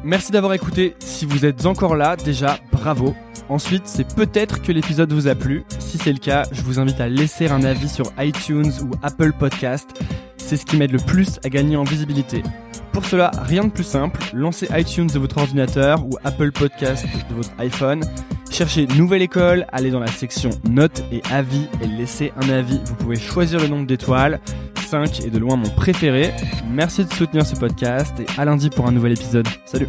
C: Merci d'avoir écouté. Si vous êtes encore là, déjà, bravo. Ensuite, c'est peut-être que l'épisode vous a plu. Si c'est le cas, je vous invite à laisser un avis sur iTunes ou Apple Podcast. C'est ce qui m'aide le plus à gagner en visibilité. Pour cela, rien de plus simple, lancez iTunes de votre ordinateur ou Apple Podcast de votre iPhone. Cherchez Nouvelle École, allez dans la section Notes et Avis et laissez un avis. Vous pouvez choisir le nombre d'étoiles. 5 est de loin mon préféré. Merci de soutenir ce podcast et à lundi pour un nouvel épisode. Salut